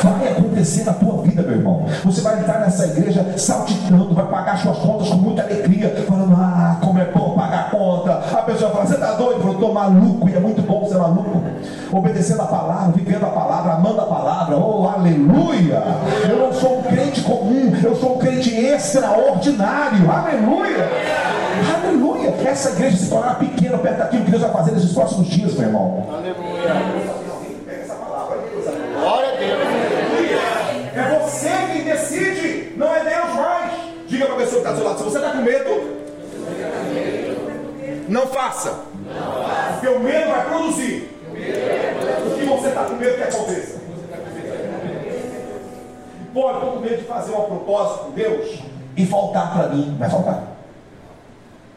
vai acontecer na tua vida, meu irmão. Você vai entrar nessa igreja saltitando, vai pagar suas contas com muita alegria, falando, ah, como é bom pagar a conta. A pessoa fala, você está doido? Eu estou maluco, e é muito bom ser maluco. Obedecendo a palavra, vivendo a palavra, amando a palavra, oh aleluia! Eu não sou um crente comum, eu sou um crente extraordinário, aleluia! Aleluia! Essa igreja se tornará pequena perto daquilo que Deus vai fazer nesses próximos dias, meu irmão. Aleluia! É você quem decide, não é Deus mais. Diga para a pessoa que está do seu lado: se você está com medo, não faça. Porque o medo vai produzir. O que você está com medo que aconteça. Pô, eu estou com medo de fazer um propósito com Deus e faltar para mim. Vai faltar.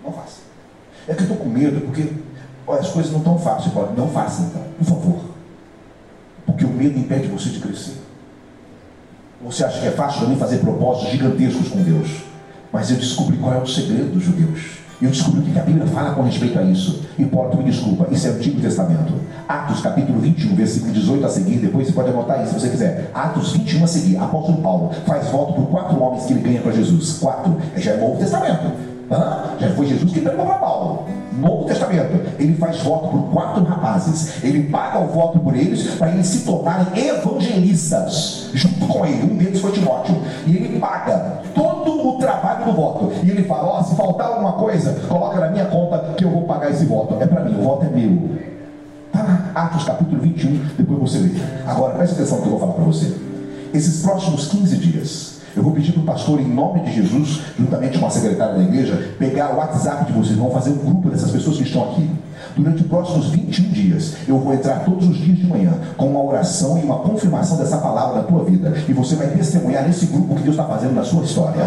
Não faça. É que eu estou com medo porque as coisas não estão fáceis. Não faça então, por favor. Porque o medo impede você de crescer. Você acha que é fácil para mim fazer propósitos gigantescos com Deus? Mas eu descobri qual é o segredo dos judeus. E eu descobri o que a Bíblia fala com respeito a isso. E Paulo, me desculpa, isso é o Antigo Testamento. Atos capítulo 21, versículo 18 a seguir, depois você pode anotar isso se você quiser. Atos 21 a seguir, apóstolo Paulo faz voto por quatro homens que ele ganha para Jesus. Quatro, já é Novo Testamento. Hã? Já foi Jesus que pegou para Paulo. Novo Testamento, ele faz voto por quatro rapazes. Ele paga o voto por eles para eles se tornarem evangelistas junto com ele. Um deles foi Timóteo. E ele paga todo o trabalho do voto. E ele fala: Ó, oh, se faltar alguma coisa, coloca na minha conta que eu vou pagar esse voto. É para mim, o voto é meu. Lá, Atos capítulo 21, depois você lê. Agora, presta atenção no que eu vou falar para você. Esses próximos 15 dias, eu vou pedir para o pastor, em nome de Jesus, juntamente com a secretária da igreja, pegar o WhatsApp de vocês, vão fazer um grupo dessas pessoas que estão aqui. Durante os próximos 21 dias, eu vou entrar todos os dias de manhã com uma oração e uma confirmação dessa palavra na tua vida. E você vai testemunhar nesse grupo que Deus está fazendo na sua história.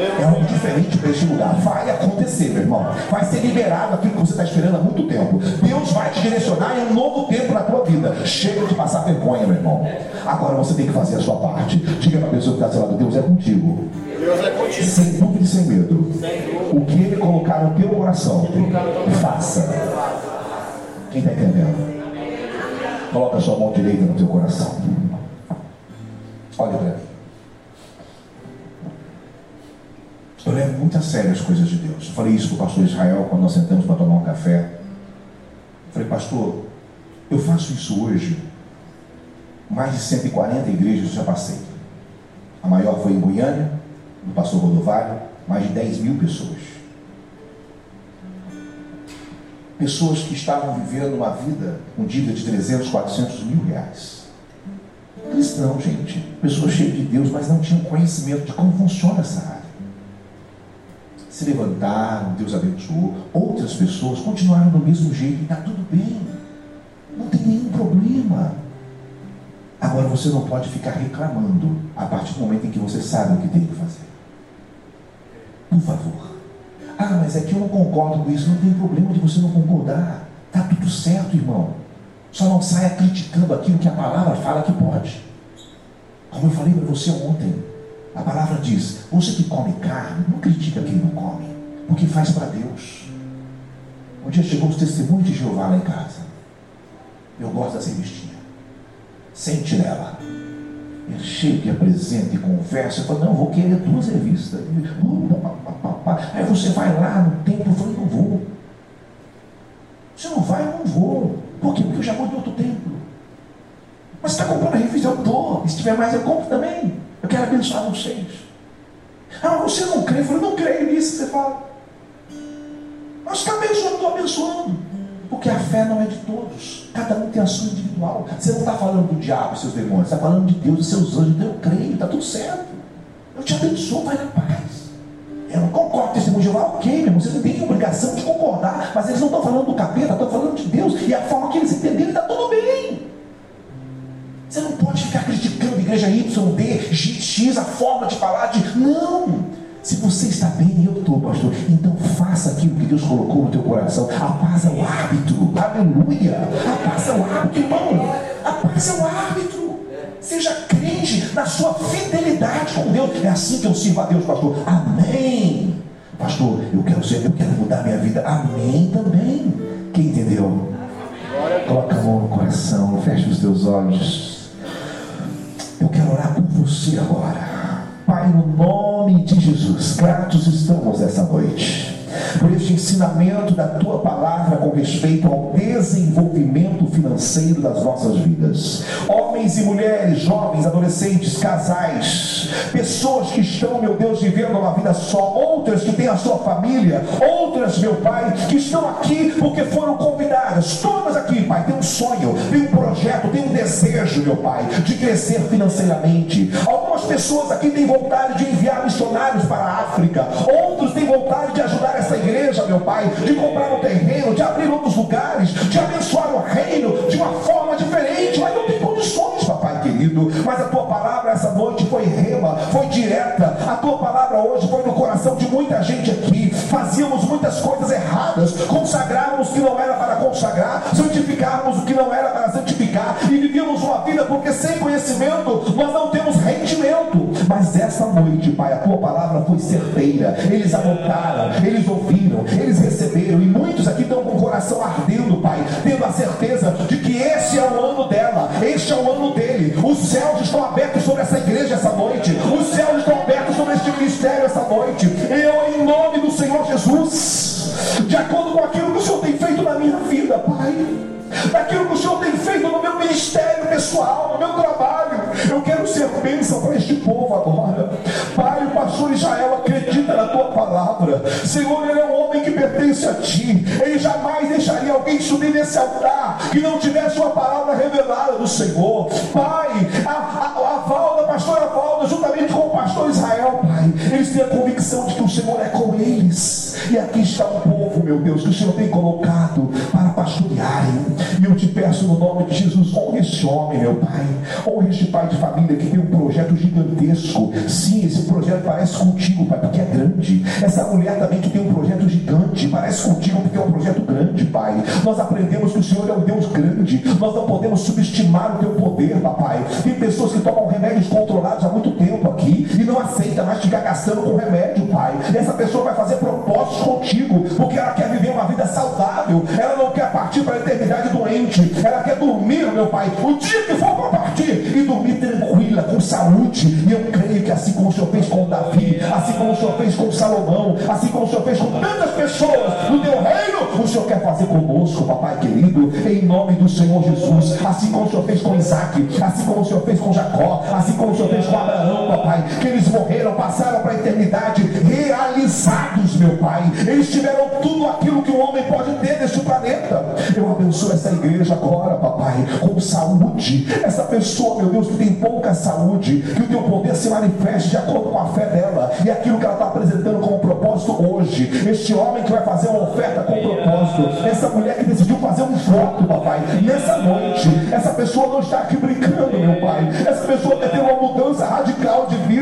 É algo diferente para este lugar. Vai acontecer, meu irmão. Vai ser liberado aquilo que você está esperando há muito tempo. Deus vai te direcionar em um novo tempo na tua vida. Chega de passar vergonha, meu irmão. Agora você tem que fazer a sua parte. Diga para a pessoa que está do seu lado: Deus é contigo. Deus é contigo. Sem dúvida e sem medo. O que Ele colocar no teu coração, faça. Quem está entendendo? Coloca a sua mão direita no teu coração. Olha para mim. Eu levo muito a sério as coisas de Deus. Eu falei isso para o pastor Israel quando nós sentamos para tomar um café. Eu falei, pastor, eu faço isso hoje. Mais de 140 igrejas eu já passei. A maior foi em Goiânia, no pastor Rodovalho, mais de 10 mil pessoas. Pessoas que estavam vivendo uma vida com dívida de 300, 400 mil reais. Cristão, gente. Pessoas cheias de Deus, mas não tinham conhecimento de como funciona essa área se levantaram, Deus abençoou. Outras pessoas continuaram do mesmo jeito e está tudo bem. Não tem nenhum problema. Agora você não pode ficar reclamando a partir do momento em que você sabe o que tem que fazer. Por favor. Ah, mas é que eu não concordo com isso. Não tem problema de você não concordar. Está tudo certo, irmão. Só não saia criticando aquilo que a palavra fala que pode. Como eu falei para você ontem, a palavra diz: você que come carne, não critica quem não come, porque faz para Deus. Um dia chegou os testemunhos de Jeová lá em casa. Eu gosto das revistinhas. Sente nela. Ele chega e apresenta e conversa. Eu falo, não, vou querer duas revistas. Aí você vai lá no templo. Eu falei, não vou. Você não vai, eu não vou. Por quê? Porque eu já vou de outro templo. Mas está comprando a revista? Eu estou. Se tiver mais, eu compro também. Eu quero abençoar vocês. Ah, você não crê? Eu falei, não creio nisso que você fala. Mas está abençoando, estou abençoando. Porque a fé não é de todos. Cada um tem a sua individual. Você não está falando do diabo e seus demônios, você está falando de Deus e seus anjos. Então eu creio, está tudo certo. Eu te abençoo, vai na paz. É um concorda com testemunho de? Ok, meu irmão, você não tem obrigação de concordar, mas eles não estão falando do capeta, estão falando de Deus, e a forma que eles entenderem está tudo bem. Você não pode ficar criticando igreja Y, D, X, a forma de falar de. Não! Se você está bem e eu estou, pastor, então faça aquilo que Deus colocou no teu coração. A paz é o árbitro. Aleluia. A paz é o árbitro, irmão. A paz é o árbitro. Seja crente na sua fidelidade com Deus. É assim que eu sirvo a Deus, pastor. Amém. Pastor, eu quero ser, eu quero mudar minha vida. Amém também. Quem entendeu? Coloca a mão no coração, fecha os teus olhos. Eu quero orar por você agora. Pai, no nome de Jesus, gratos estamos essa noite por este ensinamento da tua palavra com respeito ao desenvolvimento financeiro das nossas vidas. Homens e mulheres, jovens, adolescentes, casais, pessoas que estão, meu Deus, vivendo uma vida só, outras que têm a sua família, outras, meu Pai, que estão aqui porque foram convidadas. Todas aqui, Pai, têm um sonho, têm um projeto, têm um desejo, meu Pai, de crescer financeiramente. Algumas pessoas aqui têm vontade de enviar missionários para a África, outros têm vontade de ajudar essa igreja, meu Pai, de comprar um terreno, de abrir outros lugares, de abençoar o reino de uma forma diferente, mas não tem condições, papai querido. Mas a tua palavra essa noite foi rema, foi direta. A tua palavra hoje foi no coração de muita gente aqui. Fazíamos muitas coisas erradas, consagrávamos o que não era para consagrar, santificávamos o que não era para santificar, e vivíamos uma vida porque sem conhecimento nós não temos rendimento. Mas essa noite, Pai, a tua palavra foi certeira. Eles anotaram, eles ouviram, eles receberam, e muitos aqui estão com o coração ardendo, Pai, tendo a certeza de que esse é o ano dela, este é o ano dele. Os céus estão abertos sobre essa igreja essa noite, os céus estão abertos sobre este ministério essa noite. Eu, em nome do Senhor Jesus, de acordo com aquilo que o Senhor tem feito na minha vida, Pai, povo agora. Pai, o pastor Israel acredita na tua palavra. Senhor, ele é um homem que pertence a ti. Ele jamais deixaria alguém subir nesse altar que não tivesse uma palavra revelada do Senhor. Pai, a, a, a Valda, a pastora Valda, juntamente com o pastor Israel, eles têm a convicção de que o Senhor é com eles. E aqui está o povo, meu Deus, que o Senhor tem colocado para pastorearem. E eu te peço no nome de Jesus, honre este homem, meu Pai. Honre este pai de família que tem um projeto gigantesco. Sim, esse projeto parece contigo, Pai, porque é grande. Essa mulher também que tem um projeto gigante, parece contigo porque é um projeto grande, Pai. Nós aprendemos que o Senhor é um Deus grande. Nós não podemos subestimar o teu poder, papai. Tem pessoas que tomam remédios controlados há muito tempo aqui e não aceita mais ficar com remédio, Pai. Essa pessoa vai fazer propósitos contigo, porque ela quer viver uma vida saudável. Ela não quer partir para a eternidade doente. Ela quer dormir, meu Pai, o dia que for para partir e dormir tranquila, com saúde. E eu creio que assim como o Senhor fez com Davi, assim como o Senhor fez com Salomão, assim como o Senhor fez com tantas pessoas no teu reino, o Senhor quer fazer conosco, papai querido, em nome do Senhor Jesus. Assim como o Senhor fez com Isaac, assim como o Senhor fez com Jacó, assim como o Senhor fez com Abraão, papai, que eles morreram, passaram para a eternidade realizados, meu Pai. Eles tiveram tudo aquilo que o homem pode ter neste planeta. Eu abençoo essa igreja agora, papai, com saúde. Essa pessoa, meu Deus, que tem pouca saúde, que o teu poder se manifeste de acordo com a fé dela e aquilo que ela está apresentando como propósito hoje. Este homem que vai fazer uma oferta com propósito, essa mulher que decidiu fazer um voto, papai, nessa noite, essa pessoa não está aqui brincando, meu pai. Essa pessoa quer ter uma mudança radical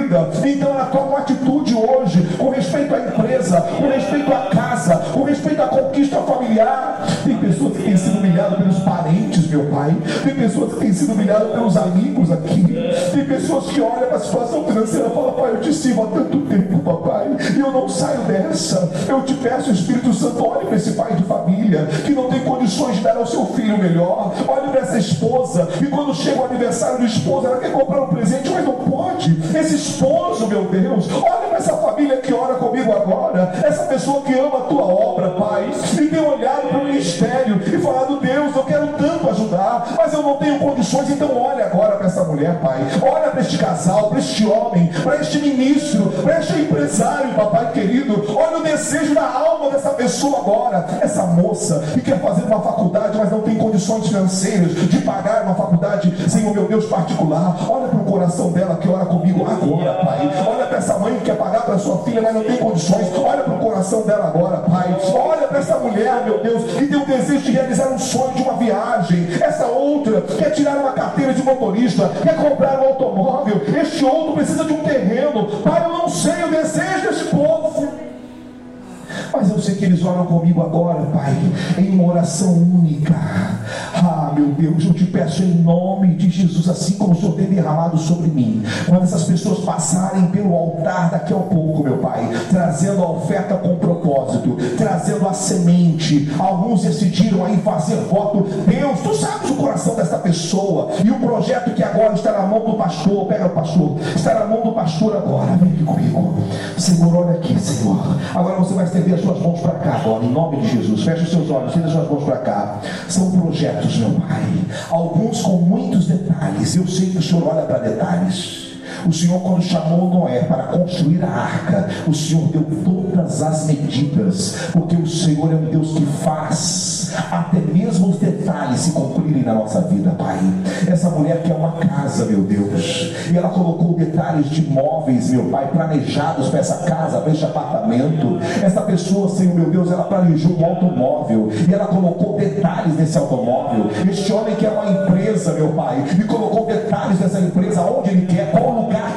vida, então toma uma atitude hoje com respeito à empresa, com respeito à casa, com respeito à conquista familiar. Tem pessoas que têm sido humilhadas pelos parentes, meu pai. Tem pessoas que têm sido humilhadas pelos amigos aqui. Tem pessoas que olham para a situação financeira e falam, pai, eu te sirvo há tanto tempo, papai, e eu não saio dessa. Eu te peço, Espírito Santo, olhe para esse pai de família que não tem condições de dar ao seu filho melhor. Olhe para essa esposa e quando chega o aniversário do esposo, ela quer comprar um presente, mas não pode. Esse esposo, meu Deus, olha essa família que ora comigo agora, essa pessoa que ama a tua obra, Pai, e tem olhado para o ministério e falado, Deus, eu quero tanto ajudar, mas eu não tenho condições, então olha agora para essa mulher, Pai. Olha para este casal, para este homem, para este ministro, para este empresário, papai querido. Olha o desejo da alma dessa pessoa agora, essa moça que quer fazer uma faculdade, mas não tem condições financeiras de pagar uma faculdade sem o meu Deus particular. Olha para o coração dela que ora comigo agora, Pai. Olha para essa mãe que quer pagar para sua filha, mas não tem condições. Olha para o coração dela agora, Pai. Olha para essa mulher, meu Deus, que tem o desejo de realizar um sonho de uma viagem. Essa outra quer tirar uma carteira de motorista, quer comprar um automóvel. Este outro precisa de um terreno. Pai, eu não sei o desejo. Mas eu sei que eles oram comigo agora, Pai, em uma oração única. Ah, meu Deus, eu te peço em nome de Jesus, assim como o Senhor tem derramado sobre mim. Quando essas pessoas passarem pelo altar daqui a pouco, meu Pai, trazendo a oferta com propósito, trazendo a semente. Alguns decidiram aí fazer voto. Deus, tu sabes o coração dessa pessoa e o projeto que agora está na mão do pastor. Pega o pastor, está na mão do pastor agora. Vem aqui comigo, Senhor. Olha aqui, Senhor. Agora você vai estender as suas mãos para cá agora, em nome de Jesus. Feche os seus olhos, estenda as suas mãos para cá. São projetos, meu Pai. Alguns com muitos detalhes. Eu sei que o Senhor olha para detalhes. O Senhor, quando chamou Noé para construir a arca, o Senhor deu todas as medidas, porque o Senhor é um Deus que faz até mesmo os detalhes se concluírem na nossa vida, Pai. Essa mulher quer uma casa, meu Deus, e ela colocou detalhes de móveis, meu Pai, planejados para essa casa, para este apartamento. Essa pessoa, Senhor, meu Deus, ela planejou um automóvel e ela colocou detalhes nesse automóvel. Este homem quer uma empresa, meu Pai, e colocou detalhes dessa empresa, onde ele quer, qual lugar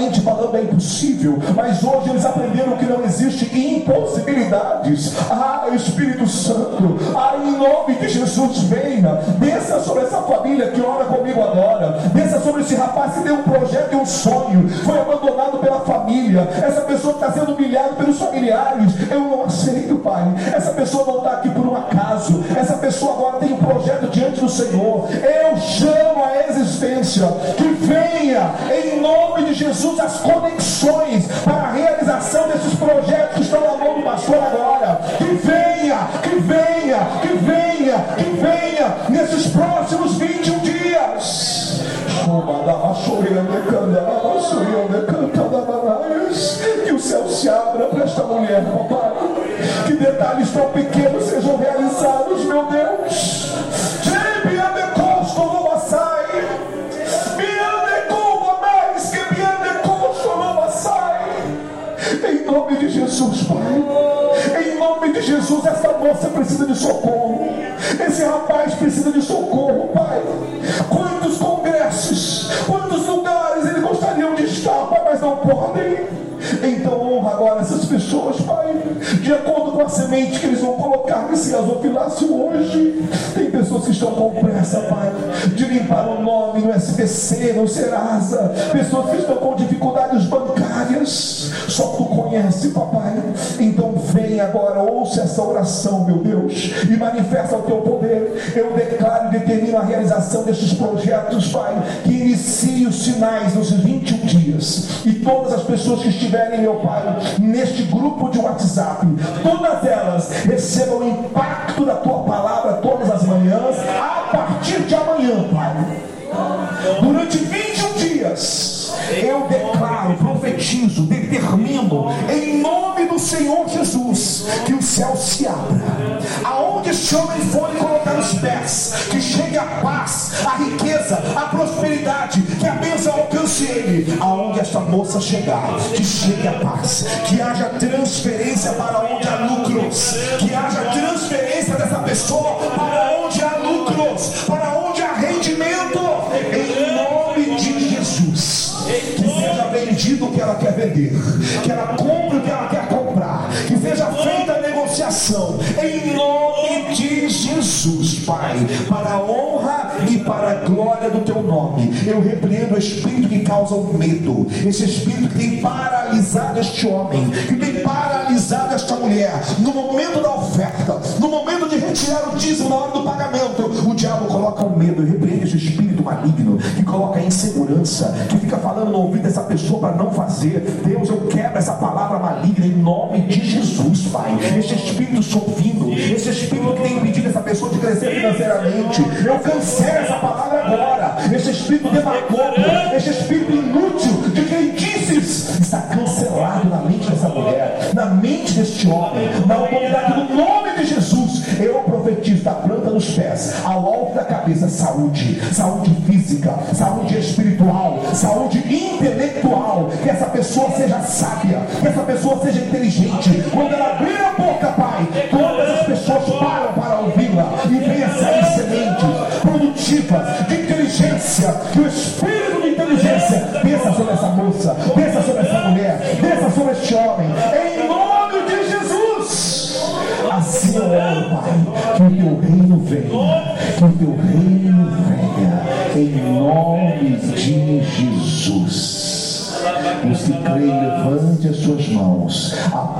Humanamente falando é impossível, mas hoje eles aprenderam que não existe impossibilidades. Ah, Espírito Santo, ah, em nome de Jesus, venha, desça sobre essa família que ora comigo agora, desça sobre esse rapaz que tem um projeto e um sonho, foi abandonado pela família, essa pessoa está sendo humilhada pelos familiares. Eu não aceito, Pai. Essa pessoa não está aqui por um acaso, essa pessoa agora tem um projeto diante do Senhor. Eu chamo a existência que venha em nome de Jesus as conexões para a realização desses projetos que estão na mão do pastor agora. Que venha, que venha, que venha, que venha nesses próximos 21 dias. Que o céu se abra para esta mulher, papai. Que detalhes tão pequenos sejam realizados, meu Deus. Em nome de Jesus, Pai. Jesus, essa moça precisa de socorro. Esse rapaz precisa de socorro, Pai. Quantos congressos, quantos lugares eles gostariam de estar, Pai, mas não podem. Então honra agora essas pessoas, Pai, de acordo com a semente que eles vão colocar nesse gasofilácio hoje. Tem pessoas que estão com pressa, Pai, de limpar o nome no SBC, no Serasa. Pessoas que estão com dificuldades bancárias. Só tu conhece, papai. Então vem agora, ouça essa oração, meu Deus, e manifesta o teu poder. Eu declaro e determino a realização destes projetos, Pai, que inicie os sinais nos 21 dias. E todas as pessoas que estiverem, meu Pai, neste grupo de WhatsApp, todas elas recebam o impacto da tua palavra todas as manhãs, a partir de amanhã, Pai. Durante 21 dias eu declaro, profetizo, determino, em nome do Senhor Jesus, que o céu se abra. Aonde esse homem for colocar os pés, que chegue a paz, a riqueza, a prosperidade, que a bênção alcance ele. Aonde esta moça chegar, que chegue a paz, que haja transferência para onde há lucros, que haja transferência dessa pessoa para onde há lucros, para onde que ela quer vender, que ela compre o que ela quer comprar, que seja feita a negociação, em nome de Jesus, Pai, para a honra e para a glória do teu nome. Eu repreendo o espírito que causa o medo, esse espírito que tem paralisado este homem, que tem paralisado esta mulher, no momento da oferta, no momento de retirar o dízimo na hora do pagamento, diabo coloca o medo, eu repreendo esse espírito maligno que coloca a insegurança, que fica falando no ouvido dessa pessoa para não fazer. Deus, eu quebro essa palavra maligna em nome de Jesus, Pai. Esse espírito sofrindo, esse espírito que tem impedido essa pessoa de crescer financeiramente, eu cancelo essa palavra agora. Esse espírito demagogo, esse espírito inútil de quem disse está cancelado na mente dessa mulher, na mente deste homem, na autoridade do nome de Jesus. Eu profetizo da planta dos pés ao alto da cabeça cabeça saúde, saúde física, saúde espiritual, saúde intelectual. Que essa pessoa seja sábia, que essa pessoa seja inteligente. Quando ela abrir a boca, Pai, todas as pessoas param para ouvi-la e venha sair sementes produtivas de inteligência. Que o Espírito de inteligência pensa sobre essa moça, pensa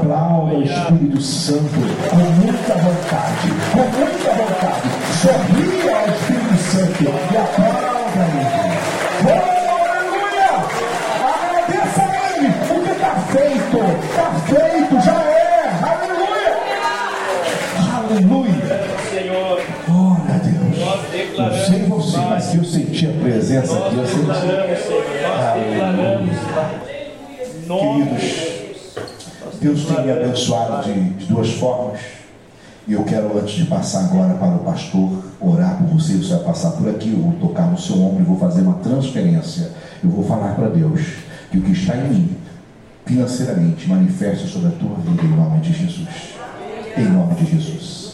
aplauda o Espírito Santo. Com muita vontade, abençoado de, de duas formas. E eu quero, antes de passar agora para o pastor, orar por você. Você vai passar por aqui, eu vou tocar no seu ombro e vou fazer uma transferência. Eu vou falar para Deus que o que está em mim, financeiramente, manifesta sobre a tua vida em nome de Jesus. Em nome de Jesus.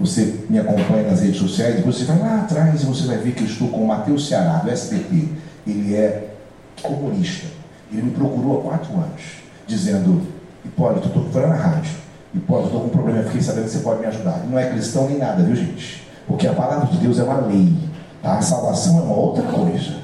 Você me acompanha nas redes sociais você vai lá atrás e você vai ver que eu estou com o Matheus Ceará, do SBT. Ele é comunista. Ele me procurou há quatro anos, dizendo: Hipólito, estou fora na rádio. Hipólito, estou com um problema, fiquei sabendo que você pode me ajudar. Não é cristão nem nada, viu gente? Porque a palavra de Deus é uma lei. Tá? A salvação é uma outra coisa.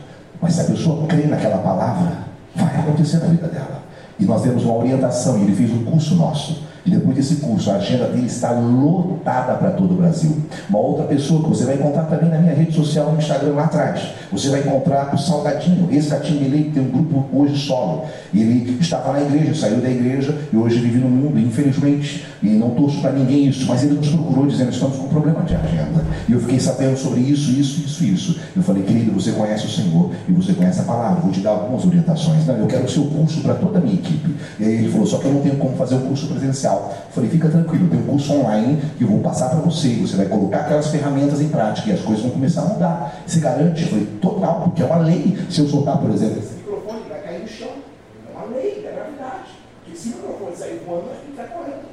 Mas se a pessoa crê naquela palavra, vai acontecer na vida dela. E nós temos uma orientação, e ele fez um curso nosso. Depois desse curso, a agenda dele está lotada para todo o Brasil. Uma outra pessoa que você vai encontrar também na minha rede social, no Instagram lá atrás. Você vai encontrar o Salgadinho, esse gatinho dele tem um grupo hoje solo. Ele estava na igreja, saiu da igreja e hoje vive no mundo, infelizmente. E não torço para ninguém isso, mas ele nos procurou dizendo: estamos com problema de agenda. E eu fiquei sabendo sobre isso, isso, isso, isso. Eu falei, querido, você conhece o Senhor e você conhece a palavra, vou te dar algumas orientações. Não, eu quero o seu curso para toda a minha equipe. E aí ele falou: só que eu não tenho como fazer o curso presencial. Eu falei, fica tranquilo, tem um curso online que eu vou passar para você. Você vai colocar aquelas ferramentas em prática e as coisas vão começar a mudar. Você garante? Falei, total, porque é uma lei. Se eu soltar, por exemplo, esse microfone vai cair no chão. É uma lei da gravidade. Porque se o microfone sair voando, gente vai correndo.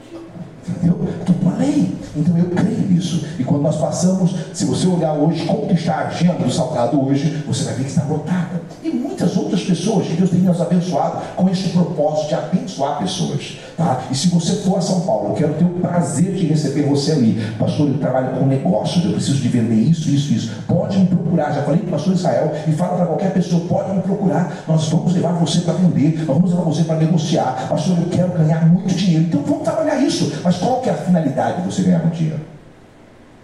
Entendeu? Estou com a lei. Então eu creio nisso. E quando nós passamos, se você olhar hoje como está a agenda do salgado hoje, você vai ver que está lotada. E muitas outras pessoas que Deus tem nos abençoado com esse propósito de abençoar pessoas. Tá? E se você for a São Paulo, eu quero ter o prazer de receber você ali. Pastor, eu trabalho com negócios, eu preciso de vender isso, isso, isso. Pode me procurar. Já falei para o pastor Israel e fala para qualquer pessoa, pode me procurar. Nós vamos levar você para vender, nós vamos levar você para negociar. Pastor, eu quero ganhar muito dinheiro. Então vamos trabalhar isso. Mas qual que é a finalidade de você ganhar muito dinheiro?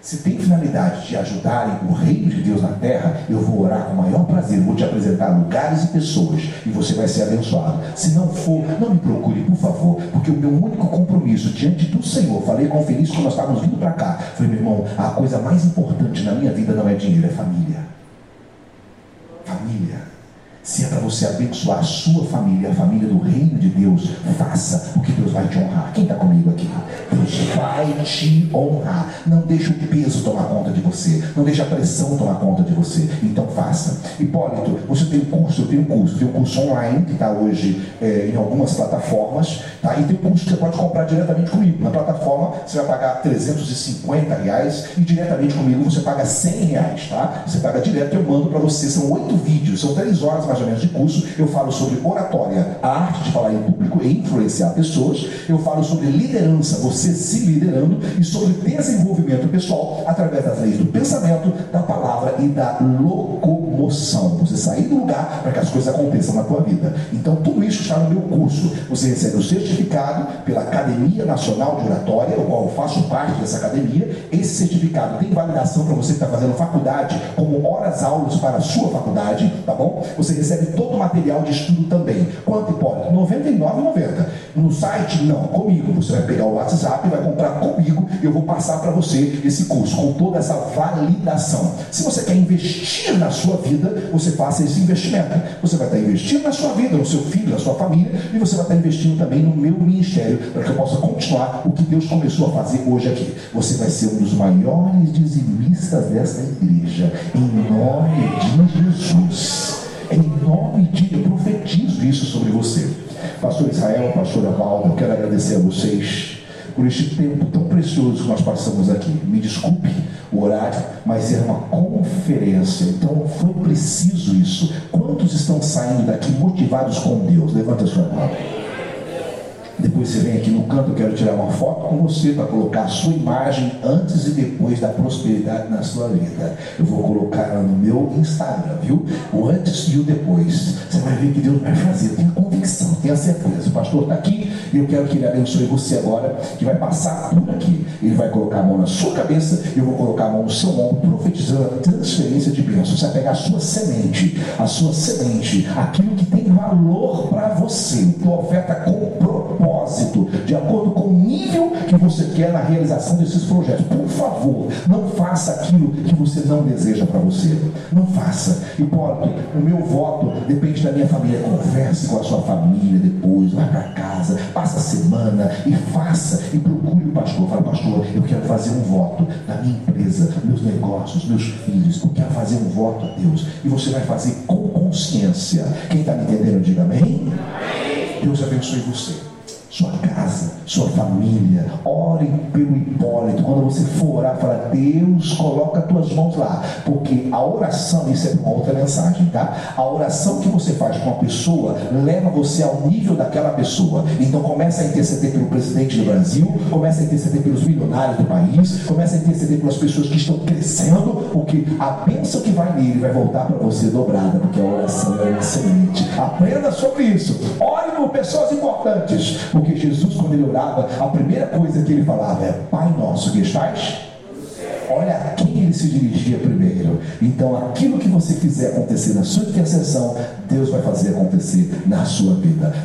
Se tem finalidade de ajudarem o reino de Deus na terra, eu vou orar com o maior prazer, vou te apresentar lugares e pessoas e você vai ser abençoado. Se não for, não me procure, por favor, porque o meu único compromisso diante do Senhor, falei com o Felício quando nós estávamos vindo para cá, falei, meu irmão, a coisa mais importante na minha vida não é dinheiro, é família. Família. Se é para você abençoar a sua família, a família do reino de Deus, faça, porque Deus vai te honrar. Quem está comigo aqui? Deus vai te honrar. Não deixe o peso tomar conta de você. Não deixe a pressão tomar conta de você. Então faça. Hipólito, você tem um curso, eu tenho um curso. Tem um curso online que está hoje é, em algumas plataformas. Tá? E tem um curso que você pode comprar diretamente comigo. Na plataforma você vai pagar 350 reais e diretamente comigo você paga 100 reais. Tá? Você paga direto, eu mando para você. São oito vídeos, são três horas mais de curso. Eu falo sobre oratória, a arte de falar em público e influenciar pessoas. Eu falo sobre liderança, você se liderando e sobre desenvolvimento pessoal através das leis do pensamento, da palavra e da Você sair do lugar para que as coisas aconteçam na tua vida. Então tudo isso está no meu curso. Você recebe o certificado pela Academia Nacional de Oratória, o qual eu faço parte dessa academia. Esse certificado tem validação para você que está fazendo faculdade, como horas aulas para a sua faculdade, tá bom? Você recebe todo o material de estudo também. Quanto importa? R$ 99,90. No site, não, comigo. Você vai pegar o WhatsApp vai comprar comigo. Eu vou passar para você esse curso com toda essa validação. Se você quer investir na sua vida, vida, você faça esse investimento. Você vai estar investindo na sua vida, no seu filho, na sua família, e você vai estar investindo também no meu ministério, para que eu possa continuar o que Deus começou a fazer hoje aqui. Você vai ser um dos maiores dizimistas dessa igreja, em nome de Jesus. Em nome de eu profetizo isso sobre você. Pastor Israel, pastora Valda, eu quero agradecer a vocês por este tempo tão precioso que nós passamos aqui. Me desculpe o horário, mas era uma conferência, então foi preciso isso. Quantos estão saindo daqui motivados com Deus? Levanta a sua mão. Depois você vem aqui no canto, eu quero tirar uma foto com você para colocar a sua imagem antes e depois da prosperidade na sua vida. Eu vou colocar no meu Instagram, viu? O antes e o depois. Você vai ver que Deus vai fazer. Tenha convicção, tenha certeza. O pastor está aqui e eu quero que ele abençoe você agora, que vai passar por aqui. Ele vai colocar a mão na sua cabeça, eu vou colocar a mão no seu ombro, profetizando a transferência de bênçãos. Você vai pegar a sua semente, a sua semente, aquilo que tem valor para você, tua oferta com propósito, de acordo com o nível que você quer na realização desses projetos. Por favor, não faça aquilo que você não deseja para você. Não faça. Hipólito, o meu voto depende da minha família. Converse com a sua família depois, vá para casa, passa a semana e faça e procure o pastor. Fala, pastor, eu quero fazer um voto da minha empresa, meus negócios, meus filhos. Eu quero fazer um voto a Deus. E você vai fazer com consciência. Quem está me entendendo, diga amém. Deus abençoe você sua casa, sua família. Ore pelo Hipólito. Quando você for orar, fala, Deus, coloca tuas mãos lá. Porque a oração, isso é uma outra mensagem, tá? A oração que você faz com uma pessoa leva você ao nível daquela pessoa. Então começa a interceder pelo presidente do Brasil, começa a interceder pelos milionários do país, começa a interceder pelas pessoas que estão crescendo, porque a bênção que vai nele vai voltar para você dobrada, porque a oração é excelente. Aprenda sobre isso. Ore por pessoas importantes porque Jesus, quando ele orava, a primeira coisa que ele falava é: Pai nosso que estás. Olha a quem ele se dirigia primeiro. Então, aquilo que você fizer acontecer na sua intercessão, Deus vai fazer acontecer na sua vida.